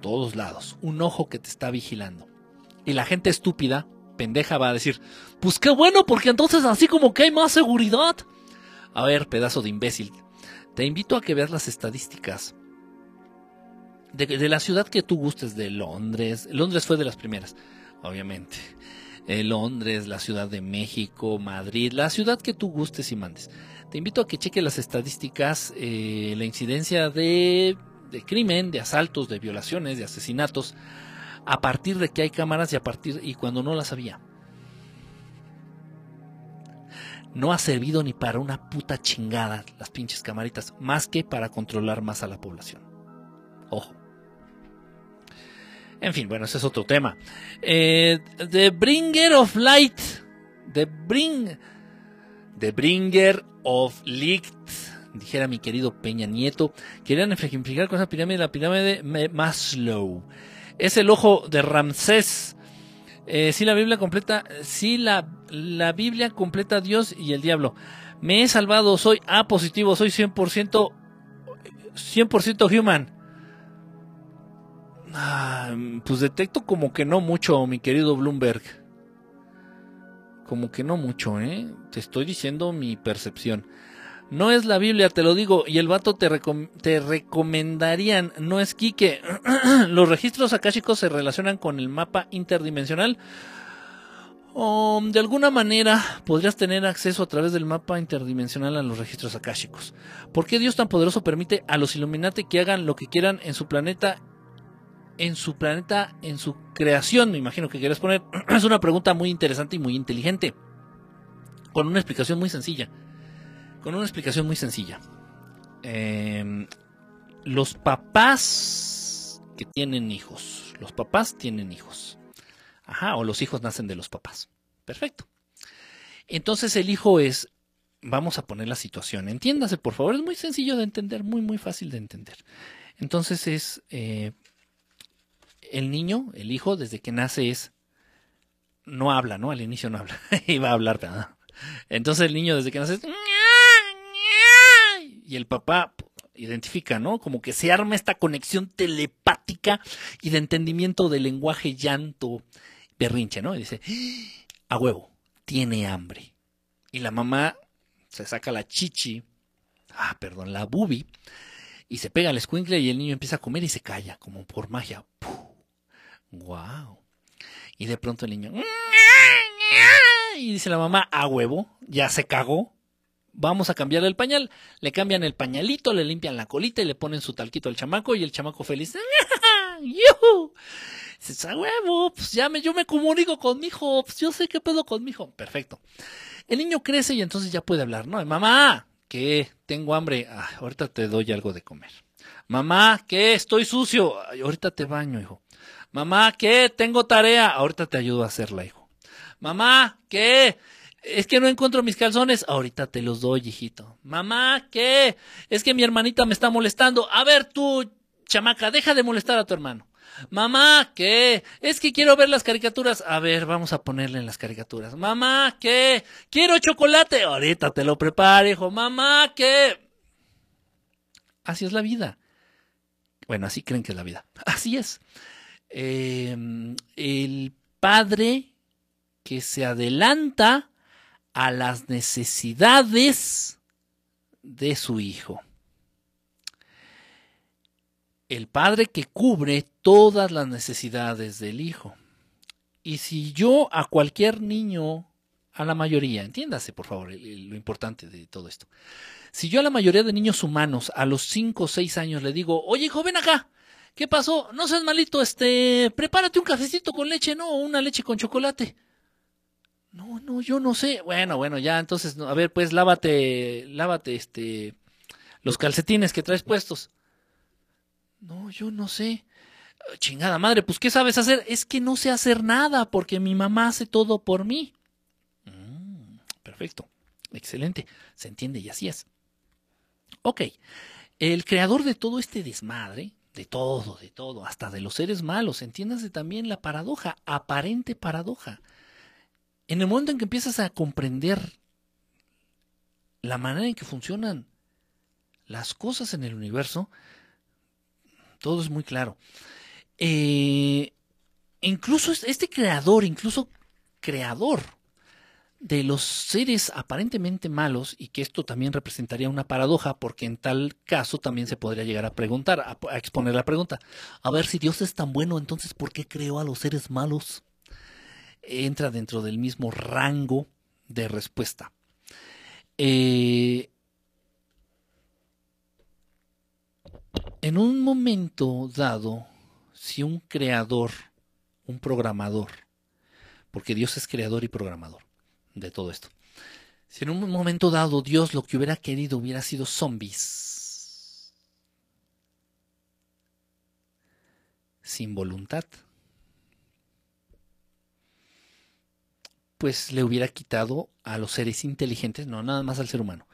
todos lados, un ojo que te está vigilando. Y la gente estúpida, pendeja, va a decir, pues qué bueno, porque entonces así como que hay más seguridad. A ver, pedazo de imbécil, te invito a que veas las estadísticas de, la ciudad que tú gustes, de Londres. Londres fue de las primeras, obviamente. Eh, Londres, la Ciudad de México, Madrid, la ciudad que tú gustes y mandes. Te invito a que cheques las estadísticas, eh, la incidencia de, de, crimen, de asaltos, de violaciones, de asesinatos, a partir de que hay cámaras y a partir y cuando no las había. No ha servido ni para una puta chingada las pinches camaritas, más que para controlar más a la población. Ojo. En fin, bueno, ese es otro tema. Eh, the Bringer of Light. The Bring. The Bringer of Light. Dijera mi querido Peña Nieto. Querían ejemplificar con esa pirámide la pirámide de Maslow. Es el ojo de Ramsés. Eh, sí, la Biblia completa. Sí, la, la Biblia completa Dios y el diablo. Me he salvado, soy A positivo, soy 100%, 100% human. Ah, pues detecto como que no mucho, mi querido Bloomberg. Como que no mucho, ¿eh? Te estoy diciendo mi percepción. No es la Biblia, te lo digo, y el vato te, recomendarían, no es Quique. Los registros akáshicos se relacionan con el mapa interdimensional. O de alguna manera podrías tener acceso a través del mapa interdimensional a los registros akáshicos. ¿Por qué Dios tan poderoso permite a los Illuminati que hagan lo que quieran en su planeta en su planeta, en su creación, me imagino que quieres poner. es una pregunta muy interesante y muy inteligente. Con una explicación muy sencilla. Con una explicación muy sencilla. Em, los papás que tienen hijos. Los papás tienen hijos. Ajá, o los hijos nacen de los papás. Perfecto. Entonces el hijo es, vamos a poner la situación, entiéndase por favor, es muy sencillo de entender, muy, muy fácil de entender. Entonces es, eh, el niño, el hijo, desde que nace es, no habla, ¿no? Al inicio no habla, iba a hablar, Entonces el niño desde que nace es, y el papá identifica, ¿no? Como que se arma esta conexión telepática y de entendimiento del lenguaje llanto, berrinche, ¿no? Y dice, a huevo, tiene hambre. Y la mamá se saca la chichi, ah, perdón, la bubi, y se pega al escuincle y el niño empieza a comer y se calla, como por magia. Wow. Y de pronto el niño. Y dice la mamá, a huevo, ya se cagó. Vamos a cambiarle el pañal. Le cambian el pañalito, le limpian la colita y le ponen su talquito al chamaco y el chamaco feliz. Dice, a huevo, pues yo me comunico con mi hijo, pues yo sé qué pedo con mi hijo. Perfecto. El niño crece y entonces ya puede hablar, ¿no? Mamá, que tengo hambre. Ah, ahorita te doy algo de comer. Mamá, que estoy sucio. ahorita te baño, hijo. Mamá, ¿qué? Tengo tarea. Ahorita te ayudo a hacerla, hijo. Mamá, ¿qué? Es que no encuentro mis calzones. Ahorita te los doy, hijito. Mamá, ¿qué? Es que mi hermanita me está molestando. A ver tú, chamaca, deja de molestar a tu hermano. Mamá, ¿qué? Es que quiero ver las caricaturas. A ver, vamos a ponerle en las caricaturas. Mamá, ¿qué? Quiero chocolate. Ahorita te lo preparo, hijo. Mamá, ¿qué? Así es la vida. Bueno, así creen que es la vida. Así es. Em, el padre que se adelanta a las necesidades de su hijo. El padre que cubre todas las necesidades del hijo. Y si yo a cualquier niño, a la mayoría, entiéndase por favor lo importante de todo esto. Si yo a la mayoría de niños humanos a los 5 o 6 años le digo, oye hijo, ven acá, ¿Qué pasó? No seas malito, este, prepárate un cafecito con leche, ¿no? O una leche con chocolate. No, no, yo no sé. Bueno, bueno, ya, entonces, a ver, pues lávate, lávate, este, los calcetines que traes puestos. No, yo no sé. Chingada madre, pues ¿qué sabes hacer? Es que no sé hacer nada porque mi mamá hace todo por mí. Mm, perfecto, excelente, se entiende y así es. Ok, el creador de todo este desmadre, de todo, de todo, hasta de los seres malos. Entiéndase también la paradoja, aparente paradoja. En el momento en que empiezas a comprender la manera en que funcionan las cosas en el universo, todo es muy claro. Eh, incluso este creador, incluso creador de los seres aparentemente malos, y que esto también representaría una paradoja, porque en tal caso también se podría llegar a preguntar, a, exponer la pregunta, a ver si Dios es tan bueno, entonces ¿por qué creó a los seres malos? Entra dentro del mismo rango de respuesta. Eh, en un momento dado, si un creador, un programador, porque Dios es creador y programador, de todo esto. Si en un momento dado Dios lo que hubiera querido hubiera sido zombies, sin voluntad, pues le hubiera quitado a los seres inteligentes, no nada más al ser humano,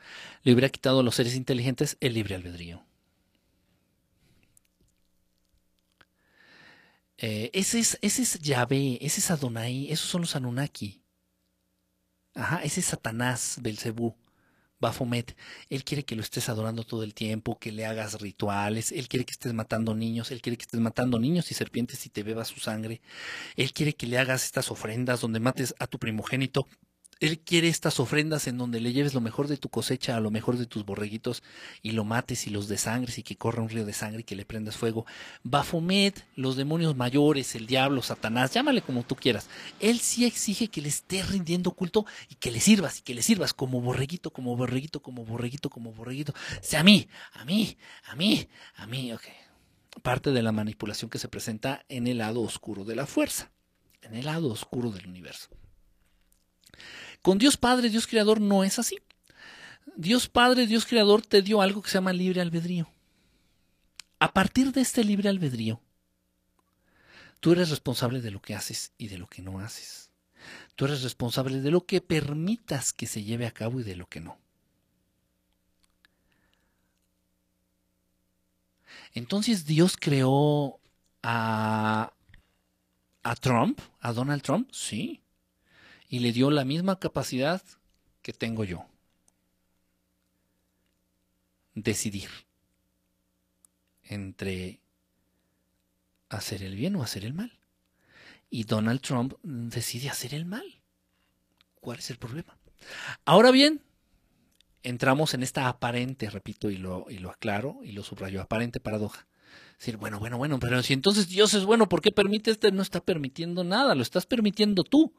le hubiera quitado a los seres inteligentes el libre albedrío. Eh, ese, es, ese es Yahvé, ese es Adonai, esos son los Anunnaki. Ajá, ese es Satanás, Belcebú, Baphomet. Él quiere que lo estés adorando todo el tiempo, que le hagas rituales. Él quiere que estés matando niños. Él quiere que estés matando niños y serpientes y te bebas su sangre. Él quiere que le hagas estas ofrendas donde mates a tu primogénito él quiere estas ofrendas en donde le lleves lo mejor de tu cosecha, a lo mejor de tus borreguitos, y lo mates y los desangres y que corra un río de sangre y que le prendas fuego. Bafomet, los demonios mayores, el diablo, Satanás, llámale como tú quieras. Él sí exige que le estés rindiendo culto y que le sirvas y que le sirvas como borreguito, como borreguito, como borreguito, como borreguito. Sea a mí, a mí, a mí, a mí, ok. Parte de la manipulación que se presenta en el lado oscuro de la fuerza, en el lado oscuro del universo. Con Dios Padre, Dios Creador, no es así. Dios Padre, Dios Creador te dio algo que se llama libre albedrío. A partir de este libre albedrío, tú eres responsable de lo que haces y de lo que no haces. Tú eres responsable de lo que permitas que se lleve a cabo y de lo que no. Entonces Dios creó a, a Trump, a Donald Trump, sí y le dio la misma capacidad que tengo yo. Decidir entre hacer el bien o hacer el mal. Y Donald Trump decide hacer el mal. ¿Cuál es el problema? Ahora bien, entramos en esta aparente, repito y lo, y lo aclaro y lo subrayo, aparente paradoja. Decir, bueno, bueno, bueno, pero si entonces Dios es bueno, ¿por qué permite este? No está permitiendo nada, lo estás permitiendo tú.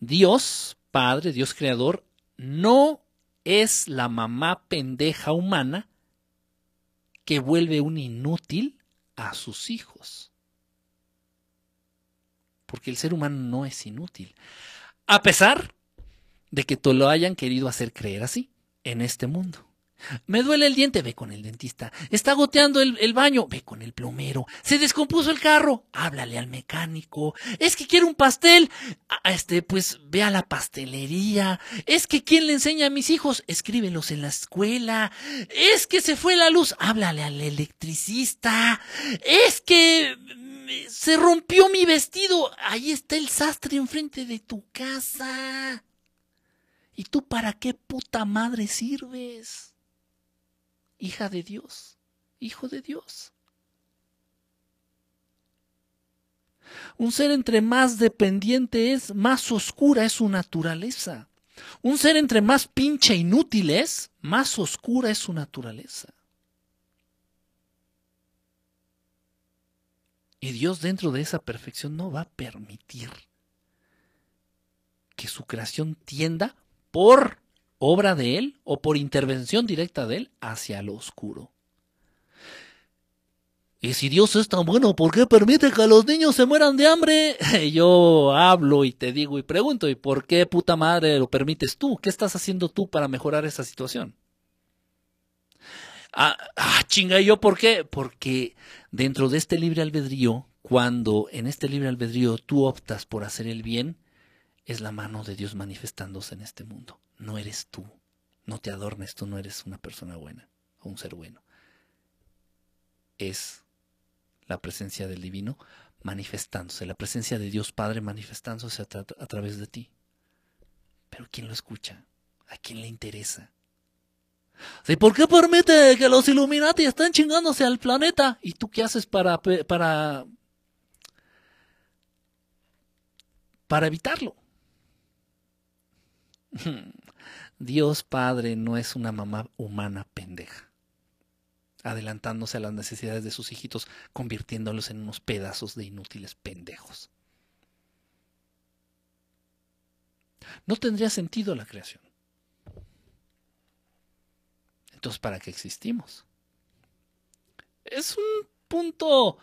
Dios, Padre, Dios Creador, no es la mamá pendeja humana que vuelve un inútil a sus hijos. Porque el ser humano no es inútil. A pesar de que te lo hayan querido hacer creer así en este mundo. Me duele el diente, ve con el dentista. Está goteando el, baño, ve con el plomero. Se descompuso el carro, háblale al mecánico. Es que quiere un pastel, este, pues ve a la pastelería. Es que quién le enseña a mis hijos, escríbelos en la escuela. Es que se fue la luz, háblale al electricista. Es que se rompió mi vestido, ahí está el sastre enfrente de tu casa. ¿Y tú para qué puta madre sirves? Hija de Dios, hijo de Dios. Un ser entre más dependiente es, más oscura es su naturaleza. Un ser entre más pinche inútil es, más oscura es su naturaleza. Y Dios dentro de esa perfección no va a permitir que su creación tienda por obra de Él o por intervención directa de Él hacia lo oscuro. Y si Dios es tan bueno, ¿por qué permite que los niños se mueran de hambre? Yo hablo y te digo y pregunto, ¿y por qué puta madre lo permites tú? ¿Qué estás haciendo tú para mejorar esa situación? Ah, ah, chinga, ¿y yo por qué? Porque dentro de este libre albedrío, cuando en este libre albedrío tú optas por hacer el bien, es la mano de Dios manifestándose en este mundo no eres tú. No te adornes, tú no eres una persona buena o un ser bueno. Es la presencia del divino manifestándose, la presencia de Dios Padre manifestándose a, través de ti. Pero ¿quién lo escucha? ¿A quién le interesa? ¿Por qué permite que los Illuminati estén chingándose al planeta? ¿Y tú qué haces para, para, para evitarlo? Dios Padre no es una mamá humana pendeja, adelantándose a las necesidades de sus hijitos, convirtiéndolos en unos pedazos de inútiles pendejos. No tendría sentido la creación. Entonces, ¿para qué existimos? Es un punto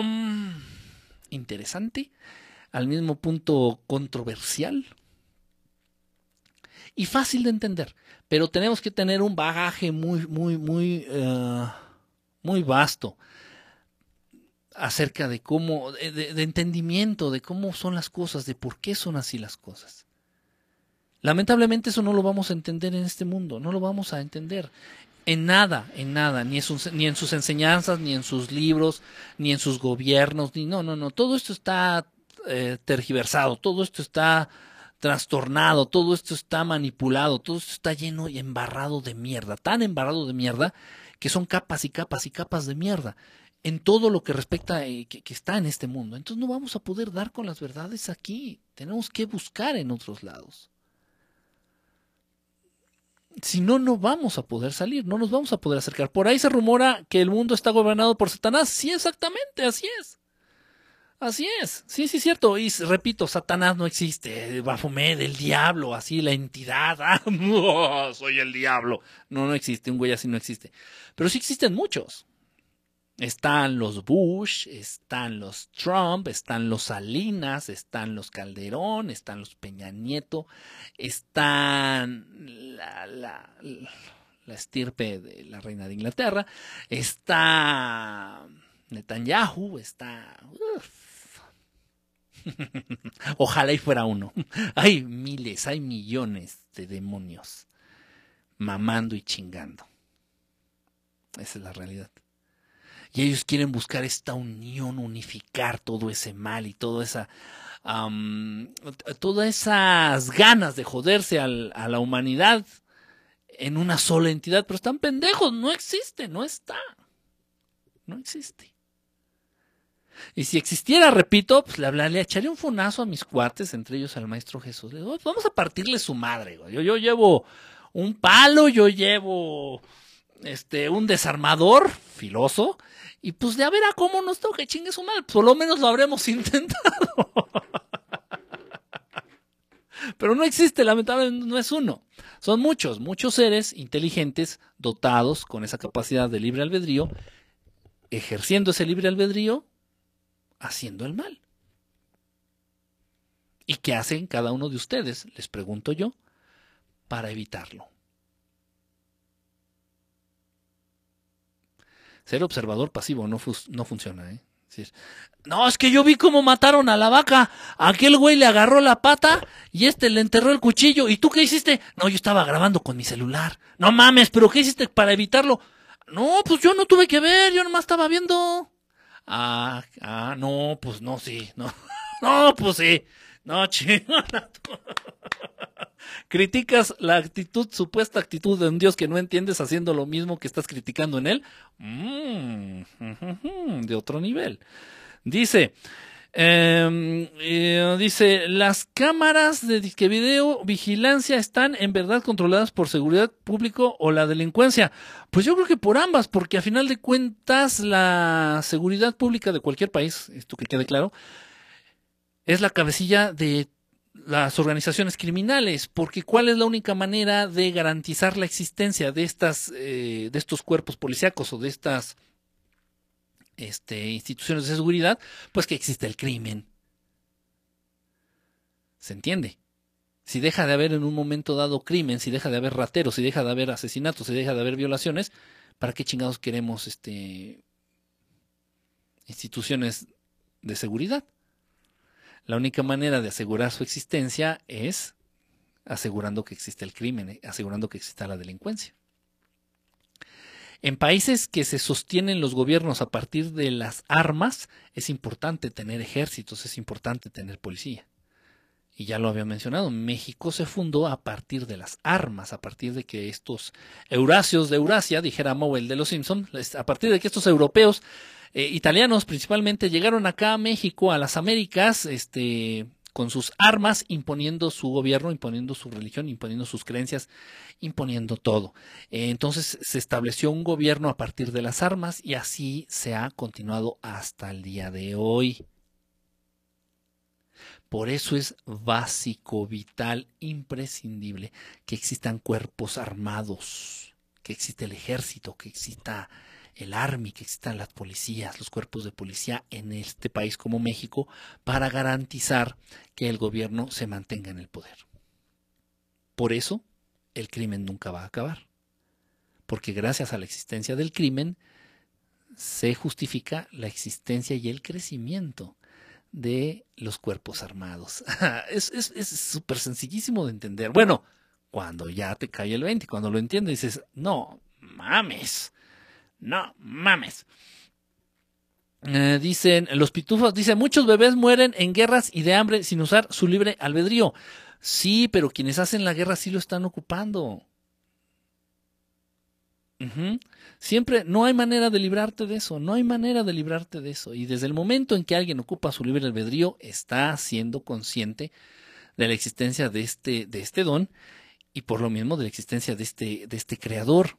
um, interesante al mismo punto controversial y fácil de entender, pero tenemos que tener un bagaje muy, muy, muy, eh, muy vasto acerca de cómo, de, entendimiento de cómo son las cosas, de por qué son así las cosas. Lamentablemente eso no lo vamos a entender en este mundo, no lo vamos a entender en nada, en nada, ni en, sus, ni en sus enseñanzas, ni en sus libros, ni en sus gobiernos, ni no, no, no, todo esto está eh, tergiversado, todo esto está trastornado, todo esto está manipulado, todo esto está lleno y embarrado de mierda, tan embarrado de mierda que son capas y capas y capas de mierda en todo lo que respecta eh, que, que, está en este mundo. Entonces no vamos a poder dar con las verdades aquí, tenemos que buscar en otros lados. Si no, no vamos a poder salir, no nos vamos a poder acercar. Por ahí se rumora que el mundo está gobernado por Satanás. Sí, exactamente, así es. Así es, sí, sí, cierto. Y repito, Satanás no existe. Baphomet, el diablo, así, la entidad. Ah, soy el diablo. No, no existe, un güey así no existe. Pero sí existen muchos. Están los Bush, están los Trump, están los Salinas, están los Calderón, están los Peña Nieto, están la estirpe de la reina de Inglaterra, está Netanyahu, está... Ojalá y fuera uno. Hay miles, hay millones de demonios mamando y chingando. Esa es la realidad. Y ellos quieren buscar esta unión, unificar todo ese mal y toda esa, todas esas ganas de joderse a la humanidad en una sola entidad. Pero están pendejos, no existe, no está. No existe. Y si existiera, repito, pues le, hablaría, le un fonazo a mis cuates, entre ellos al maestro Jesús. Le digo, vamos a partirle su madre. Yo, yo llevo un palo, yo llevo este, un desarmador filoso. Y pues de a ver a cómo nos toca chingue su madre. Por lo menos lo habremos intentado. Pero no existe, lamentablemente no es uno. Son muchos, muchos seres inteligentes, dotados con esa capacidad de libre albedrío, ejerciendo ese libre albedrío haciendo el mal. ¿Y qué hacen cada uno de ustedes, les pregunto yo, para evitarlo? Ser observador pasivo no, no funciona, ¿eh? no, es que yo vi cómo mataron a la vaca. Aquel güey le agarró la pata y este le enterró el cuchillo. ¿Y tú qué hiciste? No, yo estaba grabando con mi celular. No mames, pero ¿qué hiciste para evitarlo? No, pues yo no tuve que ver, yo nomás estaba viendo. Ah, ah, no, pues no, sí, no. No, pues sí. No, chingada. ¿Criticas la actitud, supuesta actitud de un Dios que no entiendes haciendo lo mismo que estás criticando en él? Mm, de otro nivel. Dice, em, eh, dice, las cámaras de disque video vigilancia están en verdad controladas por seguridad público o la delincuencia. Pues yo creo que por ambas, porque a final de cuentas la seguridad pública de cualquier país, esto que quede claro, es la cabecilla de las organizaciones criminales, porque ¿cuál es la única manera de garantizar la existencia de estas, eh, de estos cuerpos policíacos o de estas este, instituciones de seguridad, pues que existe el crimen. ¿Se entiende? Si deja de haber en un momento dado crimen, si deja de haber rateros, si deja de haber asesinatos, si deja de haber violaciones, ¿para qué chingados queremos este, instituciones de seguridad? La única manera de asegurar su existencia es asegurando que existe el crimen, asegurando que exista la delincuencia. En países que se sostienen los gobiernos a partir de las armas, es importante tener ejércitos, es importante tener policía. Y ya lo había mencionado, México se fundó a partir de las armas, a partir de que estos Eurasios de Eurasia, dijera Mowell de los Simpson, a partir de que estos europeos, eh, italianos principalmente, llegaron acá a México, a las Américas, este, con sus armas, imponiendo su gobierno, imponiendo su religión, imponiendo sus creencias, imponiendo todo. Eh, entonces se estableció un gobierno a partir de las armas y así se ha continuado hasta el día de hoy. Por eso es básico, vital, imprescindible que existan cuerpos armados, que exista el ejército, que exista el army, que existan las policías, los cuerpos de policía en este país como México, para garantizar que el gobierno se mantenga en el poder. Por eso, el crimen nunca va a acabar. Porque gracias a la existencia del crimen, se justifica la existencia y el crecimiento de los cuerpos armados. es súper sencillísimo de entender. Bueno, cuando ya te cae el 20, cuando lo entiendes, dices, no mames, no mames. Eh, dicen los pitufos, dice, muchos bebés mueren en guerras y de hambre sin usar su libre albedrío. Sí, pero quienes hacen la guerra sí lo están ocupando. Siempre no hay manera de librarte de eso, no hay manera de librarte de eso. Y desde el momento en que alguien ocupa su libre albedrío, está siendo consciente de la existencia de este, de este don y por lo mismo de la existencia de este, de este creador.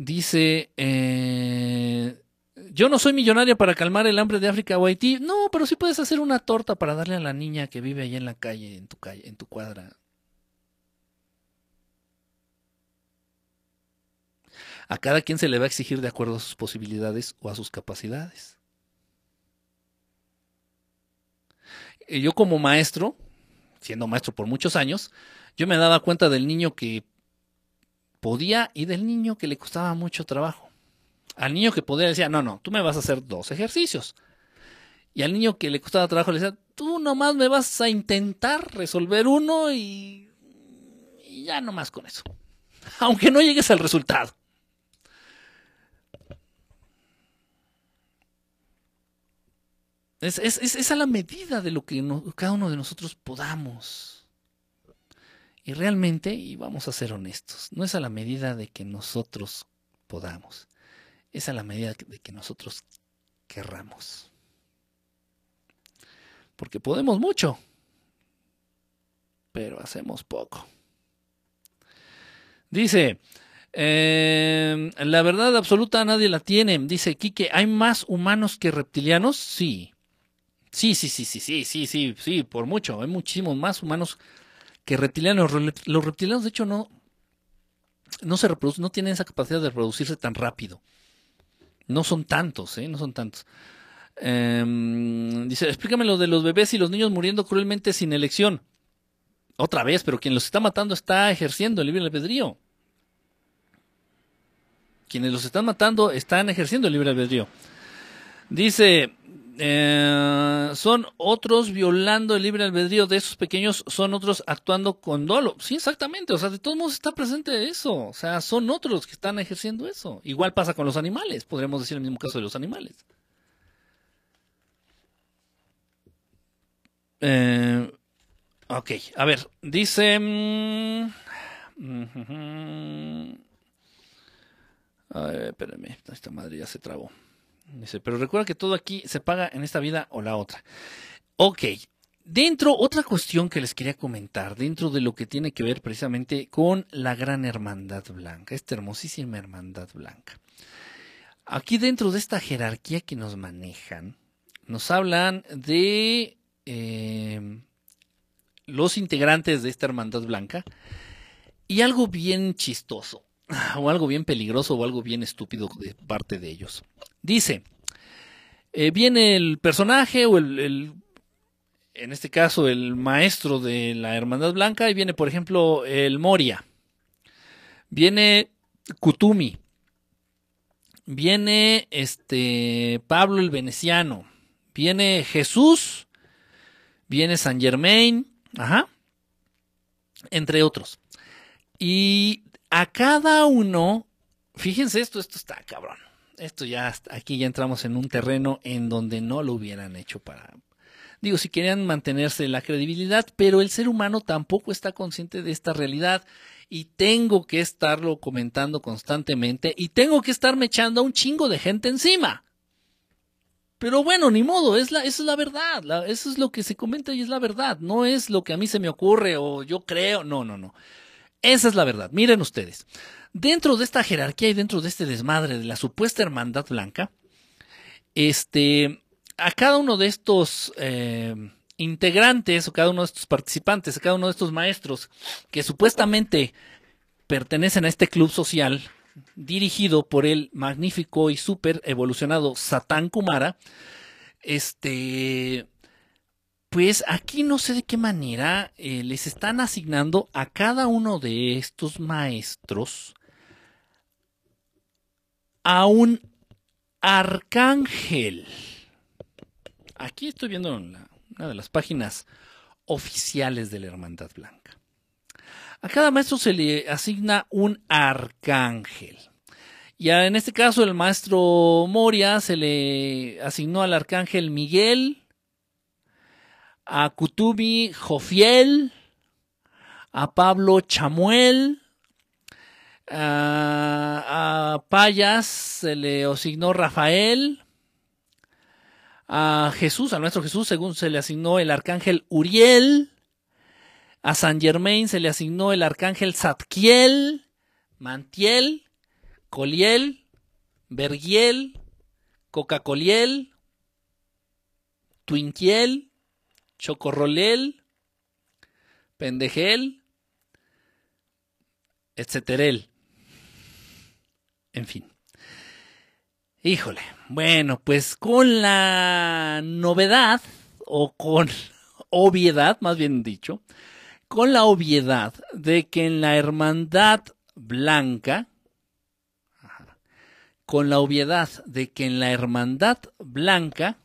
Dice, eh, yo no soy millonaria para calmar el hambre de África o Haití. No, pero sí puedes hacer una torta para darle a la niña que vive ahí en la calle, en tu calle, en tu cuadra. A cada quien se le va a exigir de acuerdo a sus posibilidades o a sus capacidades. Yo como maestro, siendo maestro por muchos años, yo me daba cuenta del niño que podía y del niño que le costaba mucho trabajo. Al niño que podía decía, no, no, tú me vas a hacer dos ejercicios. Y al niño que le costaba trabajo le decía, tú nomás me vas a intentar resolver uno y, y ya nomás con eso. Aunque no llegues al resultado. Es, es, es, a la medida de lo que cada uno de nosotros podamos. Y realmente, y vamos a ser honestos, no es a la medida de que nosotros podamos, es a la medida de que nosotros querramos. Porque podemos mucho, pero hacemos poco. Dice, em, la verdad absoluta nadie la tiene. Dice Quique, ¿hay más humanos que reptilianos? Sí. Sí, sí, sí, sí, sí, sí, sí, sí, por mucho. Hay muchísimos más humanos que reptilianos. Los reptilianos, de hecho, no, no se reproducen, no tienen esa capacidad de reproducirse tan rápido. No son tantos, ¿eh? No son tantos. Em, dice, explícame lo de los bebés y los niños muriendo cruelmente sin elección. Otra vez, pero quien los está matando está ejerciendo el libre albedrío. Quienes los están matando están ejerciendo el libre albedrío. Dice, eh, son otros violando el libre albedrío de esos pequeños, son otros actuando con dolo. Sí, exactamente. O sea, de todos modos está presente eso. O sea, son otros que están ejerciendo eso. Igual pasa con los animales. Podríamos decir el mismo caso de los animales. Eh, ok, a ver, dice... Mm, a ver, espérame, esta madre ya se trabó. Dice, pero recuerda que todo aquí se paga en esta vida o la otra. Ok, dentro, otra cuestión que les quería comentar, dentro de lo que tiene que ver precisamente con la gran hermandad blanca, esta hermosísima hermandad blanca. Aquí dentro de esta jerarquía que nos manejan, nos hablan de eh, los integrantes de esta hermandad blanca y algo bien chistoso o algo bien peligroso o algo bien estúpido de parte de ellos. Dice, eh, viene el personaje o el, en este caso, el maestro de la Hermandad Blanca y viene, por ejemplo, el Moria. Viene Kutumi. Viene este Pablo el Veneciano. Viene Jesús. Viene San Germain. Ajá. Entre otros. Y a cada uno, fíjense esto, esto está cabrón. Esto ya, aquí ya entramos en un terreno en donde no lo hubieran hecho para, digo, si querían mantenerse la credibilidad, pero el ser humano tampoco está consciente de esta realidad y tengo que estarlo comentando constantemente y tengo que estarme echando a un chingo de gente encima. Pero bueno, ni modo, es la, esa es la verdad, eso es lo que se comenta y es la verdad, no es lo que a mí se me ocurre o yo creo, no, no, no. Esa es la verdad. Miren ustedes, dentro de esta jerarquía y dentro de este desmadre de la supuesta hermandad blanca, este, a cada uno de estos eh, integrantes o cada uno de estos participantes, a cada uno de estos maestros que supuestamente pertenecen a este club social dirigido por el magnífico y súper evolucionado Satán Kumara, este, pues aquí no sé de qué manera eh, les están asignando a cada uno de estos maestros a un arcángel. Aquí estoy viendo una de las páginas oficiales de la Hermandad Blanca. A cada maestro se le asigna un arcángel. Y en este caso, el maestro Moria se le asignó al arcángel Miguel, a Kutubi Jofiel, a Pablo Chamuel, a, Payas se le asignó Rafael, a Jesús, a nuestro Jesús, según se le asignó el arcángel Uriel, a San Germain se le asignó el arcángel Zadkiel, Mantiel, Coliel, Bergiel, Coca-Coliel, Twinquiel, Chocorrolel, Pendejel, etcétera. En fin. Híjole. Bueno, pues con la novedad, o con obviedad, más bien dicho, con la obviedad de que en la hermandad blanca, con la obviedad de que en la hermandad blanca,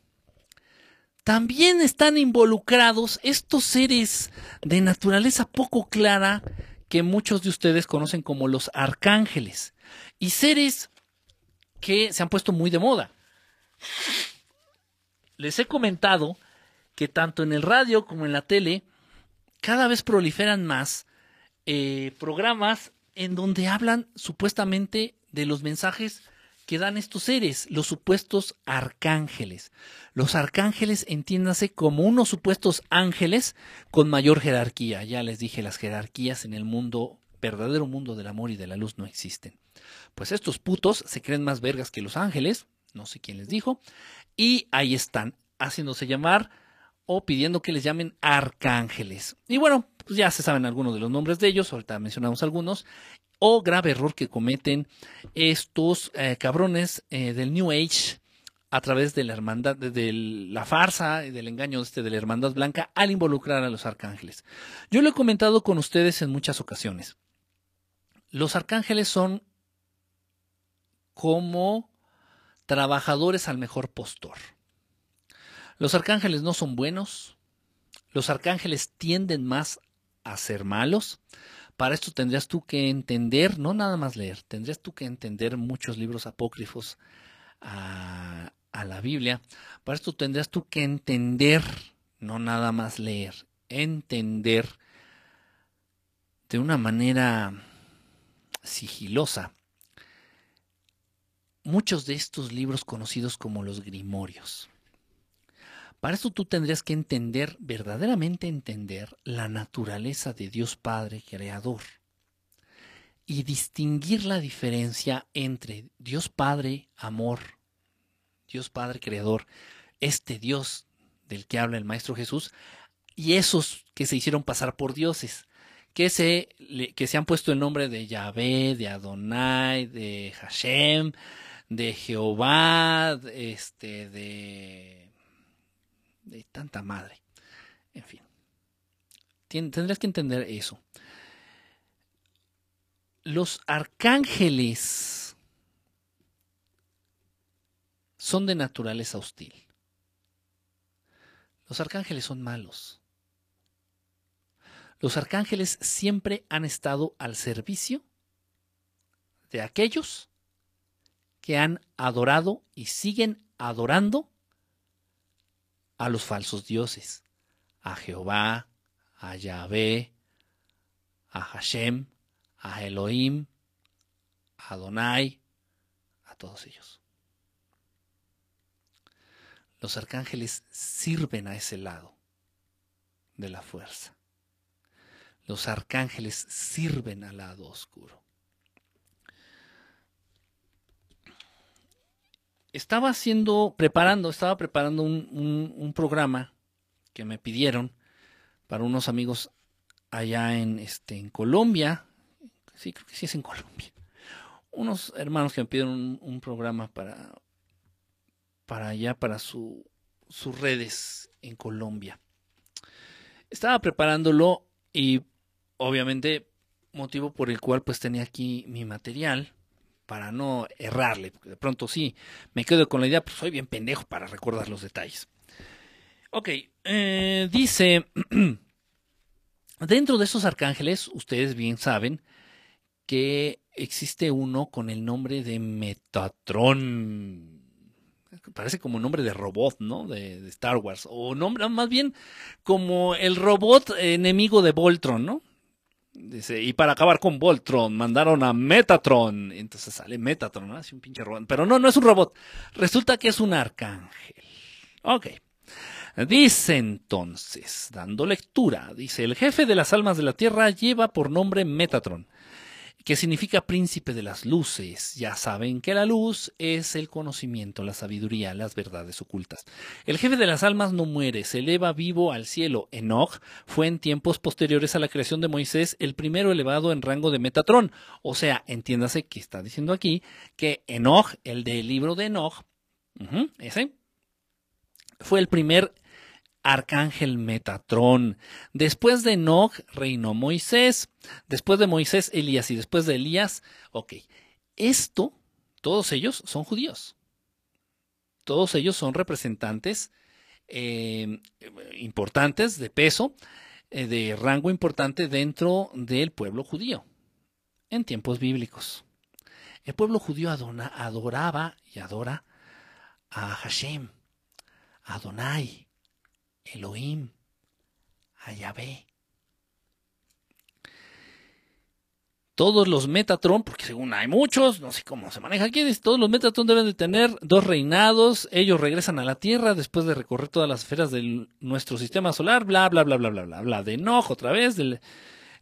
también están involucrados estos seres de naturaleza poco clara que muchos de ustedes conocen como los arcángeles y seres que se han puesto muy de moda. Les he comentado que tanto en el radio como en la tele cada vez proliferan más eh, programas en donde hablan supuestamente de los mensajes que dan estos seres, los supuestos arcángeles. Los arcángeles entiéndase como unos supuestos ángeles con mayor jerarquía. Ya les dije, las jerarquías en el mundo, verdadero mundo del amor y de la luz no existen. Pues estos putos se creen más vergas que los ángeles, no sé quién les dijo, y ahí están, haciéndose llamar o pidiendo que les llamen arcángeles. Y bueno, pues ya se saben algunos de los nombres de ellos, ahorita mencionamos algunos, o grave error que cometen estos eh, cabrones eh, del New Age a través de la hermandad, de la farsa y del engaño este de la hermandad blanca al involucrar a los arcángeles. Yo lo he comentado con ustedes en muchas ocasiones. Los arcángeles son como trabajadores al mejor postor. Los arcángeles no son buenos. Los arcángeles tienden más a ser malos. Para esto tendrías tú que entender, no nada más leer, tendrías tú que entender muchos libros apócrifos a, la Biblia. Para esto tendrías tú que entender, no nada más leer, entender de una manera sigilosa muchos de estos libros conocidos como los grimorios. Para eso tú tendrías que entender, verdaderamente entender, la naturaleza de Dios Padre Creador y distinguir la diferencia entre Dios Padre, amor, Dios Padre Creador, este Dios del que habla el Maestro Jesús, y esos que se hicieron pasar por dioses, que se, que se han puesto el nombre de Yahvé, de Adonai, de Hashem, de Jehová, este, de de tanta madre. En fin. Tendrás que entender eso. Los arcángeles son de naturaleza hostil. Los arcángeles son malos. Los arcángeles siempre han estado al servicio de aquellos que han adorado y siguen adorando a los falsos dioses, a Jehová, a Yahvé, a Hashem, a Elohim, a Adonai, a todos ellos. Los arcángeles sirven a ese lado de la fuerza. Los arcángeles sirven al lado oscuro. Estaba haciendo, preparando, estaba preparando un, programa que me pidieron para unos amigos allá en, este, en Colombia. Sí, creo que sí es en Colombia. unos hermanos que me pidieron un, programa para, para allá, para su, sus redes en Colombia. Estaba preparándolo y obviamente motivo por el cual pues tenía aquí mi material para no errarle, porque de pronto sí, me quedo con la idea, pues soy bien pendejo para recordar los detalles. Ok, eh, dice, dentro de esos arcángeles, ustedes bien saben que existe uno con el nombre de Metatron. Parece como nombre de robot, ¿no? De, Star Wars. O nombre, más bien como el robot enemigo de Voltron, ¿no? Dice, y para acabar con Voltron, mandaron a Metatron. Entonces sale Metatron, ¿no? Así un pinche robot. Pero no, no es un robot. Resulta que es un arcángel. Ok. Dice entonces, dando lectura, dice, el jefe de las almas de la tierra lleva por nombre Metatron que significa príncipe de las luces. Ya saben que la luz es el conocimiento, la sabiduría, las verdades ocultas. El jefe de las almas no muere, se eleva vivo al cielo. Enoch fue en tiempos posteriores a la creación de Moisés el primero elevado en rango de Metatrón. O sea, entiéndase que está diciendo aquí que Enoch, el del libro de Enoch, ese, fue el primer arcángel Metatrón. Después de Enoch reinó Moisés, después de Moisés Elías y después de Elías, ok, esto, todos ellos son judíos. Todos ellos son representantes eh, importantes de peso, eh, de rango importante dentro del pueblo judío en tiempos bíblicos. El pueblo judío adoraba y adora a Hashem, a Adonai, Elohim, a. Todos los Metatron, porque según hay muchos, no sé cómo se maneja aquí, todos los Metatron deben de tener dos reinados, ellos regresan a la Tierra después de recorrer todas las esferas de nuestro sistema solar, bla, bla, bla, bla, bla, bla, bla, de enojo otra vez,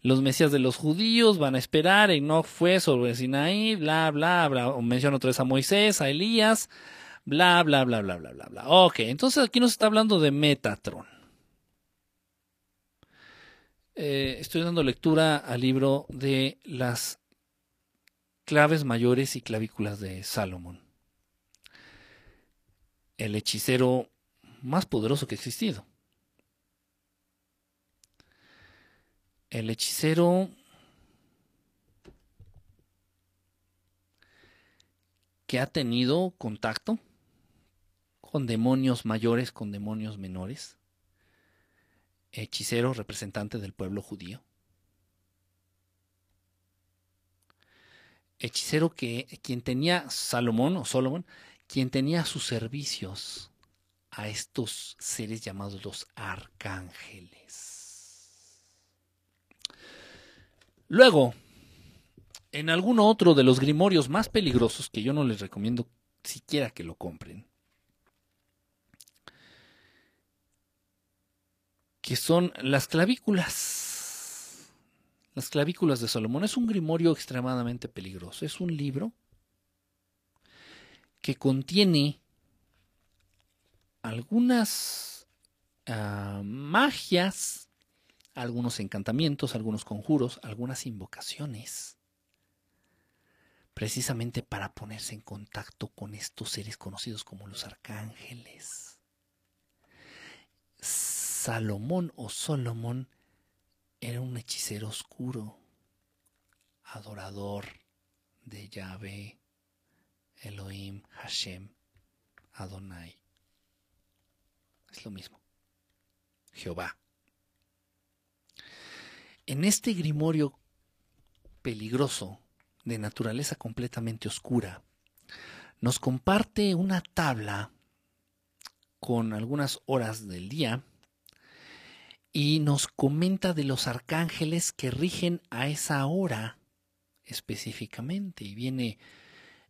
los mesías de los judíos van a esperar, Enoch fue sobre Sinaí, bla, bla, bla, o menciona otra vez a Moisés, a Elías, bla, bla, bla, bla, bla, bla, bla. Ok, entonces aquí nos está hablando de Metatron. Eh, estoy dando lectura al libro de las claves mayores y clavículas de Salomón. El hechicero más poderoso que ha existido. El hechicero que ha tenido contacto con demonios mayores, con demonios menores. Hechicero, representante del pueblo judío. Hechicero que quien tenía Salomón o Solomon, quien tenía sus servicios a estos seres llamados los arcángeles. Luego, en alguno otro de los grimorios más peligrosos que yo no les recomiendo siquiera que lo compren, que son las clavículas. Las clavículas de Salomón es un grimorio extremadamente peligroso. Es un libro que contiene algunas ah, magias, algunos encantamientos, algunos conjuros, algunas invocaciones, precisamente para ponerse en contacto con estos seres conocidos como los arcángeles Salomón o Solomón era un hechicero oscuro, adorador de Yahvé, Elohim, Hashem, Adonai. Es lo mismo. Jehová. En este grimorio peligroso, de naturaleza completamente oscura, nos comparte una tabla con algunas horas del día y nos comenta de los arcángeles que rigen a esa hora específicamente. Y viene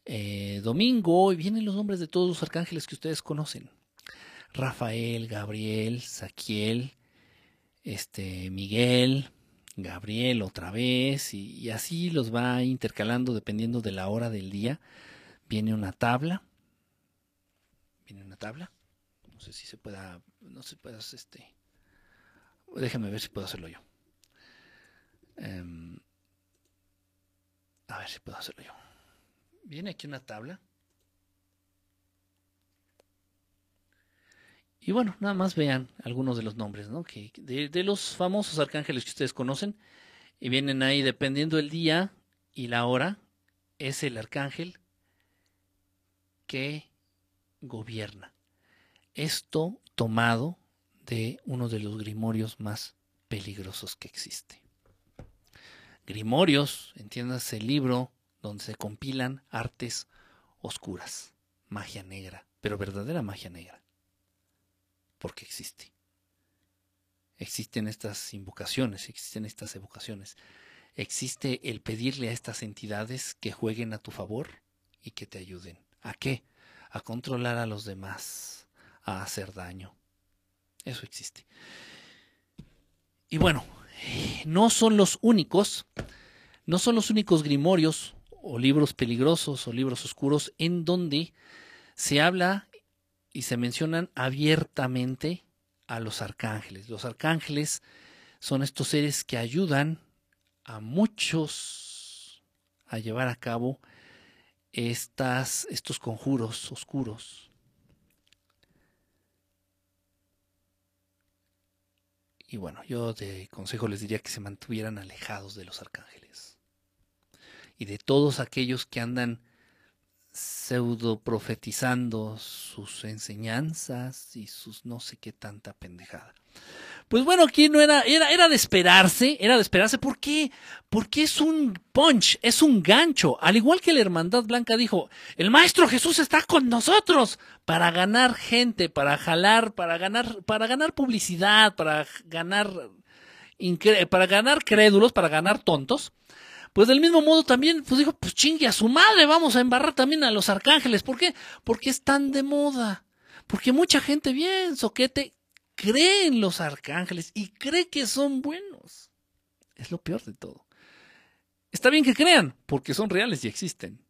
eh, Domingo y vienen los nombres de todos los arcángeles que ustedes conocen. Rafael, Gabriel, Saquiel, este, Miguel, Gabriel otra vez, y, así los va intercalando dependiendo de la hora del día. Viene una tabla. Viene una tabla. No sé si se pueda, no se pueda, este, Déjame ver si puedo hacerlo yo. Em, a ver si puedo hacerlo yo. viene aquí una tabla. Y bueno, nada más vean algunos de los nombres, ¿no? Que de, de, los famosos arcángeles que ustedes conocen. Y vienen ahí, dependiendo el día y la hora, es el arcángel que gobierna. Esto tomado de uno de los grimorios más peligrosos que existe. Grimorios, entiendas el libro donde se compilan artes oscuras, magia negra, pero verdadera magia negra, porque existe. Existen estas invocaciones, existen estas evocaciones, existe el pedirle a estas entidades que jueguen a tu favor y que te ayuden. ¿A qué? A controlar a los demás, a hacer daño. Eso existe. Y bueno, no son los únicos, no son los únicos grimorios o libros peligrosos o libros oscuros en donde se habla y se mencionan abiertamente a los arcángeles. Los arcángeles son estos seres que ayudan a muchos a llevar a cabo estas, estos conjuros oscuros. Y bueno, yo de consejo les diría que se mantuvieran alejados de los arcángeles y de todos aquellos que andan pseudo profetizando sus enseñanzas y sus no sé qué tanta pendejada. Pues bueno, aquí no era, era, era de esperarse, era de esperarse. ¿Por qué? Porque es un punch, es un gancho. Al igual que la Hermandad Blanca dijo, el Maestro Jesús está con nosotros para ganar gente, para jalar, para ganar, para ganar publicidad, para ganar, para ganar crédulos, para ganar tontos. Pues del mismo modo también, pues dijo, pues chingue a su madre, vamos a embarrar también a los arcángeles. ¿Por qué? Porque están de moda. Porque mucha gente bien soquete cree en los arcángeles y cree que son buenos. Es lo peor de todo. Está bien que crean, porque son reales y existen.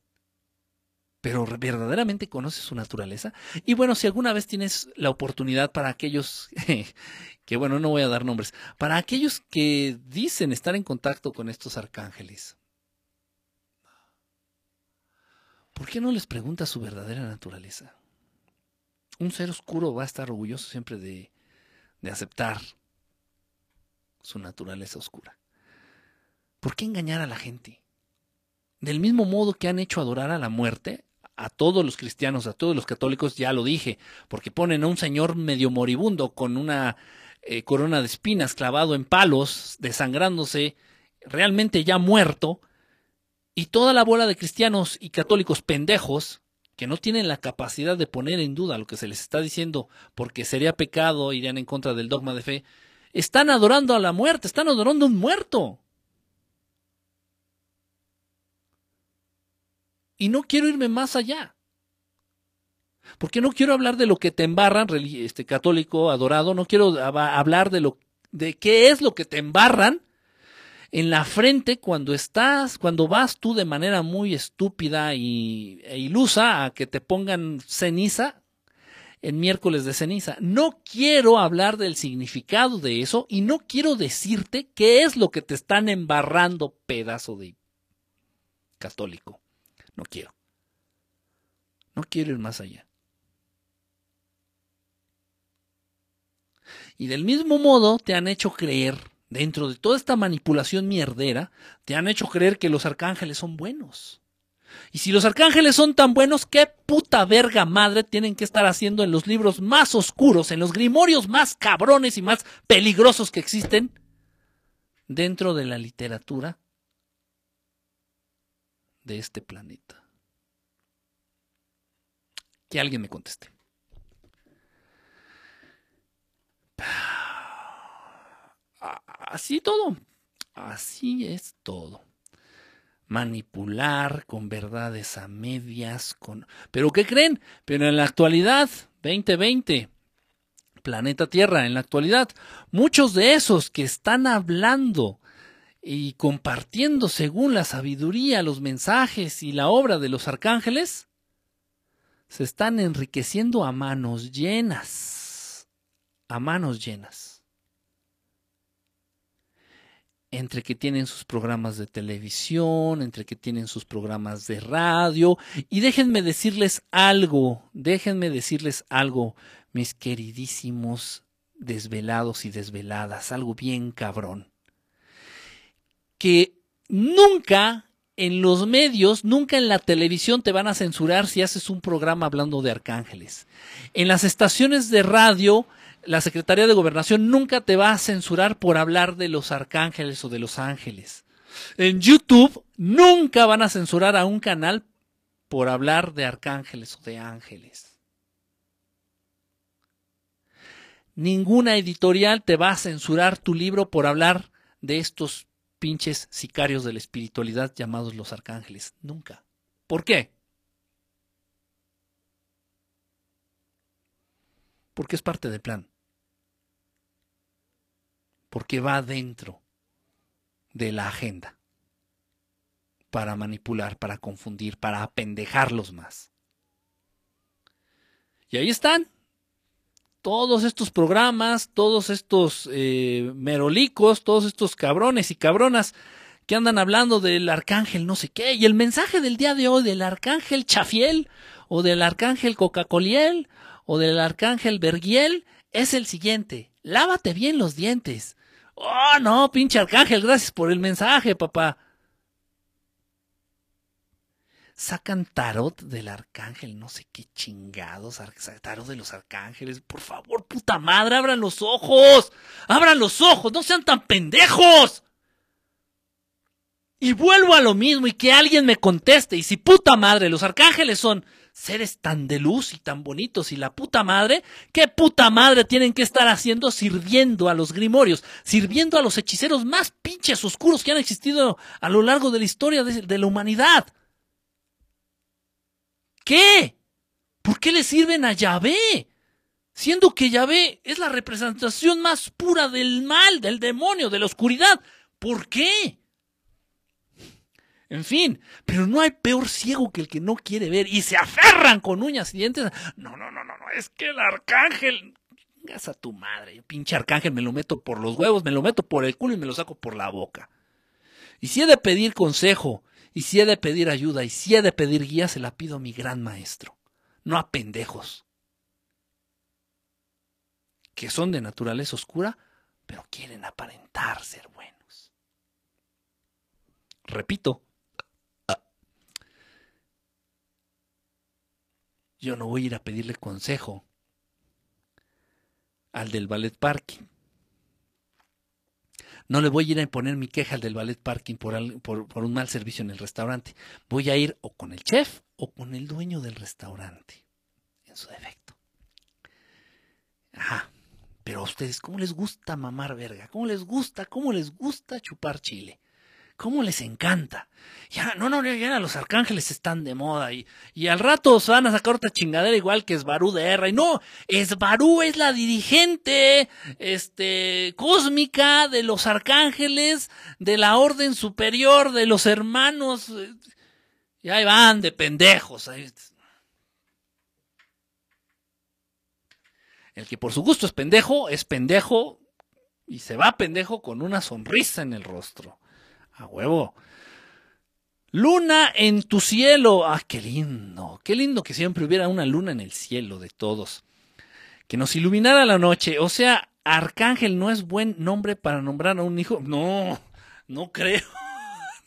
Pero verdaderamente conoces su naturaleza. Y bueno, si alguna vez tienes la oportunidad para aquellos, que bueno, no voy a dar nombres, para aquellos que dicen estar en contacto con estos arcángeles, ¿por qué no les preguntas su verdadera naturaleza? Un ser oscuro va a estar orgulloso siempre de, de aceptar su naturaleza oscura. ¿Por qué engañar a la gente? Del mismo modo que han hecho adorar a la muerte, a todos los cristianos, a todos los católicos, ya lo dije, porque ponen a un señor medio moribundo con una eh, corona de espinas clavado en palos, desangrándose, realmente ya muerto, y toda la bola de cristianos y católicos pendejos que no tienen la capacidad de poner en duda lo que se les está diciendo porque sería pecado, irían en contra del dogma de fe, están adorando a la muerte, están adorando a un muerto. Y no quiero irme más allá. Porque no quiero hablar de lo que te embarran, este católico adorado, no quiero hablar de lo de qué es lo que te embarran en la frente cuando estás, cuando vas tú de manera muy estúpida y, e ilusa a que te pongan ceniza en miércoles de ceniza. No quiero hablar del significado de eso y no quiero decirte qué es lo que te están embarrando, pedazo de católico. No quiero. No quiero ir más allá. Y del mismo modo te han hecho creer dentro de toda esta manipulación mierdera, te han hecho creer que los arcángeles son buenos. Y si los arcángeles son tan buenos, ¿qué puta verga madre tienen que estar haciendo en los libros más oscuros, en los grimorios más cabrones y más peligrosos que existen dentro de la literatura de este planeta? Que alguien me conteste. Así todo. Así es todo. Manipular con verdades a medias, con... ¿Pero qué creen? Pero en la actualidad, 2020, planeta Tierra, en la actualidad, muchos de esos que están hablando y compartiendo según la sabiduría los mensajes y la obra de los arcángeles, se están enriqueciendo a manos llenas, a manos llenas. Entre que tienen sus programas de televisión, entre que tienen sus programas de radio. Y déjenme decirles algo, déjenme decirles algo, mis queridísimos desvelados y desveladas, algo bien cabrón. Que nunca en los medios, nunca en la televisión te van a censurar si haces un programa hablando de arcángeles. En las estaciones de radio la Secretaría de Gobernación nunca te va a censurar por hablar de los arcángeles o de los ángeles. En YouTube nunca van a censurar a un canal por hablar de arcángeles o de ángeles. Ninguna editorial te va a censurar tu libro por hablar de estos pinches sicarios de la espiritualidad llamados los arcángeles. Nunca. ¿Por qué? Porque es parte del plan porque va dentro de la agenda para manipular, para confundir, para apendejarlos más. Y ahí están todos estos programas, todos estos eh, merolicos, todos estos cabrones y cabronas que andan hablando del arcángel no sé qué. Y el mensaje del día de hoy del arcángel Chafiel o del arcángel Coca-Coliel o del arcángel Bergiel es el siguiente. Lávate bien los dientes. Oh, no, pinche arcángel, gracias por el mensaje, papá. Sacan tarot del arcángel, no sé qué chingados, tarot de los arcángeles. Por favor, puta madre, abran los ojos. Abran los ojos, no sean tan pendejos. Y vuelvo a lo mismo y que alguien me conteste. Y si puta madre, los arcángeles son seres tan de luz y tan bonitos y la puta madre, ¿qué puta madre tienen que estar haciendo sirviendo a los grimorios, sirviendo a los hechiceros más pinches oscuros que han existido a lo largo de la historia de, la humanidad? ¿Qué? ¿Por qué le sirven a Yahvé? Siendo que Yahvé es la representación más pura del mal, del demonio, de la oscuridad. ¿Por qué? En fin, pero no hay peor ciego que el que no quiere ver y se aferran con uñas y dientes. No, no, no, no, no, es que el arcángel. Vengas a tu madre, pinche arcángel, me lo meto por los huevos, me lo meto por el culo y me lo saco por la boca. Y si he de pedir consejo, y si he de pedir ayuda, y si he de pedir guía, se la pido a mi gran maestro, no a pendejos. Que son de naturaleza oscura, pero quieren aparentar ser buenos. Repito, yo no voy a ir a pedirle consejo al del ballet parking. No le voy a ir a imponer mi queja al del ballet parking por, por, un mal servicio en el restaurante. Voy a ir o con el chef o con el dueño del restaurante, en su defecto. Ajá. Pero a ustedes, ¿cómo les gusta mamar verga? ¿Cómo les gusta? ¿Cómo les gusta chupar chile? ¿Cómo les encanta? Ya, no, no, ya los arcángeles están de moda y, y al rato se van a sacar otra chingadera igual que Esbarú de R. Y no, Esbarú es la dirigente, este, cósmica de los arcángeles, de la orden superior, de los hermanos. Y ahí van de pendejos. El que por su gusto es pendejo, es pendejo y se va pendejo con una sonrisa en el rostro. A huevo. Luna en tu cielo. Ah, qué lindo. Qué lindo que siempre hubiera una luna en el cielo de todos. Que nos iluminara la noche. O sea, Arcángel no es buen nombre para nombrar a un hijo. No, no creo.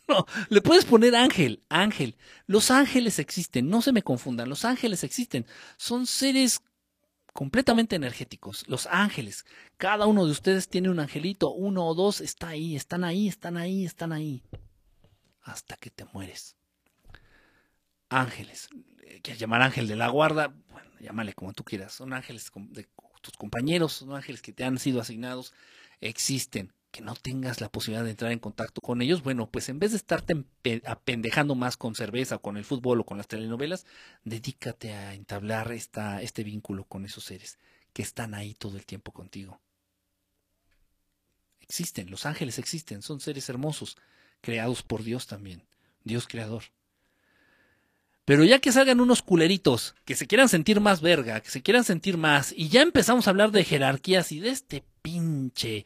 No, le puedes poner ángel, ángel. Los ángeles existen, no se me confundan, los ángeles existen. Son seres completamente energéticos. Los ángeles, cada uno de ustedes tiene un angelito, uno o dos, está ahí, están ahí, están ahí, están ahí, hasta que te mueres. Ángeles, quieres llamar ángel de la guarda, bueno, llámale como tú quieras, son ángeles de tus compañeros, son ángeles que te han sido asignados, existen que no tengas la posibilidad de entrar en contacto con ellos, bueno, pues en vez de estarte apendejando más con cerveza, con el fútbol o con las telenovelas, dedícate a entablar esta, este vínculo con esos seres que están ahí todo el tiempo contigo. Existen, los ángeles existen, son seres hermosos, creados por Dios también, Dios creador. Pero ya que salgan unos culeritos, que se quieran sentir más verga, que se quieran sentir más, y ya empezamos a hablar de jerarquías y de este pinche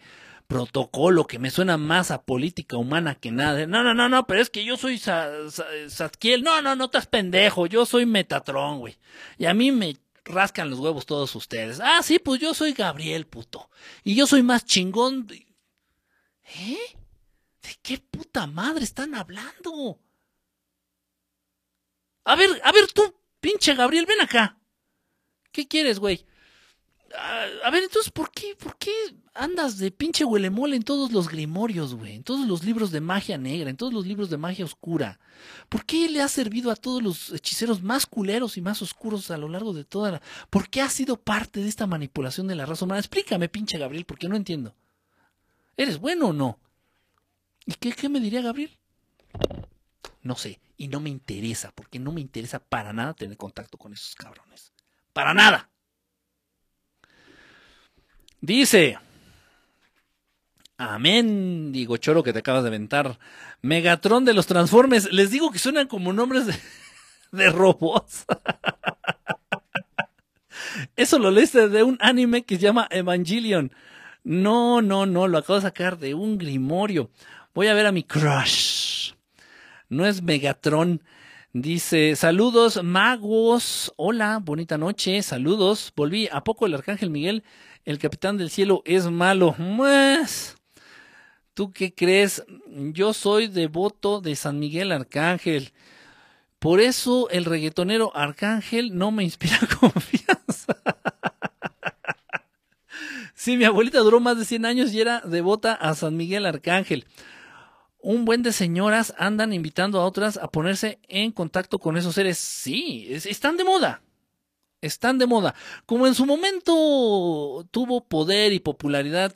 protocolo que me suena más a política humana que nada. No, no, no, no, pero es que yo soy Satkiel. No, no, no estás pendejo. Yo soy Metatron, güey. Y a mí me rascan los huevos todos ustedes. Ah, sí, pues yo soy Gabriel, puto. Y yo soy más chingón. ¿Eh? ¿De qué puta madre están hablando? A ver, a ver tú, pinche Gabriel, ven acá. ¿Qué quieres, güey? A, ver, entonces, ¿por qué, ¿por qué andas de pinche huelemole en todos los grimorios, güey? En todos los libros de magia negra, en todos los libros de magia oscura. ¿Por qué le ha servido a todos los hechiceros más culeros y más oscuros a lo largo de toda la... ¿Por qué ha sido parte de esta manipulación de la raza humana? Explícame, pinche Gabriel, porque no entiendo. ¿Eres bueno o no? ¿Y qué, qué me diría Gabriel? No sé, y no me interesa, porque no me interesa para nada tener contacto con esos cabrones. Para nada. Dice, amén, digo choro que te acabas de aventar. Megatron de los Transformers. Les digo que suenan como nombres de, robots. Eso lo leíste de un anime que se llama Evangelion. No, no, no, lo acabo de sacar de un grimorio. Voy a ver a mi crush. No es Megatron. Dice, saludos magos. Hola, bonita noche. Saludos. Volví. ¿A poco el Arcángel Miguel, el capitán del cielo, es malo? Pues, ¿tú qué crees? Yo soy devoto de San Miguel Arcángel. Por eso el reggaetonero Arcángel no me inspira confianza. sí, mi abuelita duró más de 100 años y era devota a San Miguel Arcángel un buen de señoras andan invitando a otras a ponerse en contacto con esos seres. Sí, están de moda. Están de moda. Como en su momento tuvo poder y popularidad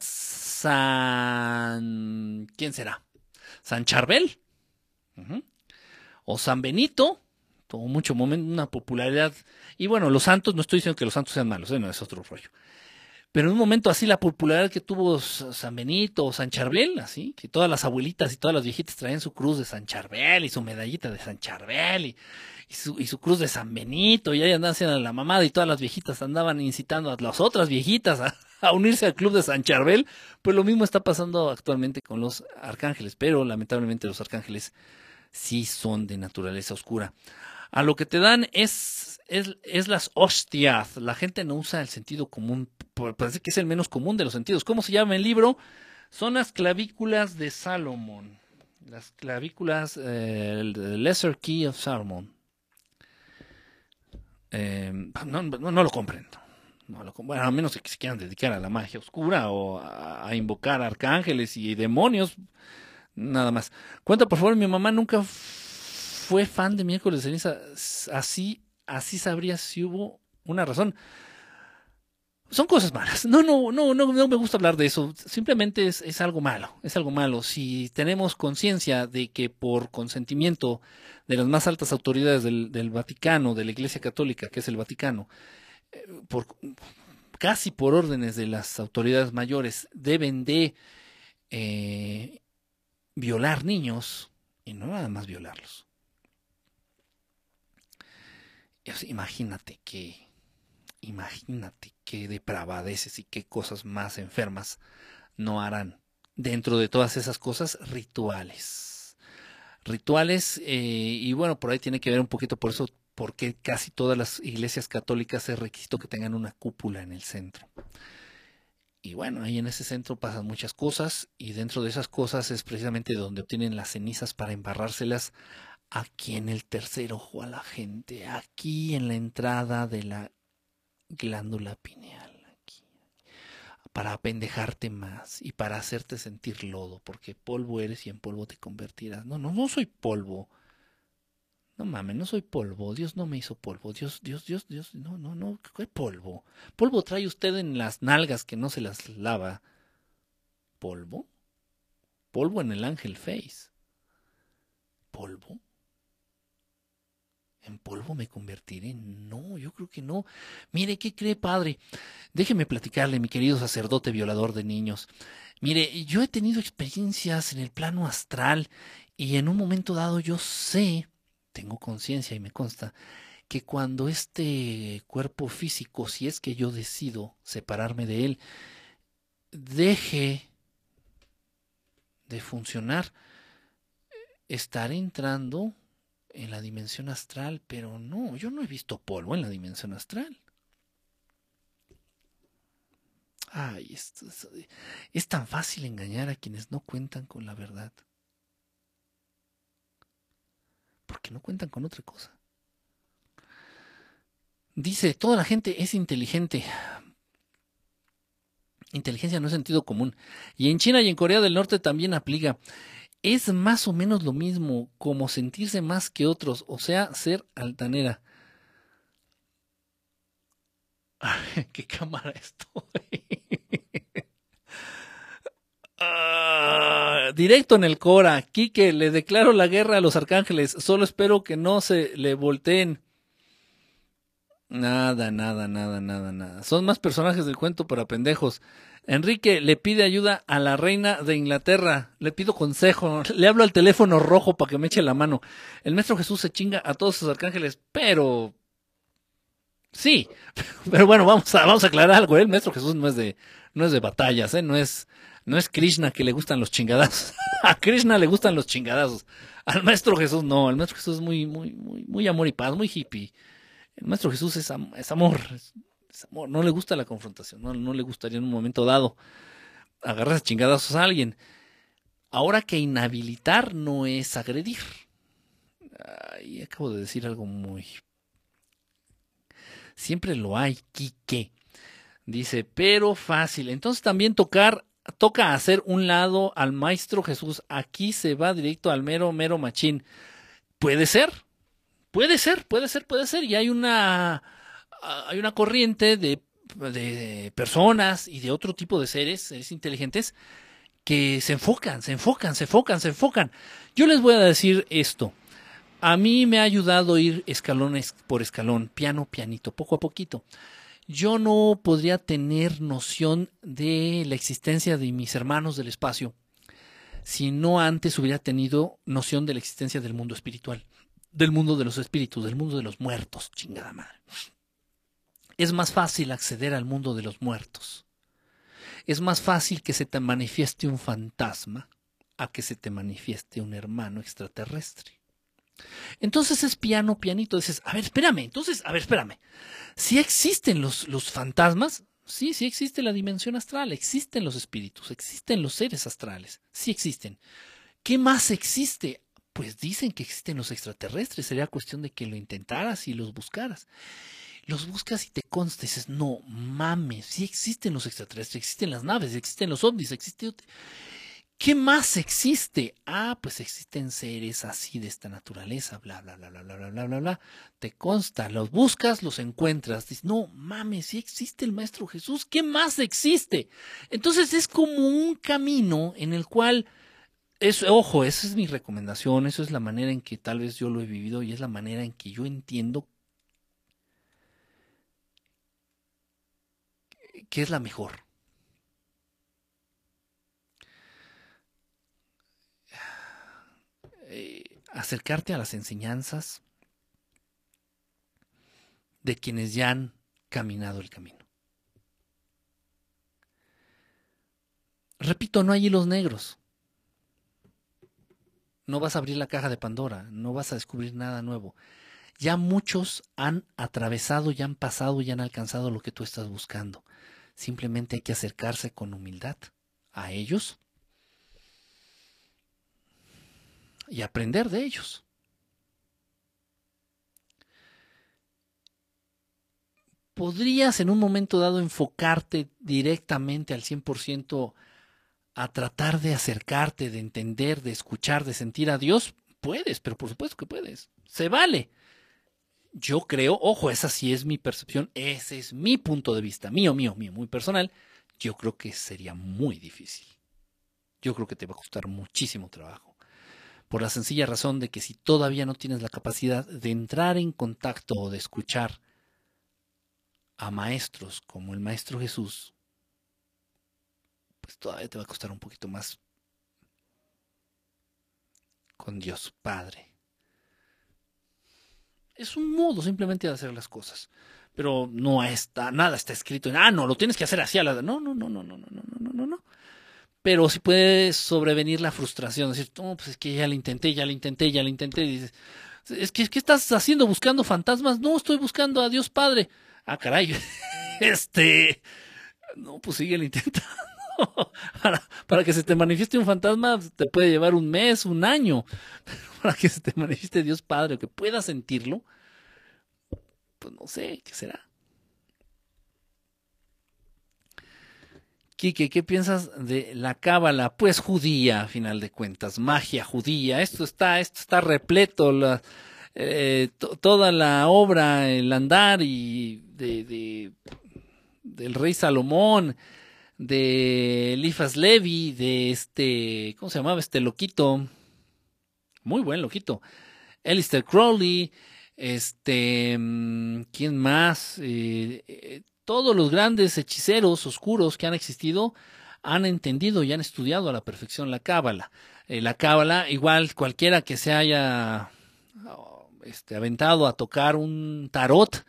San... ¿Quién será? San Charbel. O San Benito. Tuvo mucho momento, una popularidad. Y bueno, los santos, no estoy diciendo que los santos sean malos, ¿eh? es otro rollo. Pero en un momento así la popularidad que tuvo San Benito o San Charbel, así, que todas las abuelitas y todas las viejitas traían su cruz de San Charbel y su medallita de San Charbel y, su, y su, cruz de San Benito, y ahí andaban haciendo la mamada y todas las viejitas andaban incitando a las otras viejitas a, a unirse al club de San Charbel, pues lo mismo está pasando actualmente con los arcángeles, pero lamentablemente los arcángeles sí son de naturaleza oscura. A lo que te dan es es, las hostias. La gente no usa el sentido común. Parece que es el menos común de los sentidos. ¿Cómo se llama el libro? Son las clavículas de Salomón. Las clavículas, eh, el Lesser Key of Salomon. Eh, no, lo compren. bueno, a menos que se quieran dedicar a la magia oscura o a, invocar arcángeles y demonios. Nada más. Cuenta, por favor, mi mamá nunca fue fan de miércoles de ceniza. Así así sabrías si hubo una razón. Son cosas malas. No, no, no, no, no me gusta hablar de eso. Simplemente es, es algo malo. Es algo malo. Si tenemos conciencia de que por consentimiento de las más altas autoridades del, del, Vaticano, de la Iglesia Católica, que es el Vaticano, por, casi por órdenes de las autoridades mayores, deben de eh, violar niños, y no nada más violarlos, imagínate que, imagínate qué depravadeces y qué cosas más enfermas no harán. Dentro de todas esas cosas, rituales. Rituales, eh, y bueno, por ahí tiene que ver un poquito por eso, porque casi todas las iglesias católicas es requisito que tengan una cúpula en el centro. Y bueno, ahí en ese centro pasan muchas cosas y dentro de esas cosas es precisamente donde obtienen las cenizas para embarrárselas aquí en el tercer ojo a la gente, aquí en la entrada de la glándula pineal, para apendejarte más y para hacerte sentir lodo, porque polvo eres y en polvo te convertirás. No, no, no soy polvo. No mames, no soy polvo. Dios no me hizo polvo. Dios, Dios, Dios, Dios. No, no, no. ¿Qué polvo? Polvo trae usted en las nalgas que no se las lava. ¿Polvo? Polvo en el ángel face. ¿Polvo? ¿En polvo me convertiré? No, yo creo que no. Mire, ¿qué cree, padre? Déjeme platicarle, mi querido sacerdote violador de niños. Mire, yo he tenido experiencias en el plano astral y en un momento dado yo sé, tengo conciencia y me consta, que cuando este cuerpo físico, si es que yo decido separarme de él, deje de funcionar, estar entrando en la dimensión astral, pero no, yo no he visto polvo en la dimensión astral. Ay, esto es, es tan fácil engañar a quienes no cuentan con la verdad. Porque no cuentan con otra cosa. Dice, toda la gente es inteligente. Inteligencia no es sentido común. Y en China y en Corea del Norte también aplica. Es más o menos lo mismo como sentirse más que otros, o sea, ser altanera. ¿Qué cámara estoy? Ah, directo en el Cora. Quique, le declaro la guerra a los arcángeles. Solo espero que no se le volteen. Nada, nada, nada, nada, nada. Son más personajes del cuento para pendejos. Enrique le pide ayuda a la reina de Inglaterra. Le pido consejo. Le hablo al teléfono rojo para que me eche la mano. El maestro Jesús se chinga a todos sus arcángeles, pero Sí, pero bueno, vamos a, vamos a aclarar algo. El maestro Jesús no es de, no es de batallas, ¿eh? no es, no es Krishna que le gustan los chingadazos. A Krishna le gustan los chingadazos. Al maestro Jesús no. El maestro Jesús es muy, muy, muy, amor y paz, muy hippie. El maestro Jesús es, amor, es, amor. No le gusta la confrontación. No, le gustaría en un momento dado agarrar chingadazos a alguien. Ahora que inhabilitar no es agredir. Ay, acabo de decir algo muy Siempre lo hay, Quique. Dice, pero fácil. Entonces también tocar, toca hacer un lado al maestro Jesús. Aquí se va directo al mero, mero machín. Puede ser, puede ser, puede ser, puede ser. Y hay una, hay una corriente de, de personas y de otro tipo de seres, seres inteligentes, que se enfocan, se enfocan, se enfocan, se enfocan. Yo les voy a decir esto. A mí me ha ayudado ir escalones por escalón, piano, pianito, poco a poquito. Yo no podría tener noción de la existencia de mis hermanos del espacio si no antes hubiera tenido noción de la existencia del mundo espiritual, del mundo de los espíritus, del mundo de los muertos, chingada madre. Es más fácil acceder al mundo de los muertos. Es más fácil que se te manifieste un fantasma a que se te manifieste un hermano extraterrestre. Entonces es piano, pianito. Dices, a ver, espérame. Entonces, a ver, espérame. Si existen los, los fantasmas, sí, sí existe la dimensión astral, existen los espíritus, existen los seres astrales, sí existen. ¿Qué más existe? Pues dicen que existen los extraterrestres. Sería cuestión de que lo intentaras y los buscaras. Los buscas y te consta, dices, no mames, sí existen los extraterrestres, existen las naves, existen los ovnis, existe ¿Qué más existe? Ah, pues existen seres así de esta naturaleza, bla, bla, bla, bla, bla, bla, bla, bla, bla. Te consta, los buscas, los encuentras. Dices, no, mames, sí existe el Maestro Jesús. ¿Qué más existe? Entonces es como un camino en el cual, es, ojo, esa es mi recomendación, eso es la manera en que tal vez yo lo he vivido y es la manera en que yo entiendo que es la mejor. Acercarte a las enseñanzas de quienes ya han caminado el camino. Repito, no hay hilos negros. No vas a abrir la caja de Pandora, no vas a descubrir nada nuevo. Ya muchos han atravesado, ya han pasado, ya han alcanzado lo que tú estás buscando. Simplemente hay que acercarse con humildad a ellos y aprender de ellos. ¿Podrías en un momento dado enfocarte directamente al 100% a tratar de acercarte, de entender, de escuchar, de sentir a Dios? Puedes, pero por supuesto que puedes. Se vale. Yo creo, ojo, esa sí es mi percepción, ese es mi punto de vista, mío, mío, mío, muy personal. Yo creo que sería muy difícil. Yo creo que te va a costar muchísimo trabajo por la sencilla razón de que si todavía no tienes la capacidad de entrar en contacto o de escuchar a maestros como el Maestro Jesús, pues todavía te va a costar un poquito más con Dios Padre. Es un modo simplemente de hacer las cosas. Pero no está, nada está escrito en, ah, no, lo tienes que hacer así a la... No, no, no, no, no, no, no, no, no, no. Pero sí puede sobrevenir la frustración, decir, no, pues es que ya lo intenté, ya lo intenté, ya lo intenté, dices, es que, ¿qué estás haciendo buscando fantasmas? No, estoy buscando a Dios Padre. Ah, caray, este, no, pues sigue intentando. Para, para, que se te manifieste un fantasma te puede llevar un mes, un año. Pero para que se te manifieste Dios Padre o que puedas sentirlo, pues no sé, ¿qué será? Quique, ¿qué piensas de la cábala? Pues judía, a final de cuentas, magia judía. Esto está, esto está repleto, eh, toda la obra, el andar y de, de, del rey Salomón, de Elifas Levi, de este, ¿cómo se llamaba este loquito? Muy buen loquito. Alistair Crowley, este, mm, ¿quién más? Eh, eh, todos los grandes hechiceros oscuros que han existido han entendido y han estudiado a la perfección la cábala. Eh, la cábala, igual cualquiera que se haya oh, este, aventado a tocar un tarot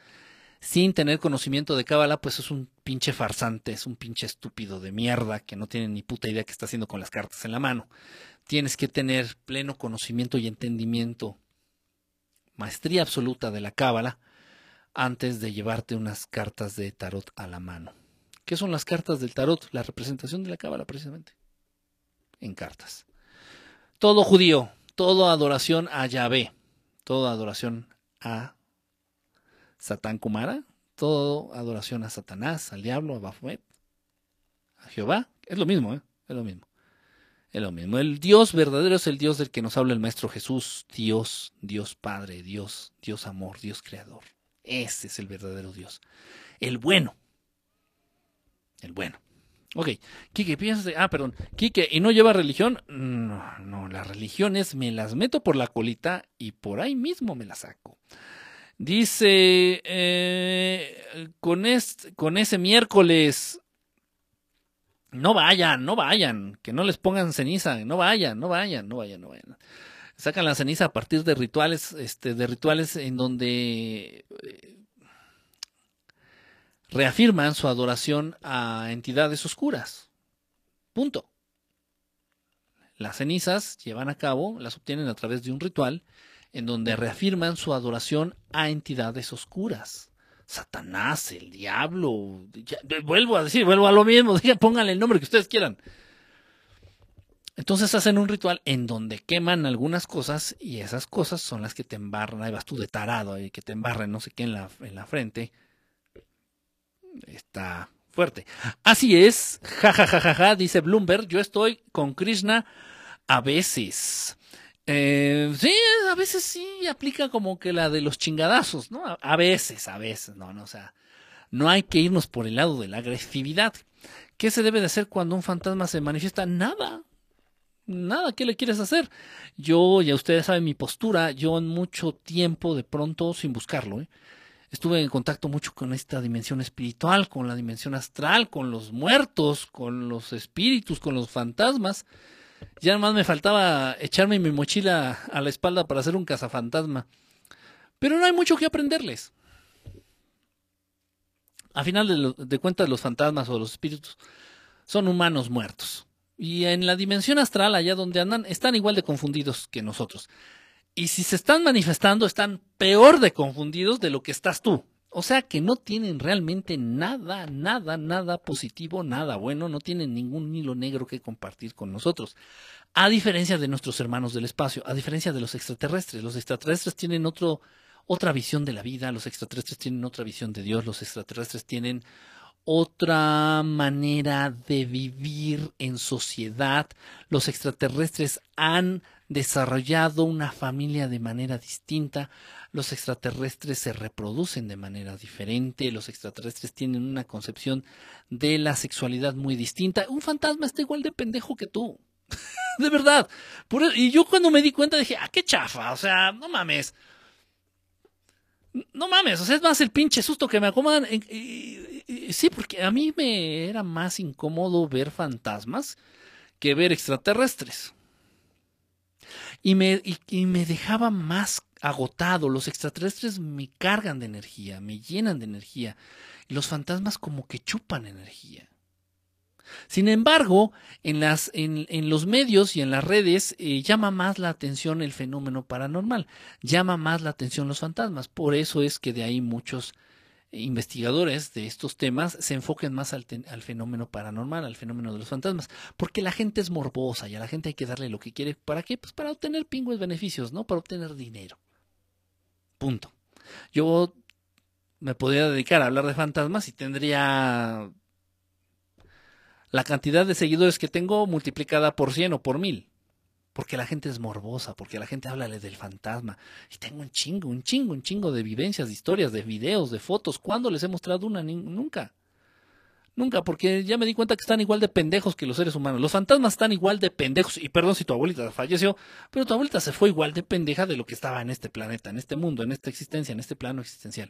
sin tener conocimiento de cábala, pues es un pinche farsante, es un pinche estúpido de mierda que no tiene ni puta idea qué está haciendo con las cartas en la mano. Tienes que tener pleno conocimiento y entendimiento, maestría absoluta de la cábala antes de llevarte unas cartas de tarot a la mano. ¿Qué son las cartas del tarot? La representación de la cábala, precisamente. En cartas. Todo judío, toda adoración a Yahvé, toda adoración a Satán Kumara, toda adoración a Satanás, al diablo, a Baphomet, a Jehová. Es lo mismo, ¿eh? Es lo mismo. Es lo mismo. El Dios verdadero es el Dios del que nos habla el Maestro Jesús. Dios, Dios Padre, Dios, Dios Amor, Dios Creador. Ese es el verdadero Dios. El bueno. El bueno. Ok, Quique, piensas. Ah, perdón. Quique, ¿y no lleva religión? No, no, las religiones me las meto por la colita y por ahí mismo me las saco. Dice, eh, con, con ese miércoles, no vayan, no vayan, que no les pongan ceniza, no vayan, no vayan, no vayan, no vayan sacan la ceniza a partir de rituales, este, de rituales en donde eh, reafirman su adoración a entidades oscuras. Punto. Las cenizas llevan a cabo, las obtienen a través de un ritual en donde reafirman su adoración a entidades oscuras. Satanás, el diablo, vuelvo a decir, vuelvo a lo mismo, pónganle el nombre que ustedes quieran. Entonces hacen un ritual en donde queman algunas cosas y esas cosas son las que te embarran, ahí vas tú de tarado y que te embarran no sé qué en la, en la frente. Está fuerte. Así es, jajajaja, dice Bloomberg, yo estoy con Krishna a veces. Eh, sí, a veces sí aplica como que la de los chingadazos, ¿no? A, veces, a veces, no, no, o sea, no hay que irnos por el lado de la agresividad. ¿Qué se debe de hacer cuando un fantasma se manifiesta? Nada, nada, ¿qué le quieres hacer? Yo, ya ustedes saben mi postura, yo en mucho tiempo, de pronto, sin buscarlo, ¿eh? estuve en contacto mucho con esta dimensión espiritual, con la dimensión astral, con los muertos, con los espíritus, con los fantasmas. Ya más me faltaba echarme mi mochila a la espalda para hacer un cazafantasma. Pero no hay mucho que aprenderles. A final de, de cuentas, los fantasmas o los espíritus son humanos muertos. Y en la dimensión astral, allá donde andan, están igual de confundidos que nosotros. Y si se están manifestando, están peor de confundidos de lo que estás tú. O sea que no tienen realmente nada, nada, nada positivo, nada bueno, no tienen ningún hilo negro que compartir con nosotros. A diferencia de nuestros hermanos del espacio, a diferencia de los extraterrestres. Los extraterrestres tienen otro, otra visión de la vida, los extraterrestres tienen otra visión de Dios, los extraterrestres tienen otra manera de vivir en sociedad. Los extraterrestres han desarrollado una familia de manera distinta. Los extraterrestres se reproducen de manera diferente. Los extraterrestres tienen una concepción de la sexualidad muy distinta. Un fantasma está igual de pendejo que tú. de verdad. E, y yo cuando me di cuenta dije, ah, qué chafa. O sea, no mames. No mames, o sea, es más el pinche susto que me acomodan. sí, porque a mí me era más incómodo ver fantasmas que ver extraterrestres. Y me, y, me dejaba más agotado. Los extraterrestres me cargan de energía, me llenan de energía. Y los fantasmas como que chupan energía. Sin embargo, en, los medios y en las redes eh, llama más la atención el fenómeno paranormal, llama más la atención los fantasmas. Por eso es que de ahí muchos investigadores de estos temas se enfoquen más al, al, fenómeno paranormal, al fenómeno de los fantasmas, porque la gente es morbosa y a la gente hay que darle lo que quiere. ¿Para qué? Pues para obtener pingües beneficios, ¿no? Para obtener dinero. Punto. Yo me podría dedicar a hablar de fantasmas y tendría la cantidad de seguidores que tengo multiplicada por 100 o por 1000. Porque la gente es morbosa, porque la gente habla del fantasma. Y tengo un chingo, un chingo, un chingo de vivencias, de historias, de videos, de fotos. ¿Cuándo les he mostrado una? Nunca. Nunca, porque ya me di cuenta que están igual de pendejos que los seres humanos. Los fantasmas están igual de pendejos. Y perdón si tu abuelita falleció, pero tu abuelita se fue igual de pendeja de lo que estaba en este planeta, en este mundo, en esta existencia, en este plano existencial.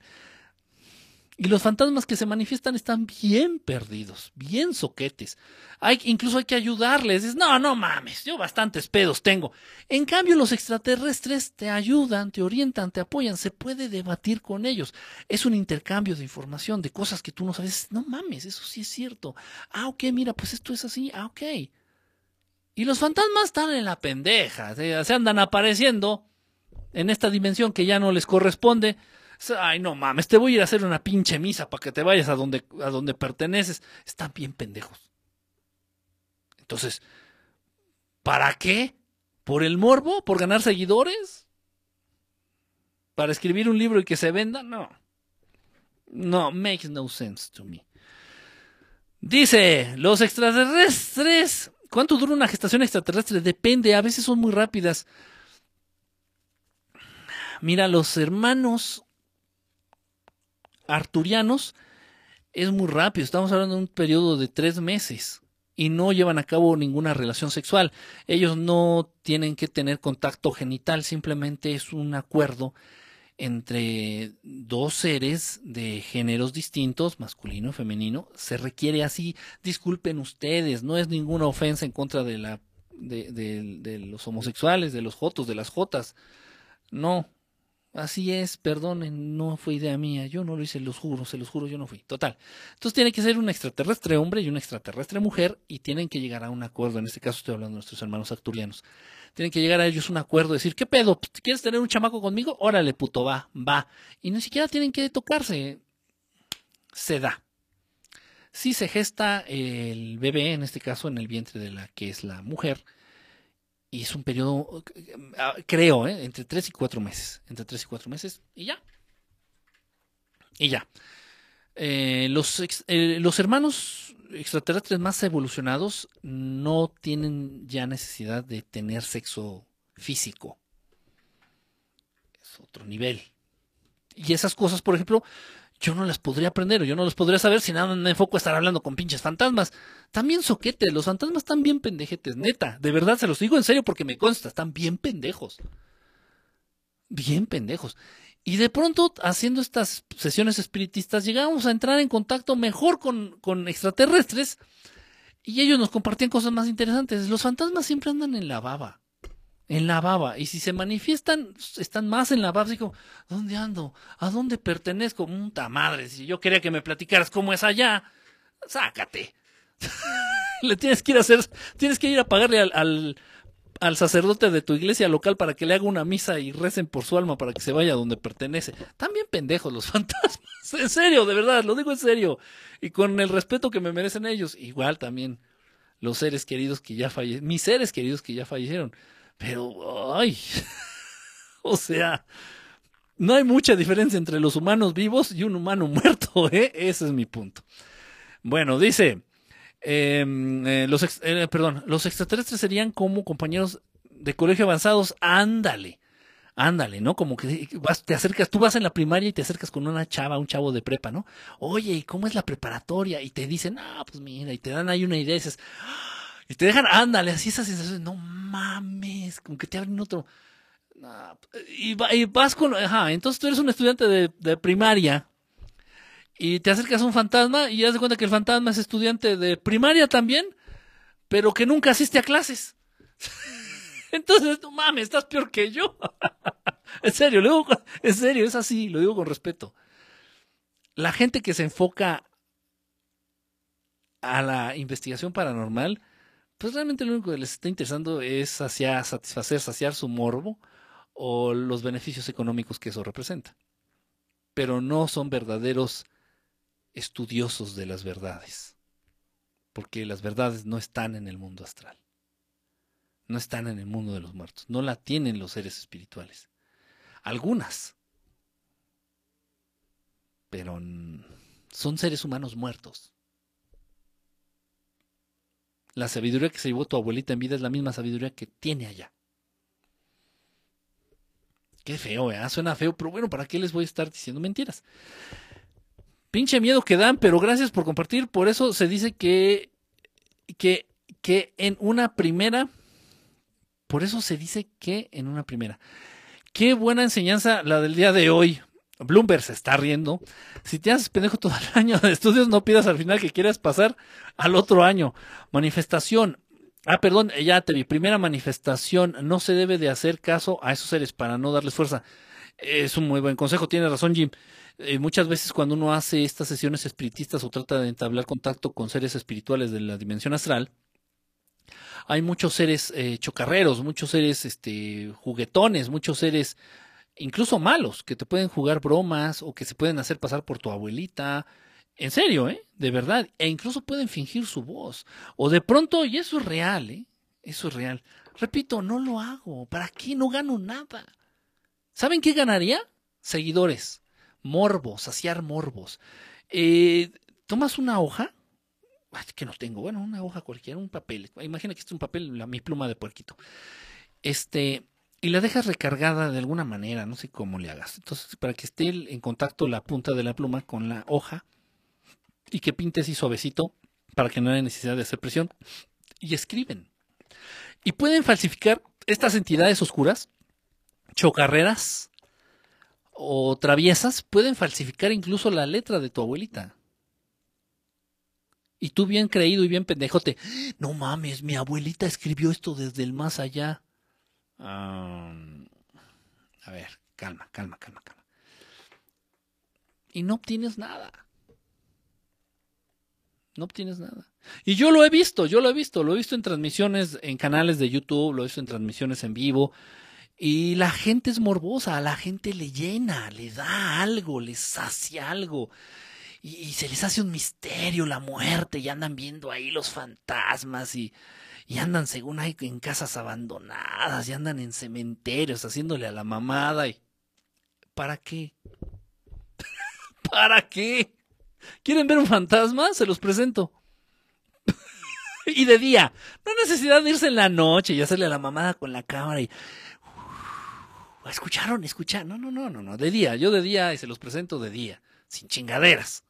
Y los fantasmas que se manifiestan están bien perdidos, bien soquetes. Hay, incluso hay que ayudarles. Dices, no, no mames, yo bastantes pedos tengo. En cambio, los extraterrestres te ayudan, te orientan, te apoyan. Se puede debatir con ellos. Es un intercambio de información, de cosas que tú no sabes. No mames, eso sí es cierto. Ah, ok, mira, pues esto es así. Ah, ok. Y los fantasmas están en la pendeja. Se andan apareciendo en esta dimensión que ya no les corresponde Ay, no mames, te voy a ir a hacer una pinche misa para que te vayas a donde, a donde perteneces. Están bien pendejos. Entonces, ¿para qué? ¿Por el morbo? ¿Por ganar seguidores? ¿Para escribir un libro y que se venda? No. No, makes no sense to me. Dice, los extraterrestres. ¿Cuánto dura una gestación extraterrestre? Depende, a veces son muy rápidas. Mira, los hermanos arturianos es muy rápido. Estamos hablando de un periodo de tres meses y no llevan a cabo ninguna relación sexual. Ellos no tienen que tener contacto genital, simplemente es un acuerdo entre dos seres de géneros distintos, masculino y femenino. Se requiere así. Disculpen ustedes, no es ninguna ofensa en contra de la de, de los homosexuales, de los jotos, de las jotas. No, Así es, perdonen, no fue idea mía, yo no lo hice, los juro, se los juro, yo no fui. Total. Entonces tiene que ser un extraterrestre hombre y una extraterrestre mujer y tienen que llegar a un acuerdo. En este caso estoy hablando de nuestros hermanos acturianos. Tienen que llegar a ellos un acuerdo, decir, ¿qué pedo? ¿Quieres tener un chamaco conmigo? Órale, puto, va, va. Y ni siquiera tienen que tocarse. Se da. Si se gesta el bebé, en este caso en el vientre de la que es la mujer, y es un periodo, ah, creo, ¿eh? entre tres y cuatro meses. Entre tres y cuatro meses y ya. Y ya. Eh, los, eh, los hermanos extraterrestres más evolucionados no tienen ya necesidad de tener sexo físico. Es otro nivel. Y esas cosas, por ejemplo, yo no las podría aprender o yo no las podría saber si nada me enfoco a estar hablando con pinches fantasmas. También soquetes, los fantasmas están bien pendejetes, neta. De verdad, se los digo en serio porque me consta, están bien pendejos. Bien pendejos. Y de pronto, haciendo estas sesiones espiritistas, llegamos a entrar en contacto mejor con, con extraterrestres y ellos nos compartían cosas más interesantes. Los fantasmas siempre andan en la baba en la baba. Y si se manifiestan, están más en la baba, así como, ¿dónde ando? ¿A dónde pertenezco? Muta madre, si yo quería que me platicaras cómo es allá, sácate. le tienes que ir a hacer, tienes que ir a pagarle al, al, al, sacerdote de tu iglesia local para que le haga una misa y recen por su alma para que se vaya a donde pertenece. También pendejos los fantasmas. En serio, de verdad, lo digo en serio. Y con el respeto que me merecen ellos, igual también los seres queridos que ya fallecieron, mis seres queridos que ya fallecieron pero, ay, o sea, no hay mucha diferencia entre los humanos vivos y un humano muerto, ¿eh? Ese es mi punto. Bueno, dice, em, eh, los, eh, perdón, los extraterrestres serían como compañeros de colegio avanzados, ándale, ándale, ¿no? Como que vas, te acercas, tú vas en la primaria y te acercas con una chava, un chavo de prepa, ¿no? Oye, ¿y cómo es la preparatoria? Y te dicen, ah, pues mira, y te dan ahí una idea y dices, y te dejan, ándale, así esa sensación, no mames, como que te abren otro. y, vas con, ajá, entonces tú eres un estudiante de, primaria y te acercas a un fantasma y das de cuenta que el fantasma es estudiante de primaria también, pero que nunca asiste a clases. Entonces, no mames, estás peor que yo. en serio, lo digo, en serio, es así, lo digo con respeto. La gente que se enfoca a la investigación paranormal, pues realmente lo único que les está interesando es satisfacer, saciar su morbo o los beneficios económicos que eso representa. Pero no son verdaderos estudiosos de las verdades, porque las verdades no están en el mundo astral, no están en el mundo de los muertos, no la tienen los seres espirituales. Algunas, pero son seres humanos muertos. La sabiduría que se llevó tu abuelita en vida es la misma sabiduría que tiene allá. Qué feo, ¿eh? Suena feo, pero bueno, ¿para qué les voy a estar diciendo mentiras? Pinche miedo que dan, pero gracias por compartir. Por eso se dice que, que, que en una primera, por eso se dice que en una primera. Qué buena enseñanza la del día de hoy. Bloomberg se está riendo. Si te haces pendejo todo el año de estudios, no pidas al final que quieras pasar al otro año. Manifestación. Ah, perdón, ya te vi. Primera manifestación. No se debe de hacer caso a esos seres para no darles fuerza. Es un muy buen consejo. Tienes razón, Jim. Eh, muchas veces cuando uno hace estas sesiones espiritistas o trata de entablar contacto con seres espirituales de la dimensión astral, hay muchos seres eh, chocarreros, muchos seres este, juguetones, muchos seres incluso malos, que te pueden jugar bromas o que se pueden hacer pasar por tu abuelita. En serio, ¿eh? De verdad. E incluso pueden fingir su voz. O de pronto, y eso es real, ¿eh? Eso es real. Repito, no lo hago. ¿Para qué? No gano nada. ¿Saben qué ganaría? Seguidores. Morbos, saciar morbos. Eh, tomas una hoja. Que no tengo. Bueno, una hoja cualquiera, un papel. Imagina que es un papel, la, mi pluma de puerquito. Este, y la dejas recargada de alguna manera, no sé cómo le hagas. Entonces, para que esté en contacto la punta de la pluma con la hoja y que pinte así suavecito para que no haya necesidad de hacer presión. Y escriben. Y pueden falsificar estas entidades oscuras, chocarreras o traviesas, pueden falsificar incluso la letra de tu abuelita. Y tú bien creído y bien pendejote, no mames, mi abuelita escribió esto desde el más allá a ver, calma, calma, calma, calma. Y no obtienes nada. No obtienes nada. Y yo lo he visto, yo lo he visto, lo he visto en transmisiones, en canales de YouTube, lo he visto en transmisiones en vivo. Y la gente es morbosa, a la gente le llena, le da algo, les sacia algo. Y, y se les hace un misterio la muerte y andan viendo ahí los fantasmas y, y andan según hay en casas abandonadas y andan en cementerios haciéndole a la mamada y ¿para qué? ¿Para qué? ¿Quieren ver un fantasma? Se los presento. y de día. No hay necesidad de irse en la noche y hacerle a la mamada con la cámara y ¿Escucharon? ¿Escucharon? No, no, no, no, no. De día. Yo de día y se los presento de día. Sin chingaderas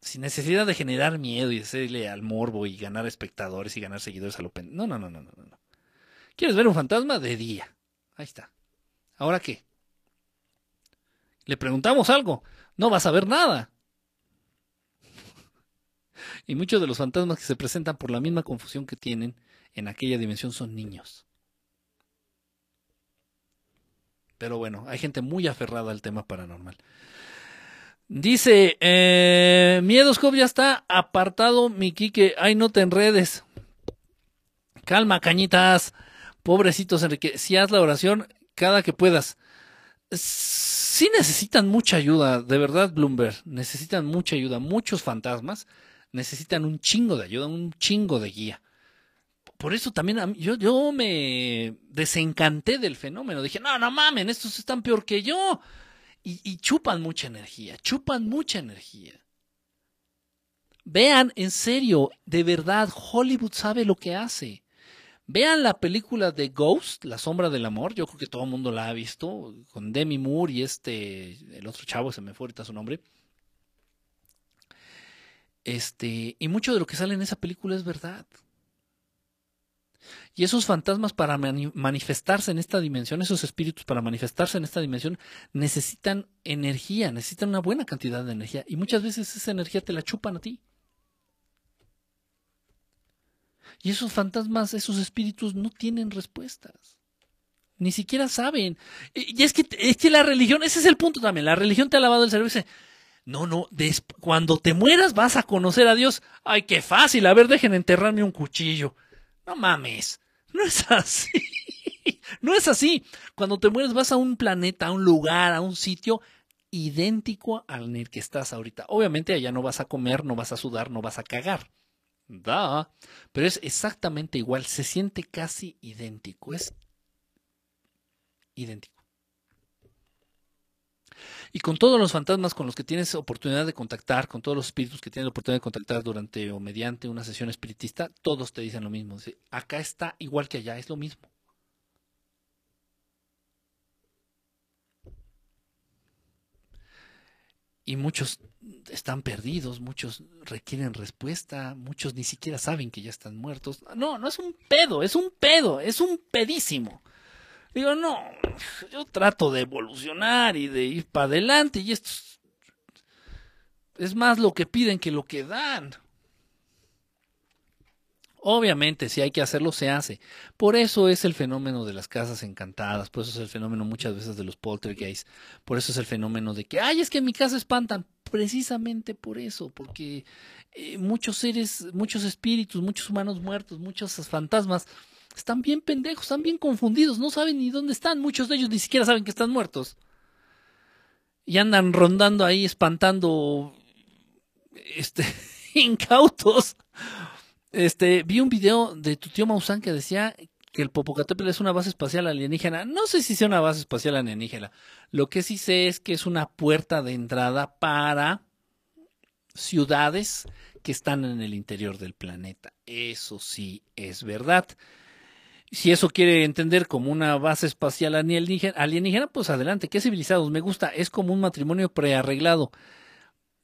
sin necesidad de generar miedo y hacerle al morbo y ganar espectadores y ganar seguidores a lo No, no, no, no, no, no. ¿Quieres ver un fantasma? De día. Ahí está. ¿Ahora qué? Le preguntamos algo. No vas a ver nada. y muchos de los fantasmas que se presentan por la misma confusión que tienen en aquella dimensión son niños. Pero bueno, hay gente muy aferrada al tema paranormal. Dice, eh, Miedoscop ya está apartado, mi Quique. Ay, no te enredes. Calma, cañitas. Pobrecitos, Enrique. Si haz la oración cada que puedas. Sí necesitan mucha ayuda, de verdad, Bloomberg. Necesitan mucha ayuda. Muchos fantasmas necesitan un chingo de ayuda, un chingo de guía. Por eso también yo, yo me desencanté del fenómeno. Dije, no, no mamen, estos están peor que yo y, chupan mucha energía, chupan mucha energía. Vean, en serio, de verdad, Hollywood sabe lo que hace. Vean la película de Ghost, La sombra del amor, yo creo que todo el mundo la ha visto, con Demi Moore y este, el otro chavo, se me fue ahorita su nombre. Este, y mucho de lo que sale en esa película es verdad. Y esos fantasmas para manifestarse en esta dimensión, esos espíritus para manifestarse en esta dimensión, necesitan energía, necesitan una buena cantidad de energía. Y muchas veces esa energía te la chupan a ti. Y esos fantasmas, esos espíritus no tienen respuestas. Ni siquiera saben. Y es que, es que la religión, ese es el punto también. La religión te ha lavado el cerebro y dice, No, no, cuando te mueras vas a conocer a Dios. Ay, qué fácil. A ver, dejen enterrarme un cuchillo. No mames. No es así. No es así. Cuando te mueres vas a un planeta, a un lugar, a un sitio idéntico al en el que estás ahorita. Obviamente allá no vas a comer, no vas a sudar, no vas a cagar. Da. Pero es exactamente igual. Se siente casi idéntico. Es idéntico. Y con todos los fantasmas con los que tienes oportunidad de contactar, con todos los espíritus que tienes oportunidad de contactar durante o mediante una sesión espiritista, todos te dicen lo mismo. acá está igual que allá, es lo mismo. Y muchos están perdidos, muchos requieren respuesta, muchos ni siquiera saben que ya están muertos. No, no es un pedo, es un pedo, es un pedísimo. Digo, no, yo trato de evolucionar y de ir para adelante y esto es más lo que piden que lo que dan. Obviamente, si hay que hacerlo, se hace. Por eso es el fenómeno de las casas encantadas, por eso es el fenómeno muchas veces de los poltergeists, por eso es el fenómeno de que, ay, es que en mi casa espantan. Precisamente por eso, porque eh, muchos seres, muchos espíritus, muchos humanos muertos, muchos fantasmas están bien pendejos, están bien confundidos, no saben ni dónde están, muchos de ellos ni siquiera saben que están muertos. Y andan rondando ahí espantando este incautos. Este, vi un video de tu tío Maussan que decía que el Popocatépetl es una base espacial alienígena. No sé si sea una base espacial alienígena. Lo que sí sé es que es una puerta de entrada para ciudades que están en el interior del planeta. Eso sí es verdad. Si eso quiere entender como una base espacial alienígena, pues adelante, qué civilizados, me gusta, es como un matrimonio prearreglado.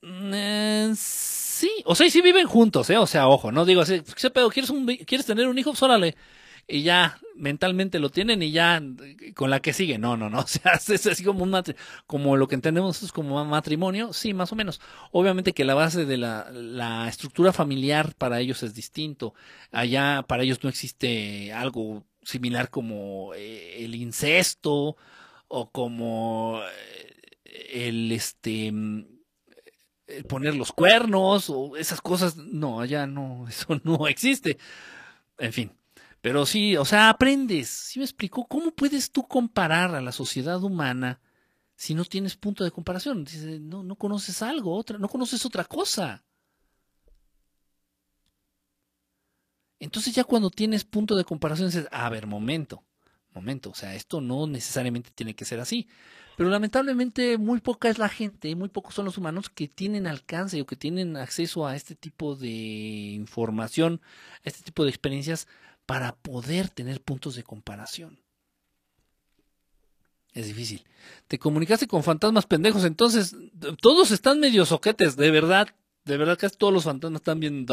Mm, eh, sí, o sea, sí viven juntos, ¿eh? O sea, ojo, no digo así, ¿qué pedo? ¿Quieres, un, ¿Quieres tener un hijo? Pues. Y ya mentalmente lo tienen y ya con la que sigue. No, no, no. O sea, es así como un como lo que entendemos es como un matrimonio. Sí, más o menos. Obviamente que la base de la, la estructura familiar para ellos es distinto. Allá para ellos no existe algo similar como eh, el incesto o como eh, el este el poner los cuernos o esas cosas. No, allá no, eso no existe. En fin. Pero sí, o sea, aprendes. ¿Sí me explicó? ¿Cómo puedes tú comparar a la sociedad humana si no tienes punto de comparación? Dice, no, no conoces algo, otra, no conoces otra cosa. Entonces ya cuando tienes punto de comparación dices, a ver, momento, momento, o sea, esto no necesariamente tiene que ser así. Pero lamentablemente muy poca es la gente, muy pocos son los humanos que tienen alcance o que tienen acceso a este tipo de información, a este tipo de experiencias para poder tener puntos de comparación. Es difícil. Te comunicaste con fantasmas pendejos, entonces todos están medio soquetes, de verdad, de verdad casi todos los fantasmas están bien,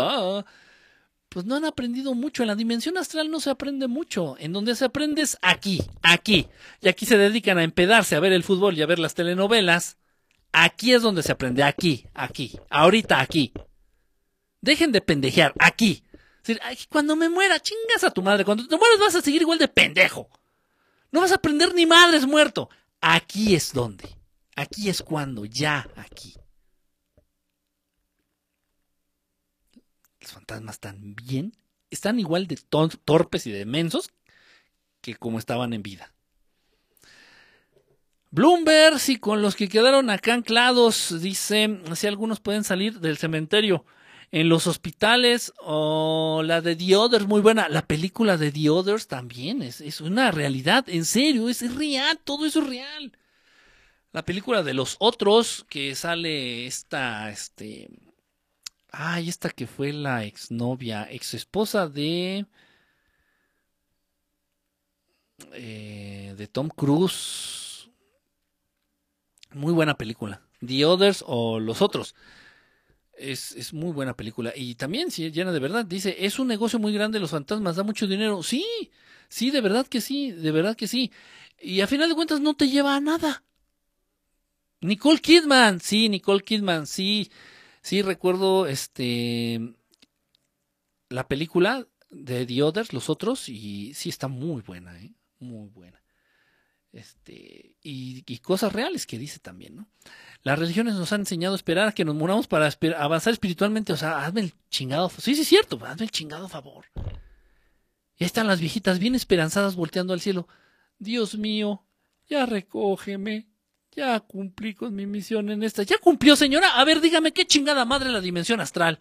pues no han aprendido mucho. En la dimensión astral no se aprende mucho. En donde se aprende es aquí, aquí. Y aquí se dedican a empedarse, a ver el fútbol y a ver las telenovelas. Aquí es donde se aprende, aquí, aquí, ahorita aquí. Dejen de pendejear, aquí cuando me muera, chingas a tu madre. Cuando te mueras vas a seguir igual de pendejo. No vas a aprender ni madres muerto. Aquí es donde. Aquí es cuando, ya aquí. Los fantasmas están bien, están igual de torpes y de mensos que como estaban en vida. Bloomberg, si con los que quedaron acá anclados, dice, si algunos pueden salir del cementerio en los hospitales o la de The Others, muy buena. La película de The Others también es, es una realidad, en serio, es, real, todo eso es real. La película de los otros, que sale esta, este, ay, esta que fue la exnovia, ex esposa de, eh, de Tom Cruise. Muy buena película. The Others o Los Otros es, muy buena película. Y también, si llena de verdad, dice, es un negocio muy grande, los fantasmas, da mucho dinero. Sí, sí, de verdad que sí, de verdad que sí. Y a final de cuentas no te lleva a nada. Nicole Kidman, sí, Nicole Kidman, sí, sí, recuerdo este la película de The Others, los otros, y sí está muy buena, ¿eh? muy buena. Este, y, cosas reales que dice también, ¿no? Las religiones nos han enseñado a esperar a que nos muramos para avanzar espiritualmente. O sea, hazme el chingado. Sí, sí, es cierto, hazme el chingado favor. Y están las viejitas bien esperanzadas volteando al cielo. Dios mío, ya recógeme. Ya cumplí con mi misión en esta. ¿Ya cumplió, señora? A ver, dígame qué chingada madre la dimensión astral.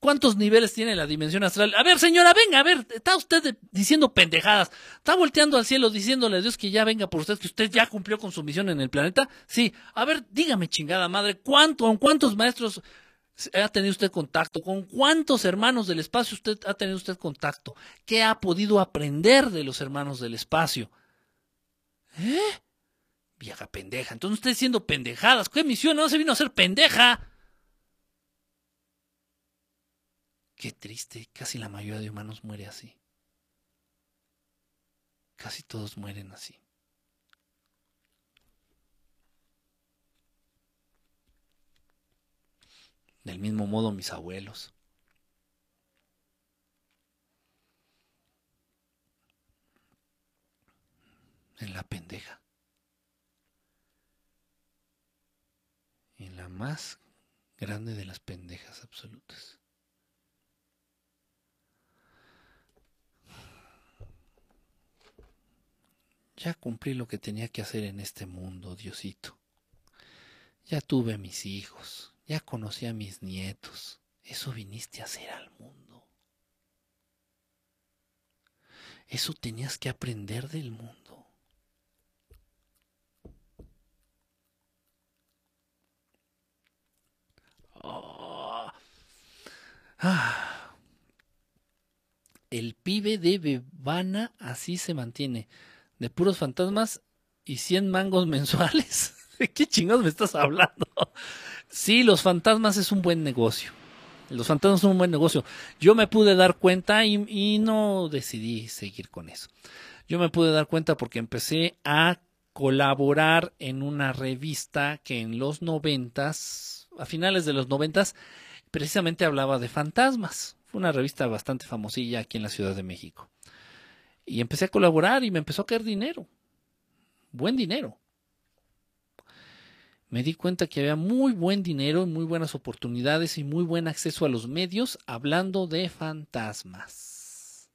¿Cuántos niveles tiene la dimensión astral? A ver, señora, venga, a ver, está usted diciendo pendejadas. Está volteando al cielo diciéndole a Dios que ya venga por usted, que usted ya cumplió con su misión en el planeta. Sí, a ver, dígame, chingada madre, ¿cuánto, con cuántos maestros ha tenido usted contacto? ¿Con cuántos hermanos del espacio usted ha tenido usted contacto? ¿Qué ha podido aprender de los hermanos del espacio? ¿Eh? Vieja pendeja. Entonces usted diciendo pendejadas. ¿Qué misión? No se vino a ser pendeja. Qué triste, casi la mayoría de humanos muere así. Casi todos mueren así. Del mismo modo mis abuelos. En la pendeja. En la más grande de las pendejas absolutas. Ya cumplí lo que tenía que hacer en este mundo, Diosito. Ya tuve mis hijos, ya conocí a mis nietos. Eso viniste a hacer al mundo. Eso tenías que aprender del mundo. Ah. Ah. El pibe de Bebana así se mantiene de puros fantasmas y 100 mangos mensuales. ¿De qué chingados me estás hablando? Sí, los fantasmas es un buen negocio. Los fantasmas son un buen negocio. Yo me pude dar cuenta y, y, no decidí seguir con eso. Yo me pude dar cuenta porque empecé a colaborar en una revista que en los noventas, a finales de los noventas, precisamente hablaba de fantasmas. Fue una revista bastante famosilla aquí en la Ciudad de México. Y empecé a colaborar y me empezó a caer dinero. Buen dinero. Me di cuenta que había muy buen dinero, muy buenas oportunidades y muy buen acceso a los medios hablando de fantasmas.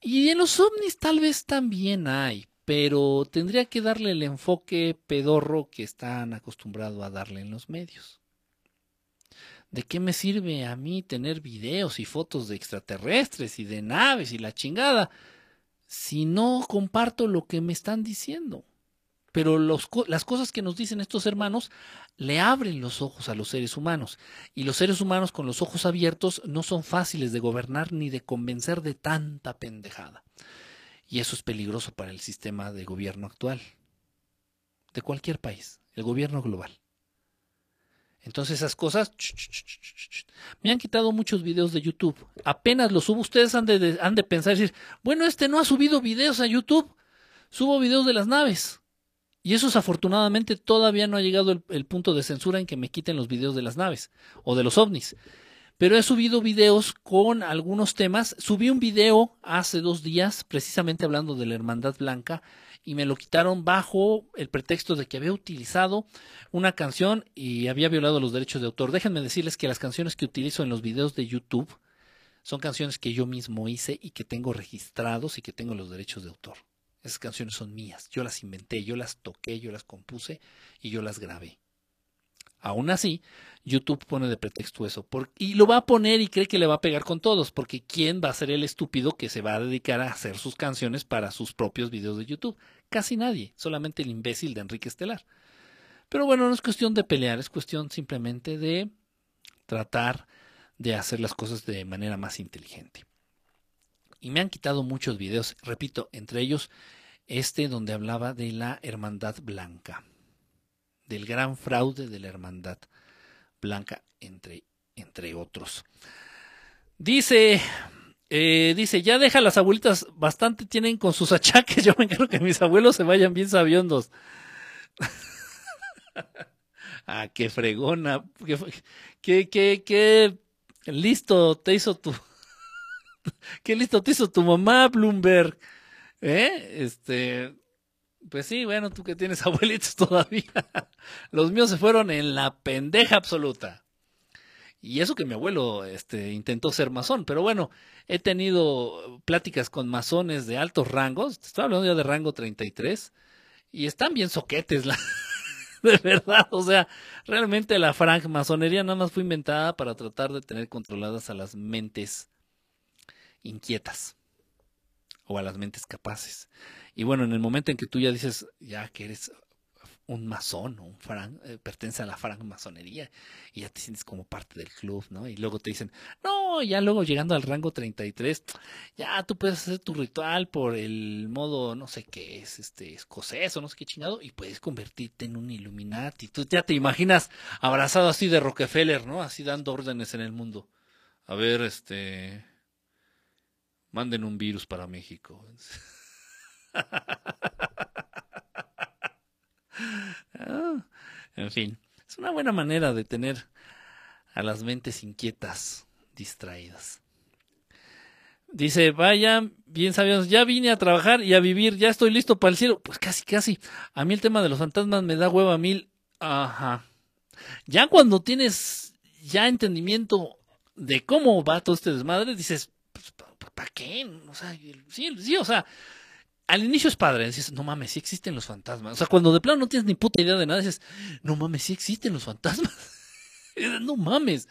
Y en los ovnis tal vez también hay, pero tendría que darle el enfoque pedorro que están acostumbrados a darle en los medios. ¿De qué me sirve a mí tener videos y fotos de extraterrestres y de naves y la chingada si no comparto lo que me están diciendo? Pero las cosas que nos dicen estos hermanos le abren los ojos a los seres humanos. Y los seres humanos con los ojos abiertos no son fáciles de gobernar ni de convencer de tanta pendejada. Y eso es peligroso para el sistema de gobierno actual. De cualquier país, el gobierno global. Entonces esas cosas me han quitado muchos videos de YouTube. Apenas los subo. Ustedes han de, pensar y decir, bueno, este no ha subido videos a YouTube. Subo videos de las naves. Y eso afortunadamente todavía no ha llegado el, el, punto de censura en que me quiten los videos de las naves o de los ovnis. Pero he subido videos con algunos temas. Subí un video hace dos días precisamente hablando de la Hermandad Blanca y me lo quitaron bajo el pretexto de que había utilizado una canción y había violado los derechos de autor. Déjenme decirles que las canciones que utilizo en los videos de YouTube son canciones que yo mismo hice y que tengo registrados y que tengo los derechos de autor. Esas canciones son mías, yo las inventé, yo las toqué, yo las compuse y yo las grabé. Aún así, YouTube pone de pretexto eso. y lo va a poner y cree que le va a pegar con todos, porque ¿quién va a ser el estúpido que se va a dedicar a hacer sus canciones para sus propios videos de YouTube? Casi nadie, solamente el imbécil de Enrique Estelar. Pero bueno, no es cuestión de pelear, es cuestión simplemente de tratar de hacer las cosas de manera más inteligente. Y me han quitado muchos videos, repito, entre ellos este donde hablaba de la Hermandad Blanca del gran fraude de la Hermandad Blanca, entre, entre otros. Dice, eh, dice, ya deja las abuelitas, bastante tienen con sus achaques, yo me quiero que mis abuelos se vayan bien sabiondos. ah, qué fregona, qué, qué, qué listo te hizo tu, qué listo te hizo tu mamá, Bloomberg. ¿Eh? Este, pues sí, bueno, tú que tienes abuelitos todavía. Los míos se fueron en la pendeja absoluta. Y eso que mi abuelo este, intentó ser masón, pero bueno, he tenido pláticas con masones de altos rangos, estoy hablando ya de rango 33, y están bien soquetes, la, de verdad, o sea, realmente la francmasonería nada más fue inventada para tratar de tener controladas a las mentes inquietas o a las mentes capaces. Y bueno, en el momento en que tú ya dices, ya que eres un masón un fran, eh, pertenece a la francmasonería y ya te sientes como parte del club, ¿no? Y luego te dicen, no, ya luego llegando al rango 33, ya tú puedes hacer tu ritual por el modo, no sé qué es, este, escocés o no sé qué chingado, y puedes convertirte en un Illuminati. Tú ya te imaginas abrazado así de Rockefeller, ¿no? Así dando órdenes en el mundo. A ver, este, manden un virus para México. En fin, es una buena manera de tener a las mentes inquietas, distraídas. Dice, vaya, bien sabíamos, ya vine a trabajar y a vivir, ya estoy listo para el cielo. Pues casi, casi. A mí el tema de los fantasmas me da hueva a mil. Ajá. Ya cuando tienes ya entendimiento de cómo va todo este desmadre, dices, ¿para qué? O sea, sí, sí, o sea, al inicio es padre, dices, no mames, sí existen los fantasmas. O sea, cuando de plano no tienes ni puta idea de nada, dices, no mames, sí existen los fantasmas. no mames.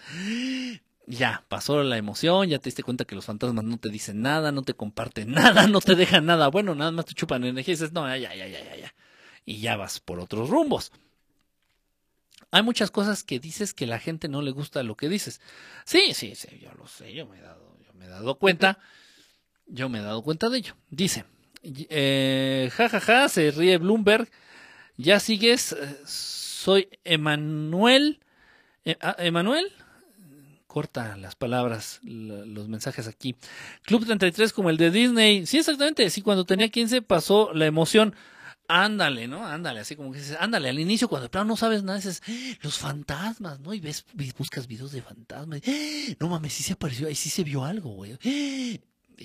Ya, pasó la emoción, ya te diste cuenta que los fantasmas no te dicen nada, no te comparten nada, no te dejan nada. Bueno, nada más te chupan energía y dices, no, ya, ya, ya, ya, ya. Y ya vas por otros rumbos. Hay muchas cosas que dices que la gente no le gusta lo que dices. Sí, sí, sí, yo lo sé, yo me he dado, dado cuenta. Yo me he dado cuenta de ello. Dice, eh, ja, ja, ja, se ríe Bloomberg. Ya sigues. Eh, soy Emanuel. Eh, ah, Emanuel. Corta las palabras, los mensajes aquí. Club 33 como el de Disney. Sí, exactamente. Sí, cuando tenía 15 pasó la emoción. Ándale, ¿no? Ándale, así como que dices, ándale, al inicio cuando plano no sabes nada, dices, los fantasmas, ¿no? Y ves, buscas videos de fantasmas, no mames, sí se apareció, ahí sí se vio algo, güey. Y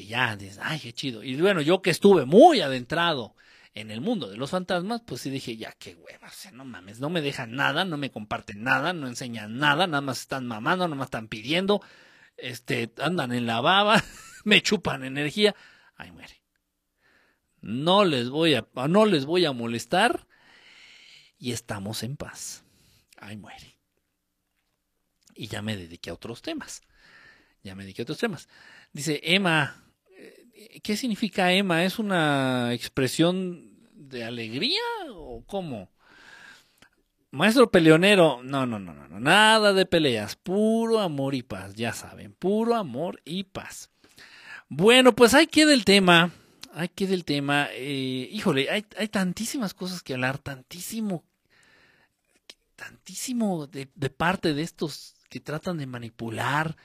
ya dices, ay, qué chido. Y bueno, yo que estuve muy adentrado en el mundo de los fantasmas, pues sí dije, ya qué hueva, no mames, no me dejan nada, no me comparten nada, no enseñan nada, nada más están mamando, nada más están pidiendo, este, andan en la baba, me chupan energía, ay muere. No les voy a, no les voy a molestar y estamos en paz. Ay muere. Y ya me dediqué a otros temas. Ya me dediqué a otros temas. Dice Emma, eh, ¿qué significa Emma? ¿Es una expresión de alegría o cómo? Maestro peleonero, no, no, no, no, nada de peleas, puro amor y paz, ya saben, puro amor y paz. Bueno, pues ahí queda el tema, ahí queda el tema. Eh, híjole, hay, hay, tantísimas cosas que hablar, tantísimo, tantísimo de, de parte de estos que tratan de manipular,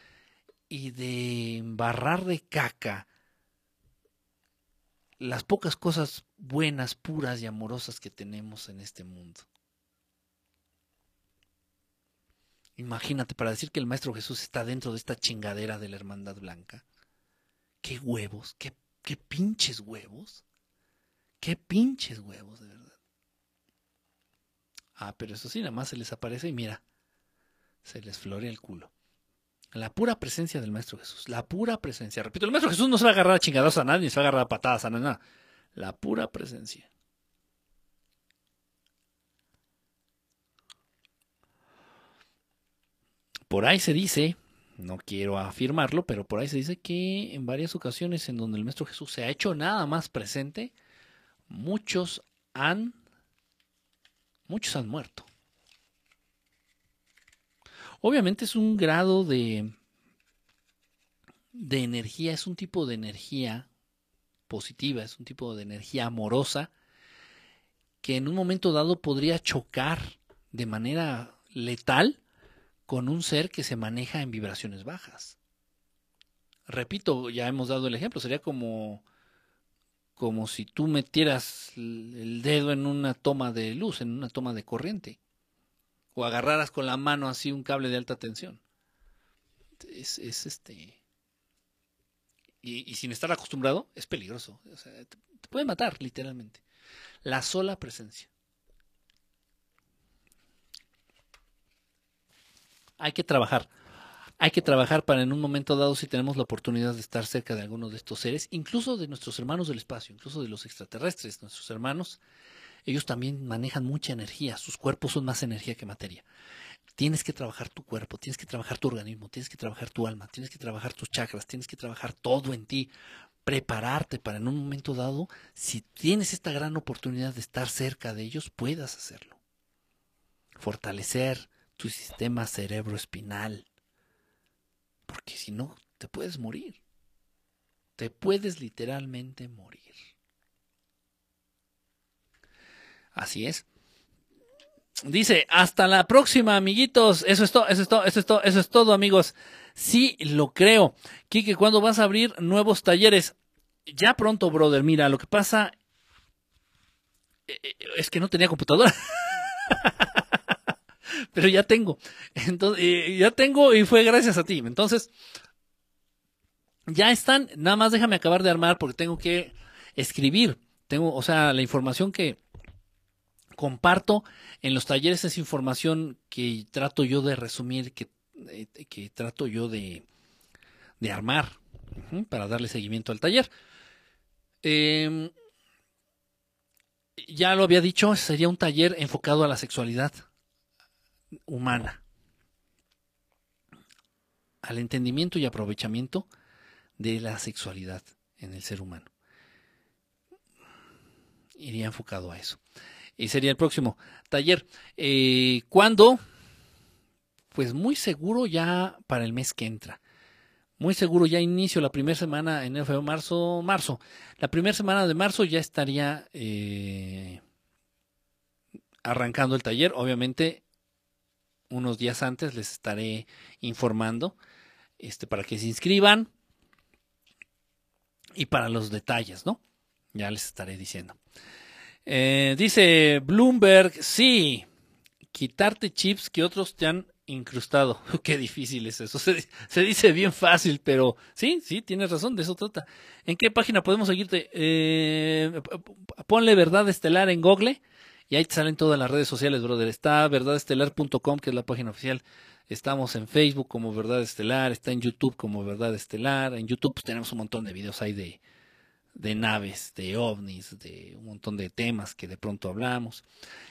y de embarrar de caca las pocas cosas buenas, puras y amorosas que tenemos en este mundo. Imagínate, para decir que el Maestro Jesús está dentro de esta chingadera de la Hermandad Blanca. ¿Qué huevos? ¿Qué, qué pinches huevos? ¿Qué pinches huevos, de verdad? Ah, pero eso sí, nada más se les aparece y mira, se les florea el culo. La pura presencia del Maestro Jesús. La pura presencia. Repito, el Maestro Jesús no se va a agarrar a chingados a nadie, ni se va a agarrar a patadas a nada. La pura presencia. Por ahí se dice, no quiero afirmarlo, pero por ahí se dice que en varias ocasiones en donde el Maestro Jesús se ha hecho nada más presente, muchos han, muchos han muerto. Obviamente es un grado de, de energía, es un tipo de energía positiva, es un tipo de energía amorosa que en un momento dado podría chocar de manera letal con un ser que se maneja en vibraciones bajas. Repito, ya hemos dado el ejemplo, sería como como si tú metieras el dedo en una toma de luz, en una toma de corriente o agarraras con la mano así un cable de alta tensión. Es, este. y, sin estar acostumbrado, es peligroso. te, puede matar, literalmente. La sola presencia. Hay que trabajar. Hay que trabajar para en un momento dado, si tenemos la oportunidad de estar cerca de alguno de estos seres, incluso de nuestros hermanos del espacio, incluso de los extraterrestres, nuestros hermanos, ellos también manejan mucha energía, sus cuerpos son más energía que materia. Tienes que trabajar tu cuerpo, tienes que trabajar tu organismo, tienes que trabajar tu alma, tienes que trabajar tus chakras, tienes que trabajar todo en ti, prepararte para en un momento dado, si tienes esta gran oportunidad de estar cerca de ellos, puedas hacerlo. Fortalecer tu sistema cerebroespinal, porque si no, te puedes morir. Te puedes literalmente morir. Así es. Dice, hasta la próxima, amiguitos. Eso es todo, eso es todo, eso es todo, eso es todo, amigos. Sí, lo creo. Kike, ¿cuándo vas a abrir nuevos talleres? Ya pronto, brother. Mira, lo que pasa eh, eh, es que no tenía computadora. Pero ya tengo. Entonces, eh, ya tengo y fue gracias a ti. Entonces, ya están. Nada más déjame acabar de armar porque tengo que escribir. Tengo, o sea, la información que, comparto en los talleres esa información que trato yo de resumir, que, eh, que trato yo de, de armar para darle seguimiento al taller. Em, ya lo había dicho, sería un taller enfocado a la sexualidad humana, al entendimiento y aprovechamiento de la sexualidad en el ser humano. Iría enfocado a eso y sería el próximo taller. Eh, ¿Cuándo? Pues muy seguro ya para el mes que entra. Muy seguro ya inicio la primera semana en febrero, marzo, marzo. La primera semana de marzo ya estaría eh, arrancando el taller. Obviamente, unos días antes les estaré informando este, para que se inscriban y para los detalles, ¿no? Ya les estaré diciendo. Eh, dice Bloomberg, sí, quitarte chips que otros te han incrustado. Qué difícil es eso. Se, dice bien fácil, pero sí, sí, tienes razón, de eso trata. ¿En qué página podemos seguirte? Eh, ponle Verdad Estelar en Google y ahí te salen todas las redes sociales, brother. Está verdadestelar.com, que es la página oficial. Estamos en Facebook como Verdad Estelar, está en YouTube como Verdad Estelar. En YouTube pues, tenemos un montón de videos ahí de, de naves, de ovnis, de un montón de temas que de pronto hablamos.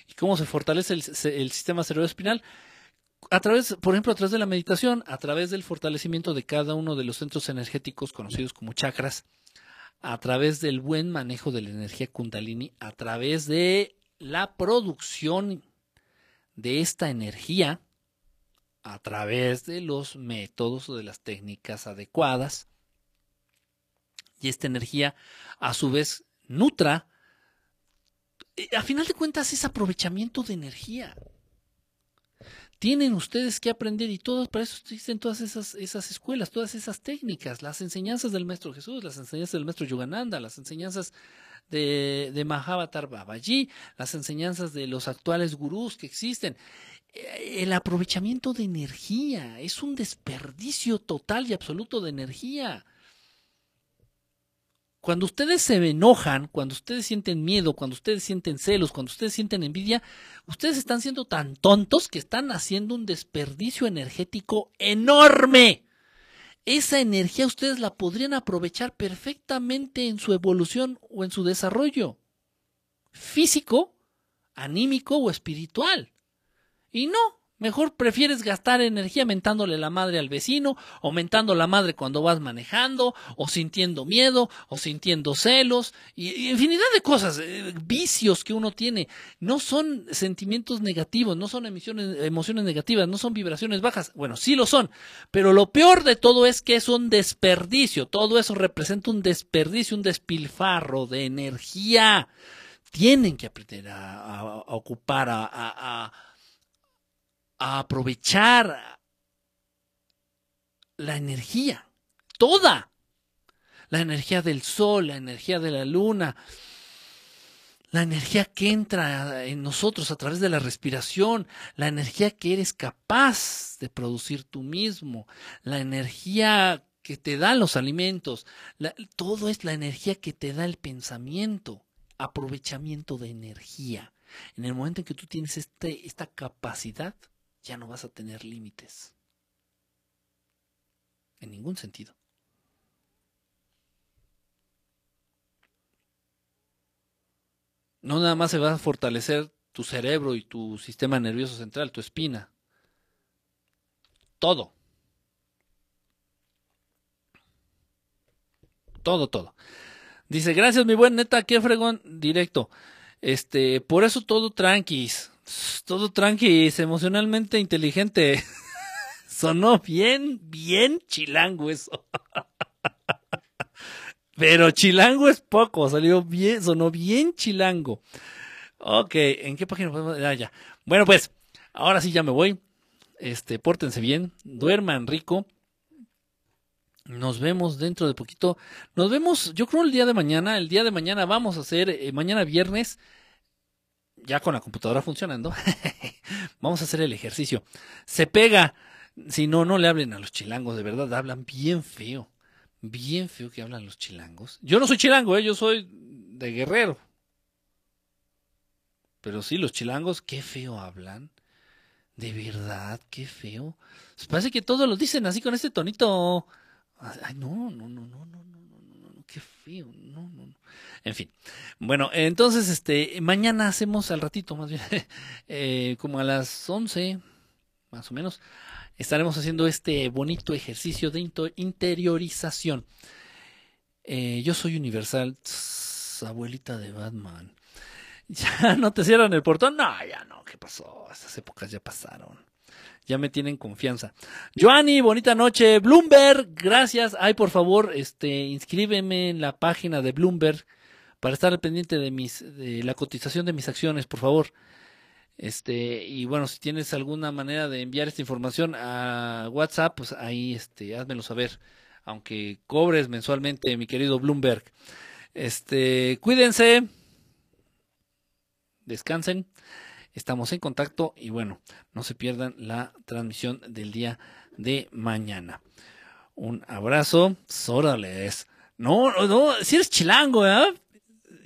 ¿Y cómo se fortalece el, sistema cerebroespinal? A través, por ejemplo, a través de la meditación, a través del fortalecimiento de cada uno de los centros energéticos conocidos como chakras, a través del buen manejo de la energía kundalini, a través de la producción de esta energía, a través de los métodos o de las técnicas adecuadas, y esta energía a su vez nutra. Eh, a final de cuentas es aprovechamiento de energía. Tienen ustedes que aprender y todos, para eso existen todas esas, esas escuelas, todas esas técnicas, las enseñanzas del Maestro Jesús, las enseñanzas del Maestro Yogananda, las enseñanzas de, de Mahavatar Babaji, las enseñanzas de los actuales gurús que existen. Eh, el aprovechamiento de energía es un desperdicio total y absoluto de energía. Cuando ustedes se enojan, cuando ustedes sienten miedo, cuando ustedes sienten celos, cuando ustedes sienten envidia, ustedes están siendo tan tontos que están haciendo un desperdicio energético enorme. Esa energía ustedes la podrían aprovechar perfectamente en su evolución o en su desarrollo físico, anímico o espiritual. Y no, Mejor prefieres gastar energía mentándole la madre al vecino, o mentando la madre cuando vas manejando, o sintiendo miedo, o sintiendo celos, y, infinidad de cosas, eh, vicios que uno tiene. No son sentimientos negativos, no son emociones negativas, no son vibraciones bajas. Bueno, sí lo son, pero lo peor de todo es que es un desperdicio. Todo eso representa un desperdicio, un despilfarro de energía. Tienen que aprender a, ocupar, a a aprovechar la energía, toda. La energía del sol, la energía de la luna, la energía que entra en nosotros a través de la respiración, la energía que eres capaz de producir tú mismo, la energía que te dan los alimentos, todo es la energía que te da el pensamiento, aprovechamiento de energía. En el momento en que tú tienes este, esta capacidad, ya no vas a tener límites. En ningún sentido. No nada más se va a fortalecer tu cerebro y tu sistema nervioso central, tu espina. Todo. Todo, todo. Dice, gracias mi buen neta, qué fregón directo. Este, por eso todo tranquis. Todo tranquis, emocionalmente inteligente. Sonó bien, bien chilango eso. Pero chilango es poco, salió bien, sonó bien chilango. Ok, ¿en qué página podemos? Ah, ya. Bueno, pues, ahora sí ya me voy. Este, pórtense bien, duerman rico. Nos vemos dentro de poquito. Nos vemos, yo creo el día de mañana. El día de mañana vamos a hacer, eh, mañana viernes, ya con la computadora funcionando, vamos a hacer el ejercicio. Se pega. Si no, no le hablen a los chilangos, de verdad, hablan bien feo. Bien feo que hablan los chilangos. Yo no soy chilango, ¿eh? yo soy de guerrero. Pero sí, los chilangos, qué feo hablan. De verdad, qué feo. Parece que todos lo dicen así con este tonito. Ay, no, no, no, no, no, no. En fin. Bueno, entonces, este, mañana hacemos al ratito, más bien, eh, como a las 11, más o menos, estaremos haciendo este bonito ejercicio de interiorización. Eh, yo soy universal, abuelita de Batman. ¿Ya no te cierran el portón? No, ya no, ¿qué pasó? Esas épocas ya pasaron. Ya me tienen confianza. Joanny, bonita noche. Bloomberg, gracias. Ay, por favor, este, inscríbeme en la página de Bloomberg para estar al pendiente de mis, de la cotización de mis acciones, por favor. Este, y bueno, si tienes alguna manera de enviar esta información a WhatsApp, pues ahí este, házmelo saber, aunque cobres mensualmente, mi querido Bloomberg. Este, cuídense, descansen, estamos en contacto y bueno, no se pierdan la transmisión del día de mañana. Un abrazo, Sórales. No, no, si eres chilango, ¿eh?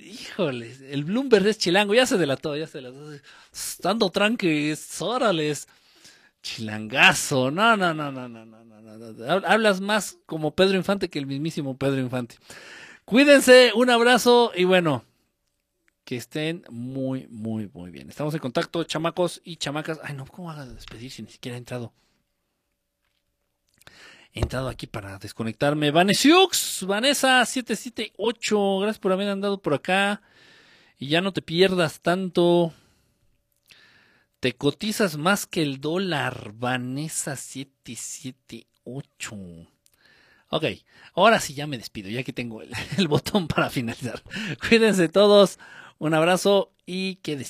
híjole, el Bloomberg es chilango, ya se delató, ya se delató. Estando tranquilos, órales. Chilangazo, no, no, no, no, no, no, no, Hablas más como Pedro Infante que el mismísimo Pedro Infante. Cuídense, un abrazo y bueno, que estén muy, muy, muy bien. Estamos en contacto, chamacos y chamacas. Ay, no, ¿cómo a despedir si ni siquiera ha entrado? he entrado aquí para desconectarme. Vanesiux, Vanessa778, gracias por haber andado por acá. Y ya no te pierdas tanto. Te cotizas más que el dólar, Vanessa778. Ok, ahora sí ya me despido, ya que tengo el botón para finalizar. Cuídense todos, un abrazo y que